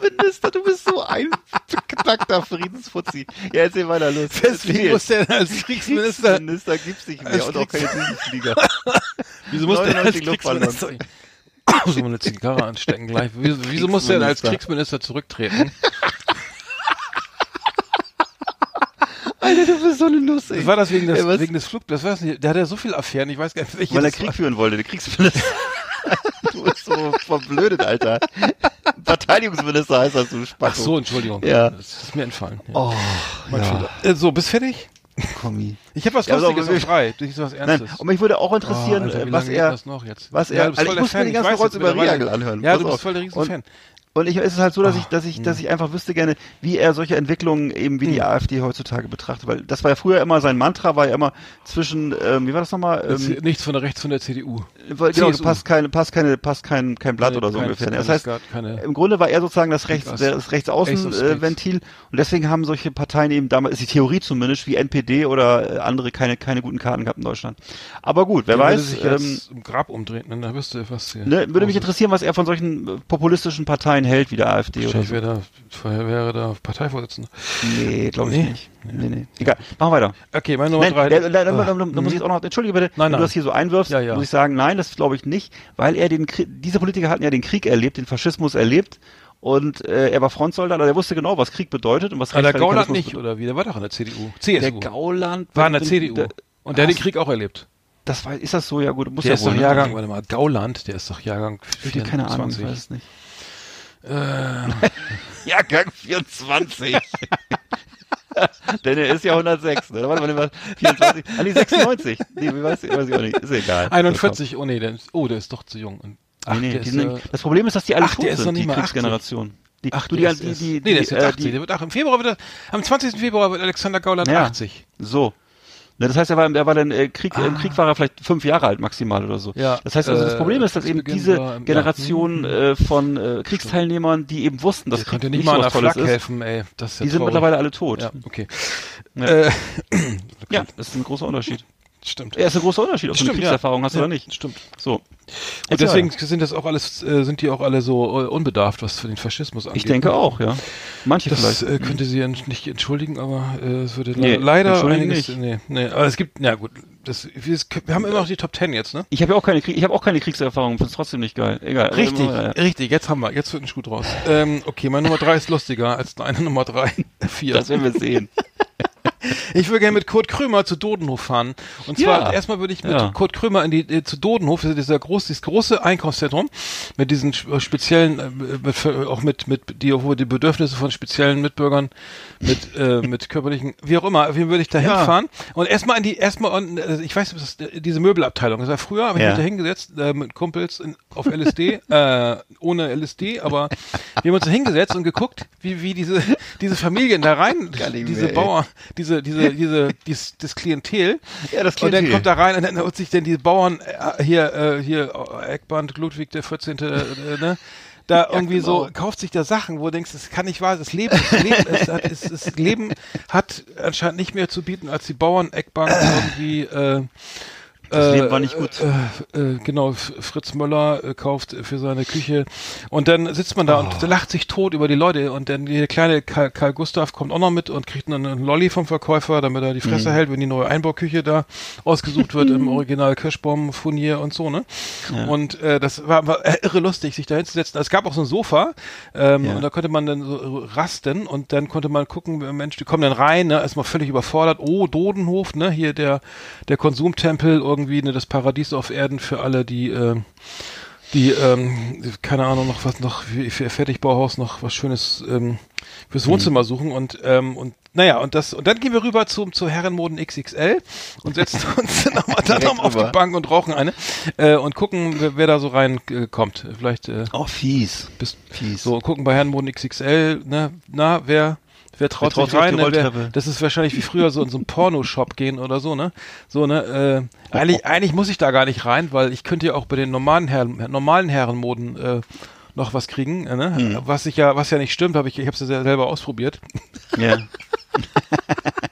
D: Kriegsminister, du bist so ein beknackter Friedensfuzzi. Ja, erzähl weiter los.
C: Deswegen musste er als Kriegsminister,
D: Kriegsminister gibt's nicht mehr und auch keine Düsenflieger.
C: wieso musste er als
D: 99 Luftballons.
C: Kriegsminister, muss man eine Zigarre anstecken gleich. Wieso, wieso musste er als
D: Kriegsminister.
C: Zurücktreten?
D: Alter, du bist so eine Nuss, ey.
C: War das wegen des,
D: Ey,
C: wegen des Flug, das weiß nicht, der hat ja so viele Affären, ich weiß gar nicht, welche
D: Weil er Krieg
C: war.
D: führen wollte, der Kriegsminister. du bist so verblödet, Alter. Verteidigungsminister heißt das, du Spacko.
C: Ach so, Entschuldigung.
D: Ja.
C: Das ist mir entfallen. Ja.
D: Oh,
C: Mein
D: ja.
C: Fehler. Äh, so, bist fertig?
D: Kommi.
C: Ich habe was
D: Ja,
C: Lustiges auf frei. Du hast was
D: Nein,
C: Ernstes.
D: und mich würde auch interessieren,
C: Oh, Alter,
D: was er,
C: das
D: was
C: Ja,
D: er,
C: du bist
D: also
C: voll
D: ich
C: der
D: muss mir ganzen
C: weiß
D: Rotz
C: jetzt
D: über. Riegel anhören.
C: Ja,
D: Pass
C: du bist
D: auf.
C: voll der riesen
D: Und- ich, es ist halt so, dass
C: Oh,
D: ich, dass ich,
C: hm.
D: dass ich einfach wüsste gerne, wie er solche Entwicklungen eben wie die AfD heutzutage betrachtet, weil das war ja früher immer sein Mantra, war ja immer zwischen, ähm, wie war das nochmal? Ähm,
C: Nichts von der rechts von der CDU.
D: weil- genau,
C: CSU.
D: passt keine, passt keine, passt kein, kein Blatt
C: Nee,
D: oder so
C: kein-
D: ungefähr. Das heißt,
C: keine-
D: im Grunde war er sozusagen das Rechts, das Rechtsaußenventil. Ventil und deswegen haben solche Parteien eben damals, ist die Theorie zumindest, wie NPD oder äh, andere keine, keine guten Karten gehabt in Deutschland. Aber gut, wer
C: würde
D: weiß,
C: sich
D: ähm,
C: jetzt im Grab umdrehen, ne? da wüsste was hier.
D: ne, würde mich interessieren, was er von solchen äh, populistischen Parteien hält, wie der AfD oder so.
C: wäre da, vorher wäre da Parteivorsitzender.
D: Nee, glaube ich
C: Nee?
D: nicht. Nee, nee. Egal, machen wir weiter.
C: Okay, meine Nummer
D: Nein,
C: drei.
D: da, da, da, da, da muss ich jetzt auch noch, entschuldige bitte,
C: Nein,
D: wenn
C: nein.
D: du das hier so einwirfst,
C: Ja, ja.
D: muss ich sagen, nein, das glaube ich nicht, weil er den Krieg, diese Politiker hatten ja den Krieg erlebt, den Faschismus erlebt und äh, er war Frontsoldat, also er wusste genau, was Krieg bedeutet und was
C: Ah, der Gauland nicht, oder wie? Der war doch in der CDU.
D: Der
C: CSU.
D: Gauland
C: war in der CDU.
D: der-
C: Und der hat den Krieg auch erlebt.
D: Das war, ist das so? Ja gut, muss
C: Der
D: ja
C: ist
D: wohl,
C: doch
D: ne?
C: Jahrgang, warte mal, Gauland, der ist doch Jahrgang
D: Ich hab keine Ahnung, ich
C: 24.
D: weiß es nicht.
C: Äh,
D: Jahrgang 24. Denn er ist ja 106, ne? Warte mal, warte, 24, ah, nee, 96. Nee, wie weiß ich, weiß ich auch nicht, ist egal.
C: 41, oh nee, der ist, oh, der ist doch zu jung. Und, ach,
D: nee, nee,
C: ist,
D: sind,
C: äh,
D: das Problem ist, dass die alle
C: ach,
D: tot
C: der ist
D: sind,
C: noch nicht
D: die
C: mal 80.
D: Kriegsgeneration. Die,
C: ach,
D: du, die,
C: ist
D: die, die,
C: nee, der ist jetzt
D: äh,
C: 80.
D: die,
C: der wird ach, im Februar wird er, am 20. Februar wird Alexander Gauland
D: Ja.
C: 80.
D: so. Ne, das heißt, er war, er war dann äh, Krieg, im Krieg war er vielleicht fünf Jahre alt maximal oder so.
C: Ah. Ja,
D: das heißt also, das
C: äh,
D: Problem ist, dass eben diese
C: war im-
D: Generation
C: ja.
D: äh, von äh, Kriegsteilnehmern, die eben wussten, dass Krieg
C: nicht mal
D: so was Tolles
C: Flak
D: ist,
C: helfen, ey. Das ist ja
D: die sind
C: traurig.
D: mittlerweile alle tot.
C: Ja, okay.
D: Ja.
C: Äh,
D: Ja, das ist ein großer Unterschied.
C: Stimmt.
D: Ja, ist ein großer Unterschied, ob du eine
C: Stimmt,
D: Kriegserfahrung
C: ja.
D: hast
C: ja,
D: oder nicht.
C: Stimmt.
D: So.
C: Und
D: Erzähl
C: deswegen sind das auch alles, äh, sind die auch alle so äh, unbedarft, was für den Faschismus angeht.
D: Ich denke auch, ja. Manche
C: Das
D: vielleicht.
C: äh, könnte sie ja nicht entschuldigen, aber es würde
D: Nee,
C: le leider einiges.
D: nicht.
C: Nee, nee, aber es gibt, na gut, das, wir, wir haben immer noch die Top Ten jetzt, ne?
D: Ich habe ja auch keine Krieg, ich habe auch keine Kriegserfahrung, finde es trotzdem nicht geil. Egal.
C: Richtig,
D: Äh,
C: richtig, jetzt haben wir, jetzt wird ein Schuh draus. Ähm, okay, meine Nummer drei ist lustiger als deine Nummer drei. Vier.
D: Das werden wir sehen.
C: Ich würde gerne mit Kurt Krömer zu Dodenhof fahren. Und zwar
D: Ja.
C: erstmal würde ich mit
D: Ja.
C: Kurt Krömer in die äh, zu Dodenhof, das ist dieser groß, dieses große Einkaufszentrum mit diesen sp- speziellen, äh, mit, auch mit mit die wo die Bedürfnisse von speziellen Mitbürgern mit äh, mit körperlichen, wie auch immer, Fall würde ich da
D: Ja.
C: hinfahren und erstmal in die erstmal an, äh, ich weiß nicht, was das, diese Möbelabteilung. Das war früher, habe ich
D: Ja.
C: mich da hingesetzt äh, mit Kumpels in, auf LSD, äh, ohne LSD, aber wir haben uns da hingesetzt und geguckt, wie wie diese diese Familien da rein, diese
D: mehr.
C: Bauern, diese diese diese dies, das Klientel
D: Ja, das
C: und dann
D: Klientel.
C: kommt da rein und dann holt sich denn die Bauern äh, hier, äh, hier äh, Eckband, Ludwig der 14. Äh, ne? da irgendwie so, kauft sich da Sachen, wo du denkst, das kann nicht wahr sein, das Leben, das Leben, es hat, es, das Leben hat anscheinend nicht mehr zu bieten, als die Bauern-Eckbank irgendwie, äh,
D: Das Leben war nicht gut.
C: Äh, äh, genau, Fritz Möller äh, kauft für seine Küche und dann sitzt man da
D: Oh.
C: und lacht sich tot über die Leute und dann der kleine Karl, Karl Gustav kommt auch noch mit und kriegt einen Lolli vom Verkäufer, damit er die
D: Mhm.
C: Fresse hält, wenn die neue Einbauküche da ausgesucht wird im Original Kirschbaum Furnier und so, ne? Und äh, das war, war äh, irre lustig, sich da hinzusetzen. Es gab auch so ein Sofa ähm,
D: Ja.
C: und da konnte man dann so rasten und dann konnte man gucken, Mensch, die kommen dann rein, ne? Erstmal völlig überfordert. Oh, Dodenhof, ne? Hier der der Konsumtempel irgendwie, ne? Das Paradies auf Erden für alle, die äh, die, ähm, keine Ahnung, noch was noch für ihr Fertigbauhaus noch was Schönes ähm, fürs Wohnzimmer suchen und ähm, und naja und das und dann gehen wir rüber zum zu Herrenmoden XXL und setzen uns dann nochmal dann noch auf die. Bank und rauchen eine äh, und gucken wer, wer da so rein äh, vielleicht äh,
D: Oh, fies.
C: bis
D: Fies.
C: so gucken bei Herrenmoden XXL ne na wer Wer traut,
D: traut
C: sich rein? Ne? Wer, das ist wahrscheinlich wie früher so in so einen Pornoshop gehen oder so, ne? So, ne? Äh, eigentlich, eigentlich muss ich da gar nicht rein, weil ich könnte ja auch bei den normalen Herren, normalen Herrenmoden äh, noch was kriegen, äh, ne?
D: Hm.
C: Was ich ja, was ja nicht stimmt, habe ich, ich habe es ja selber ausprobiert.
D: Ja.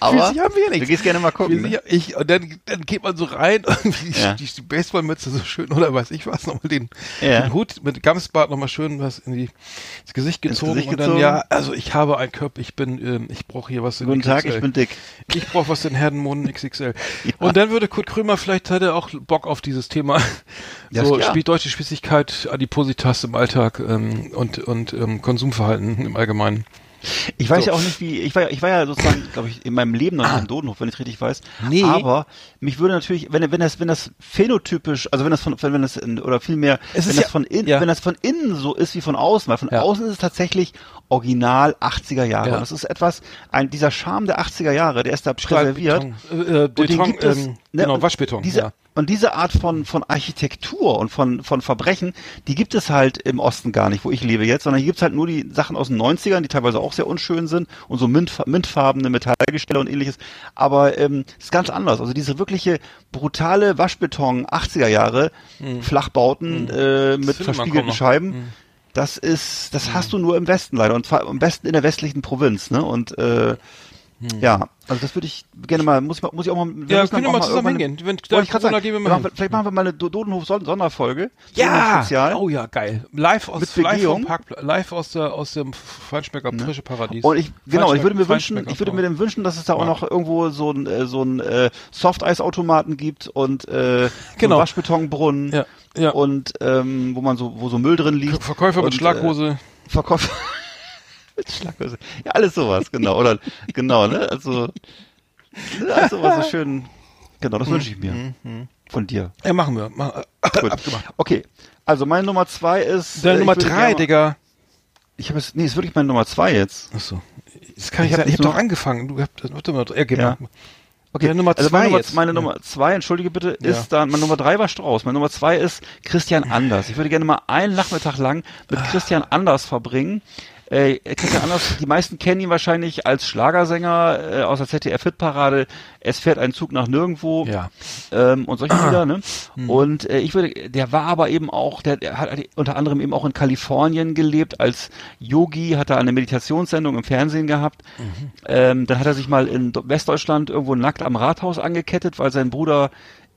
D: Aber
C: nichts.
D: du gehst gerne mal gucken. Ne?
C: Ich, und dann, dann geht man so rein, irgendwie
D: Ja.
C: die, die Baseballmütze so schön, oder weiß ich was, nochmal den,
D: Ja.
C: den Hut mit Gamsbart nochmal schön was in die, ins Gesicht
D: Ins
C: gezogen
D: Gesicht
C: und dann,
D: gezogen.
C: ja, also ich habe einen Körper, ich bin, ähm, ich brauche hier was in
D: Guten Tag,
C: XXL.
D: ich bin dick.
C: Ich brauche was in Herdenmonden XXL. Und dann würde Kurt Krömer, vielleicht hat er auch Bock auf dieses Thema.
D: Ja,
C: so
D: ja.
C: spielt deutsche Spießigkeit, Adipositas im Alltag ähm, und, und ähm, Konsumverhalten im Allgemeinen.
D: Ich weiß
C: So.
D: ja auch nicht, wie, ich war, ja- ich war ja sozusagen, glaube ich, in meinem Leben noch nicht im Dodenhof, wenn ich richtig weiß.
C: Nee.
D: Aber mich würde natürlich, wenn, wenn das, wenn das phänotypisch, also wenn das von, wenn das, in, oder vielmehr,
C: Es
D: wenn das
C: ja-
D: von innen,
C: ja.
D: wenn das von innen so ist wie von außen, weil von
C: Ja.
D: außen ist es tatsächlich original 80er Jahre.
C: Ja.
D: Und das ist etwas, ein, dieser Charme der 80er Jahre, der ist da präserviert.
C: Beton, äh, äh,
D: Und den
C: Beton,
D: gibt es,
C: ähm,
D: ne,
C: genau, Waschbeton.
D: Diese,
C: ja.
D: Und diese Art von, von Architektur und von, von Verbrechen, die gibt es halt im Osten gar nicht, wo ich lebe jetzt, sondern hier gibt's halt nur die Sachen aus den 90ern, die teilweise auch sehr unschön sind und so mint, mintfarbene Metallgestelle und ähnliches. Aber ähm, ist ganz anders. Also diese wirkliche brutale Waschbeton 80er Jahre, Flachbauten äh, mit verspiegelten. Scheiben.
C: Mhm.
D: Das ist, das hast du nur im Westen leider und zwar am besten in der westlichen Provinz, ne? Und äh, ja, also das würde ich gerne mal, muss ich, mal- muss ich auch mal, wir.
C: Ja, können wir mal zusammen hingehen. Wenn
D: wollte ich sagen,
C: gehen wir mal
D: machen vielleicht machen wir mal eine Do- Dodenhof-Sonderfolge.
C: Ja,
D: Spezial.
C: oh ja, geil. Live aus,
D: Mit
C: live, vom Parkpla- live aus, der, aus dem Feinschmecker Frische Paradies.
D: Und ich, genau, ich würde mir wünschen, ich würde mir dann wünschen, dass es da auch noch irgendwo so ein, äh, so ein äh, Softeisautomaten gibt und äh, so
C: Genau.
D: einen Waschbetonbrunnen
C: Ja, ja.
D: und ähm, wo man so, wo so Müll drin liegt.
C: Verkäufer mit
D: und,
C: Schlaghose.
D: Äh, Verkäufer mit Schlaghose. Ja, alles sowas, genau. Oder genau, ne? Also, ne, alles sowas so schön. Genau, das wünsche ich mir. Von dir.
C: ja, machen wir. Mach,
D: Gut. Okay. Also meine Nummer zwei ist.
C: Deine
D: äh,
C: Nummer drei, Digga.
D: Ich habe es. Nee, ist wirklich meine Nummer zwei jetzt.
C: Achso. Das kann
D: Ich
C: ich,
D: hab
C: habe doch
D: noch-
C: angefangen. Du habt, warte mal. Ja, genau.
D: Ja. Okay,
C: Deine Nummer
D: also
C: zwei
D: meine
C: jetzt.
D: meine
C: Ja.
D: Nummer zwei, entschuldige bitte,
C: Ja.
D: ist dann, meine Nummer drei war Strauß, meine Nummer zwei ist Christian Anders. Ich würde gerne mal einen Nachmittag lang mit
C: Ah.
D: Christian Anders verbringen. Äh, Christian Anders, die meisten kennen ihn wahrscheinlich als Schlagersänger äh, aus der ZDF-Hitparade. Es fährt ein Zug nach nirgendwo
C: Ja.
D: ähm, und solche Lieder, ne?
C: Hm.
D: Und äh, ich würde, der war aber eben auch, der, der hat unter anderem eben auch in Kalifornien gelebt als Yogi, hat da eine Meditationssendung im Fernsehen gehabt.
C: Mhm.
D: Ähm, dann hat er sich mal in Westdeutschland irgendwo nackt am Rathaus angekettet, weil sein Bruder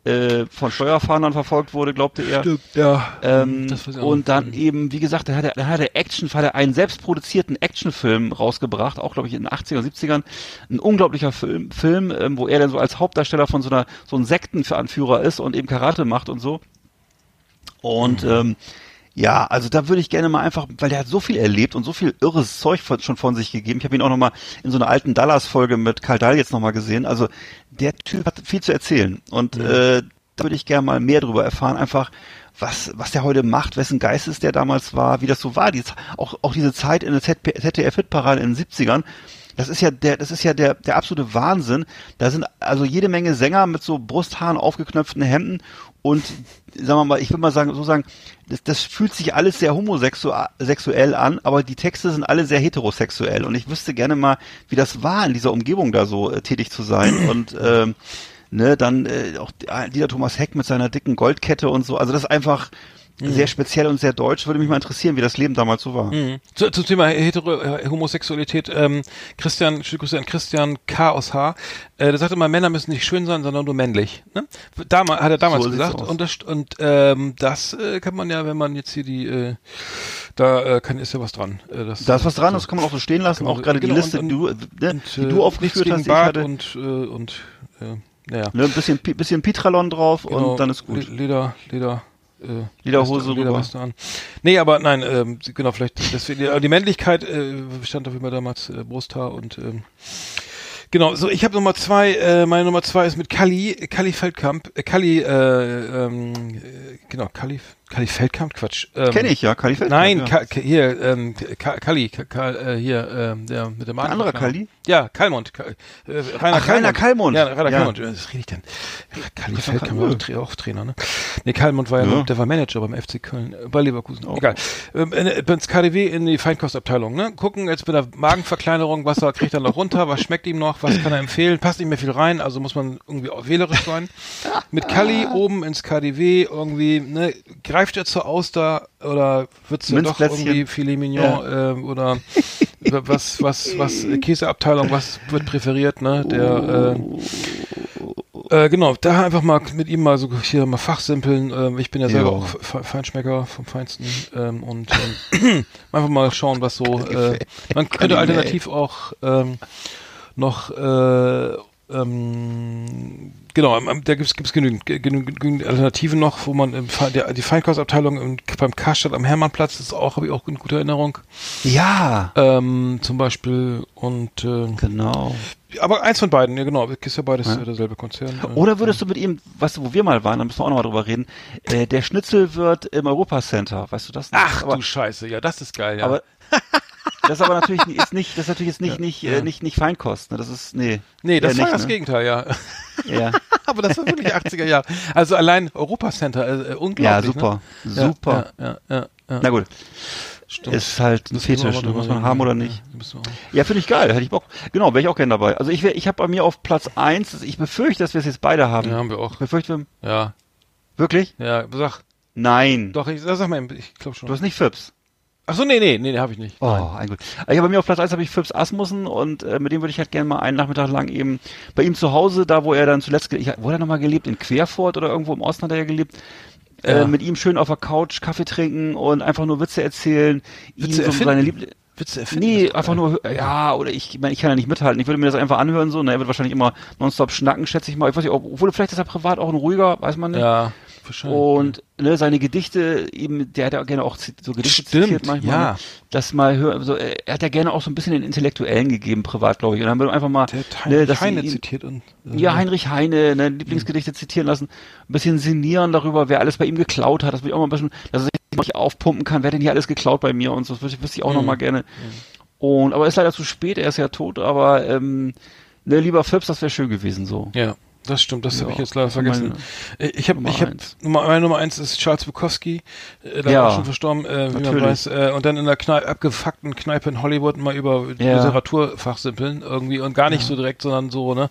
D: äh, von Steuerfahndern verfolgt wurde, glaubte er.
C: Stimmt, ja.
D: Ähm,
C: auch
D: und dann eben, wie gesagt, da hat er, da hat er Action, hat er einen selbstproduzierten Actionfilm rausgebracht, auch glaube ich in den 80er, 70ern. Ein unglaublicher Film, Film ähm, wo er dann so als Hauptdarsteller von so einer, so einem Sektenanführer ist und eben Karate macht und so. Und ähm, ja, also da würde ich gerne mal einfach, weil der hat so viel erlebt und so viel irres Zeug von, schon von sich gegeben. Ich habe ihn auch noch mal in so einer alten Dallas-Folge mit Karl Dahl jetzt noch mal gesehen. Also der Typ hat viel zu erzählen und äh, da würde ich gerne mal mehr drüber erfahren. Einfach was was der heute macht, wessen Geistes der damals war, wie das so war. Die, auch auch diese Zeit in der ZDF-Hitparade in den 70ern. Das ist ja der, das ist ja der, der absolute Wahnsinn. Da sind also jede Menge Sänger mit so Brusthaaren aufgeknöpften Hemden und sagen wir mal, ich will mal sagen, so sagen, das, das fühlt sich alles sehr homosexuell sexuell an, aber die Texte sind alle sehr heterosexuell und ich wüsste gerne mal, wie das war, in dieser Umgebung da so äh, tätig zu sein und ähm, ne, dann äh, auch Dieter Thomas Heck mit seiner dicken Goldkette und so. Also das ist einfach, sehr speziell und sehr deutsch. Würde mich mal interessieren, wie das Leben damals so war.
C: Mhm. Zu, zum Thema Hetero äh, Homosexualität, ähm, Christian, schöne Grüße an Christian K. aus H. Äh, der sagte immer, Männer müssen nicht schön sein, sondern nur männlich. Ne? Damals, hat er damals
D: So
C: gesagt. Und das, und ähm, das äh, kann man ja, wenn man jetzt hier die, äh, da äh, kann, ist ja was dran. Äh, das,
D: Da ist was dran, das kann man auch so stehen lassen. Auch gerade
C: genau,
D: die Liste,
C: und-
D: die du, ne,
C: und,
D: die
C: äh,
D: du aufgeführt hast.
C: Bart
D: hatte,
C: und, äh, und äh, naja.
D: ne, ein bisschen, bisschen Pitralon drauf
C: Genau,
D: und dann ist gut.
C: Le- Leder, Leder. Äh,
D: Lederhose.
C: Lederweste an. Nee, aber nein, ähm, genau, vielleicht deswegen, die Männlichkeit äh, stand auf immer damals äh, Brusthaar und ähm, genau, so ich habe Nummer zwei, äh, meine Nummer zwei ist mit Kali, Kali Feldkamp, äh, Kali, äh, ähm, äh, genau, Kali, Kali Feldkamp, Quatsch. Ähm,
D: Kenne ich, ja, Kali Feldkamp,
C: Nein,
D: ja.
C: Ka hier, ähm, Ka Kali, Ka äh, hier, ähm, der mit dem
D: Ein anderer Kali?
C: Ja, Kalmund. Ka äh, Rainer
D: Ach, Rainer Kallmund.
C: Ja, Rainer
D: Ja.
C: Kallmund. Was rede ich denn?
D: War
C: Feldkamp war
D: Kallmund.
C: auch, auch Trainer, ne? Nee, Kallmund war ja,
D: Ja.
C: noch- der war Manager beim FC Köln, äh, bei Leverkusen.
D: Oh.
C: Egal. Ähm, in- ins KDW in die Feinkostabteilung, ne? Gucken jetzt mit der Magenverkleinerung, was er kriegt er noch runter, was schmeckt ihm noch, was kann er empfehlen, passt nicht mehr viel rein, also muss man irgendwie auch wählerisch sein. Mit Kali oben ins KDW irgendwie, ne? Greift er zur Auster oder wird's ja doch irgendwie Filet Mignon ähm, oder was, was, was, äh, Käseabteilung, was wird präferiert, ne? Der, äh, äh, genau, da einfach mal mit ihm mal so hier mal fachsimpeln. Ähm, ich bin ja selber
D: Ja.
C: auch Fe- Feinschmecker vom Feinsten ähm, und ähm, einfach mal schauen, was so. Äh, man könnte alternativ auch ähm, noch äh, ähm, genau, da gibt's gibt's genügend, ge- genügend, genügend Alternativen noch, wo man im, der, die Feinkostabteilung im, beim Karstadt am Hermannplatz das ist auch habe ich auch in guter Erinnerung.
D: Ja,
C: Ähm, zum Beispiel und äh,
D: genau.
C: aber eins von beiden, ja genau, ist ja beides
D: Ja.
C: derselbe Konzern.
D: Oder würdest du mit ihm, weißt du, wo wir mal waren, da müssen wir auch nochmal drüber reden, äh, der Schnitzelwirt im Europacenter, weißt du das noch?
C: Ach
D: aber,
C: du Scheiße, ja, das ist geil, ja.
D: aber das ist aber natürlich nicht- ist nicht, das ist natürlich jetzt nicht,
C: Ja,
D: nicht,
C: ja.
D: Äh, nicht, nicht Feinkost, ne? Das ist, nee.
C: nee, das war
D: nicht,
C: das
D: ne?
C: Gegenteil, ja.
D: Ja,
C: aber das war wirklich 80er Jahre. Also allein Europacenter, äh, äh,
D: ja
C: unglaublich.
D: super,
C: Ne?
D: super.
C: Ja, ja, ja, ja.
D: Na gut,
C: Stimmt.
D: ist halt ein Fetisch, ne? muss man haben oder
C: ja.
D: nicht.
C: Ja.
D: Ja, finde ich geil, hätte ich Bock. Genau, wäre ich auch gerne dabei. Also ich, wär- ich habe bei mir auf Platz eins. ich befürchte, dass wir es jetzt beide haben.
C: Ja, haben wir auch.
D: Ich befürchte, wir,
C: Ja,
D: wirklich?
C: ja, sag,
D: Nein.
C: doch, ich sag mal, ich glaube schon.
D: Du hast nicht Fips.
C: Ach so, nee, nee, nee, nee habe ich nicht.
D: Oh,
C: Nein.
D: ein gut. Ich habe bei mir auf Platz 1 habe ich Phipps Asmussen und äh, mit dem würde ich halt gerne mal einen Nachmittag lang eben bei ihm zu Hause, da wo er dann zuletzt, ich, wo hat er nochmal gelebt? In Querfurt oder irgendwo im Osten hat er ja gelebt.
C: Ja.
D: Äh, mit ihm schön auf der Couch Kaffee trinken und einfach nur Witze erzählen.
C: Witze
D: ihm so
C: erfinden?
D: seine Liebl
C: Witze erfinden.
D: Nee,
C: ist
D: einfach
C: geil.
D: nur, ja, oder ich, ich meine, ich kann ja nicht mithalten. Ich würde mir das einfach anhören, so. Na, er wird wahrscheinlich immer nonstop schnacken, schätze ich mal. Ich weiß nicht, ob- obwohl vielleicht ist er privat auch ein ruhiger, weiß man nicht.
C: Ja.
D: Und ne, seine Gedichte, eben, der hat ja gerne auch so Gedichte
C: Stimmt,
D: zitiert manchmal.
C: ja.
D: Ne? Das mal hören, so, äh, er hat ja gerne auch so ein bisschen den Intellektuellen gegeben, privat, glaube ich. Und dann haben wir einfach mal,
C: der
D: ne,
C: Heinrich
D: dass sie
C: Heine
D: ihn-
C: zitiert und äh,
D: ja, Heinrich Heine, ne, Lieblingsgedichte zitieren lassen, ein bisschen sinnieren darüber, wer alles bei ihm geklaut hat, dass ich auch mal ein bisschen, dass er sich nicht aufpumpen kann, wer denn hier alles geklaut bei mir und so, das wüsste ich auch noch mal gerne. Und, aber ist leider zu spät, er ist ja tot, aber, ähm, ne, lieber Phipps, das wäre schön gewesen, so.
C: Ja, das stimmt, das
D: Ja,
C: habe ich jetzt leider
D: war meine
C: vergessen. Äh, ich habe,
D: Nummer
C: ich habe
D: eins.
C: Nummer, meine Nummer eins ist Charles Bukowski, äh, da
D: Ja,
C: war schon verstorben, äh, wie man weiß, äh, und dann in der Kneipe, abgefuckten Kneipe in Hollywood mal über
D: Ja.
C: Literatur fachsimpeln irgendwie und gar nicht so direkt, sondern so, ne?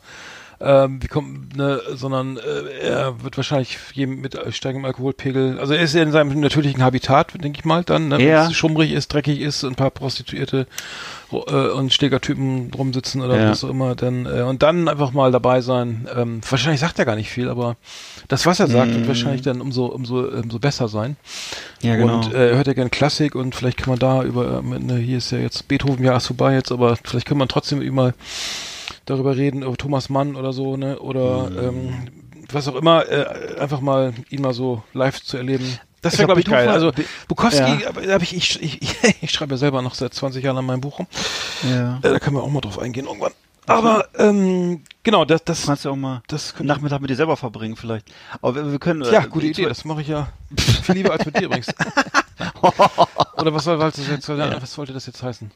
C: Ähm, wie kommt, ne, sondern äh, er wird wahrscheinlich jedem mit steigendem Alkoholpegel, also er ist ja in seinem natürlichen Habitat, denke ich mal, dann, ne,
D: Ja.
C: wenn es schummrig ist, dreckig ist ein paar Prostituierte äh, und Stegertypen rumsitzen oder
D: Ja.
C: was auch immer, dann äh, und dann einfach mal dabei sein. Ähm, wahrscheinlich sagt er gar nicht viel, aber das, was er sagt, wird wahrscheinlich dann umso umso umso besser sein.
D: Ja, genau.
C: Und äh, hört ja gerne Klassik und vielleicht kann man da über, äh, mit, ne, hier ist ja jetzt Beethoven, ja ist vorbei jetzt, aber vielleicht kann man trotzdem über darüber reden, über Thomas Mann oder so, ne? Oder
D: Mhm.
C: ähm, was auch immer, äh, einfach mal ihn mal so live zu erleben. Das
D: Ich
C: wäre,
D: glaub,
C: glaube ich, geil. Also Bukowski,
D: Ja.
C: aber da hab ich, ich, ich, ich schreibe ja selber noch seit 20 Jahren an meinem Buch rum.
D: Ja.
C: Äh, da können wir auch mal drauf eingehen irgendwann. Aber ähm, genau, das, das,
D: Du kannst ja auch mal
C: das
D: Nachmittag mit dir selber verbringen vielleicht. Aber wir, wir können...
C: ja,
D: äh,
C: gute
D: ich-
C: Idee. Das mache ich ja viel lieber als mit dir übrigens. Oder was soll, was, jetzt, was sollte das jetzt heißen?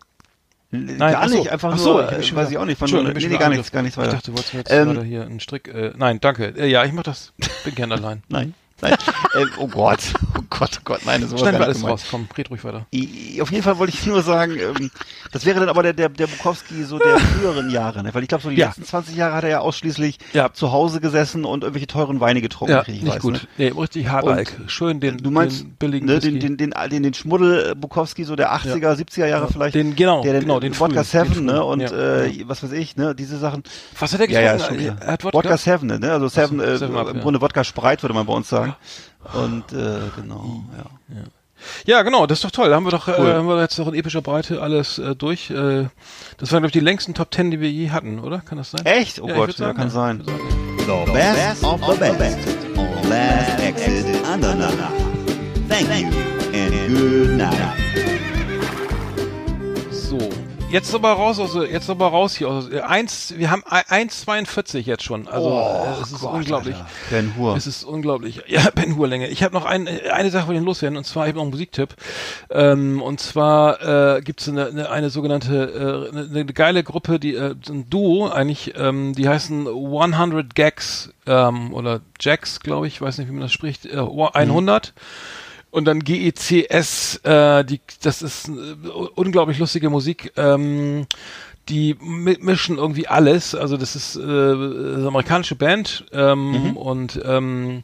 D: Nein, gar nicht, einfach nur,
C: ich
D: äh,
C: mich schon
D: weiß ich auch nicht. Von, nee,
C: ich
D: nee, gar nichts, gar nichts
C: Ich
D: weiter.
C: dachte, du wolltest jetzt
D: Ähm,
C: gerade hier einen Strick. Äh, nein, danke. Äh, ja, ich mach das. Bin gern allein.
D: Nein, nein. äh, oh Gott, oh Gott, oh Gott, nein, das war
C: Schneiden wir alles
D: gemeint.
C: raus. Komm, red ruhig weiter.
D: I- Auf jeden Fall wollte ich nur sagen, ähm, das wäre dann aber der, der, der Bukowski so der früheren Jahre, ne? weil ich glaube, so die
C: Ja.
D: letzten 20 Jahre hat er ja ausschließlich
C: Ja.
D: zu Hause gesessen und irgendwelche teuren Weine getrunken,
C: Ja, nicht
D: weiß,
C: gut.
D: Ne?
C: Nee, richtig Hardalk. Schön den,
D: Du meinst,
C: den billigen
D: ne, den, den, den, den, den Schmuddel äh, Bukowski, so der 80er, 70er Jahre vielleicht.
C: Den- genau,
D: der,
C: genau, den
D: Wodka
C: frühen, den
D: Seven, ne, und,
C: ja.
D: äh, was weiß ich, ne, diese Sachen.
C: Was hat er
D: Ja, ja,
C: getrunken?
D: schon klar.
C: er hat Wodka?
D: Seven, ne, also Seven, äh,
C: Seven
D: im
C: ja.
D: Grunde Wodka Spreit, würde man bei uns sagen. Und, äh, genau, ja.
C: Ja, genau, das ist doch toll. Da haben wir doch,
D: Cool.
C: äh, haben wir jetzt noch in epischer Breite alles äh, durch. Äh, das waren, glaube ich, die längsten Top Ten, die wir je hatten, oder? Kann das sein?
D: Echt? Oh
C: Ja,
D: Gott,
C: würd
D: ja,
C: sagen,
D: kann
C: ja.
D: sein.
C: Sagen,
G: The best of the best on Last Exit Andernach. Thank you and good night.
C: So. Jetzt aber raus aus, jetzt aber raus hier aus. Äh, eins, wir haben ein- 1,42 jetzt schon. Also äh, es ist unglaublich.
D: Ben Hur.
C: Es ist unglaublich. Ja, Ben Hur Länge. Ich habe noch ein, eine Sache, wollte ich loswerden, und zwar ich habe noch einen Musiktipp. Ähm, und zwar äh, gibt es eine, eine, eine sogenannte, äh, eine, eine geile Gruppe, die äh, ein Duo eigentlich, ähm, die heißen 100 Gags ähm, oder Jacks, glaube ich, weiß nicht, wie man das spricht, äh, 100. Und dann GECS, äh, die, das ist äh, unglaublich lustige Musik. Ähm, die mi- mischen irgendwie alles. Also das ist äh, eine amerikanische Band ähm, und ähm,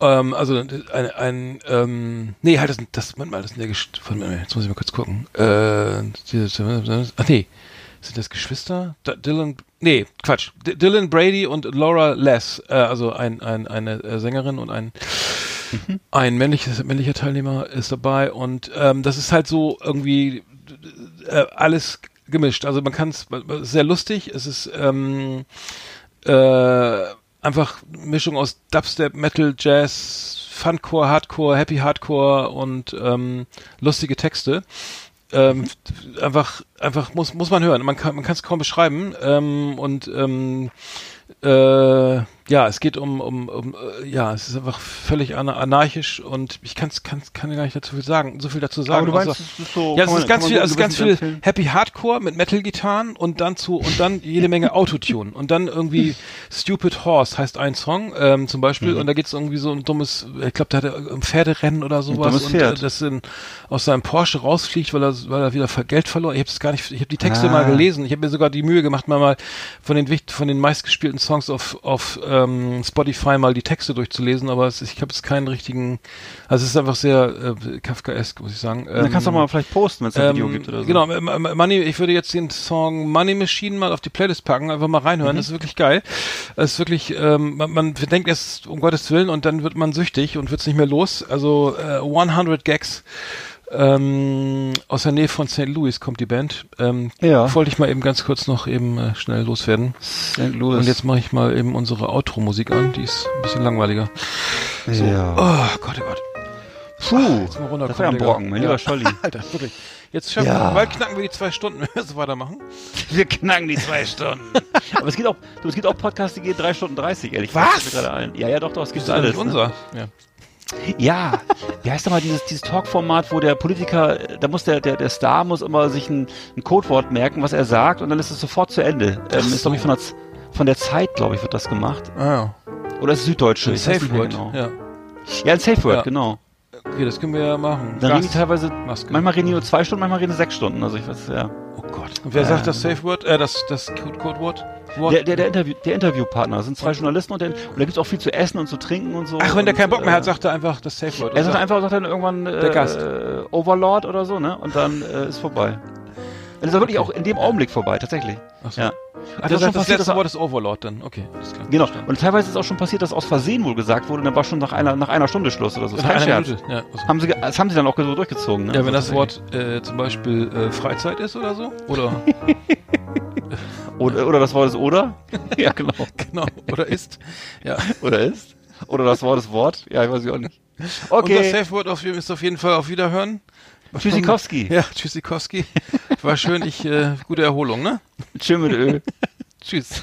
C: ähm, also ein, ein ähm, nee, halt das, das Moment mal, das sind der Gest von jetzt muss ich mal kurz gucken. Äh, ach nee, sind das Geschwister? D Dylan, nee, Quatsch. D Dylan Brady und Laura Les, äh, also ein, ein, eine äh, Sängerin und ein ein männliches, männlicher Teilnehmer ist dabei und ähm, das ist halt so irgendwie äh, alles gemischt. Also man kann es sehr lustig. Es ist ähm, äh, einfach Mischung aus Dubstep, Metal, Jazz, Funcore, Hardcore, Happy Hardcore und ähm, lustige Texte. Ähm, einfach, einfach muss muss man hören. Man kann man kann es kaum beschreiben. Ähm, und ähm, äh, ja, es geht um, um, um äh, ja, es ist einfach völlig ana anarchisch und ich kann's, kann's, kann gar nicht dazu viel sagen, so viel dazu sagen.
D: Aber du meinst,
C: außer-
D: es ist so,
C: ja,
D: kann
C: es ist ganz
D: kann
C: viel, ist ganz viel
D: empfehlen?
C: Happy Hardcore mit Metal-Gitarren und dann zu und dann jede Menge Autotune und dann irgendwie Stupid Horse heißt ein Song ähm, zum Beispiel
D: Mhm.
C: und da geht's irgendwie so ein dummes, ich glaube, da hat er ein Pferderennen oder sowas und äh, das in, aus seinem Porsche rausfliegt, weil er weil er wieder Geld verloren. Ich habe es gar nicht, ich habe die Texte
D: Ah.
C: mal gelesen. Ich habe mir sogar die Mühe gemacht, mal mal von den von den meistgespielten Songs auf auf ähm, Spotify mal die Texte durchzulesen, aber es, ich habe jetzt keinen richtigen, also es ist einfach sehr äh, Kafkaesk, muss ich sagen.
D: Dann kannst du
C: Ähm,
D: mal vielleicht posten, wenn es ein Video
C: ähm,
D: gibt oder so.
C: Genau, Money, ich würde jetzt den Song Money Machine mal auf die Playlist packen, einfach mal
D: Mhm.
C: reinhören. Das ist wirklich geil. Das ist wirklich, ähm, man, man denkt erst um Gottes Willen und dann wird man süchtig und wird's nicht mehr los. Also äh, 100 Gags. Ähm, aus der Nähe von St. Louis kommt die Band. Ähm,
D: Ja.
C: Wollte ich mal eben ganz kurz noch eben äh, schnell loswerden.
D: St. Louis.
C: Und jetzt mache ich mal eben unsere Outro-Musik an. Die ist ein bisschen langweiliger.
D: ja.
C: Oh Gott, oh Gott.
D: Puh,
C: Jetzt mal runterkommen,
D: das war ein. Brocken, mein
C: Ja.
D: lieber Scholli.
C: Alter, wirklich. Jetzt schaffen
D: Ja.
C: wir, bald knacken wir die zwei Stunden, wenn wir so weitermachen.
D: Wir knacken die zwei Stunden. Aber es gibt auch, du, es gibt auch Podcasts, die gehen drei Stunden 30, ehrlich
C: Was?
D: gerade ein. Ja, ja, doch, doch, es gibt
C: Das ist
D: alles. ne?
C: unser. Ja.
D: Ja, wie heißt doch mal dieses, dieses Talk-Format, wo der Politiker, da muss der, der, der Star muss immer sich ein, ein Codewort merken, was er sagt, und dann ist es sofort zu Ende. Ähm, ist, glaube ich, von der, von der Zeit, glaube ich, wird das gemacht.
C: Ah, ja.
D: Oder ist es Süddeutsche?
C: Ein Safe Word.
D: Genau.
C: Ja.
D: Ja, ein Safe Word,
C: Ja.
D: genau.
C: Okay, das können wir ja machen.
D: Dann reden die teilweise,
C: Maske.
D: manchmal reden die nur zwei Stunden, manchmal reden die sechs Stunden. Also ich weiß, ja.
C: Oh Gott. Und wer
D: Ja.
C: sagt das Safe Word? Äh, das, das Code- Codewort? Wort?
D: Der, der, der, Interview, der Interviewpartner, das sind zwei Journalisten und, der, und da gibt's auch viel zu essen und zu trinken und so.
C: Ach, wenn der keinen Bock mehr
D: äh,
C: hat, sagt er einfach das Safe Word.
D: Er sagt einfach, sagt dann irgendwann äh,
C: Der Gast.
D: äh, Overlord oder so, ne? Und dann äh, ist vorbei. Und ist auch wirklich auch in dem Augenblick vorbei, tatsächlich.
C: Ach so.
D: Ja.
C: Ach,
D: das
C: das
D: passiert,
C: letzte Wort ist Overlord dann. Okay.
D: Genau.
C: Verstanden.
D: Und teilweise ist auch schon passiert, dass aus Versehen wohl gesagt wurde, und dann war schon nach einer, nach einer Stunde Schluss oder so. Das ist kein Scherz.
C: Ja, also.
D: Haben sie, das haben sie dann auch so durchgezogen, ne?
C: ja, wenn das Wort äh, zum Beispiel äh, Freizeit ist oder so. Oder,
D: Oder, oder das Wort ist oder? ja, genau.
C: genau. Oder ist. Ja.
D: Oder ist? Oder das Wort ist Wort? Ja, ich weiß ich auch nicht.
C: Das
D: Okay.
C: Safe Word auf, ist auf jeden Fall auf Wiederhören.
D: Tschüssikowski.
C: Ja, Tschüssikowski. War schön. Ich, äh, gute Erholung, ne?
D: Tschüss mit Öl.
C: Tschüss.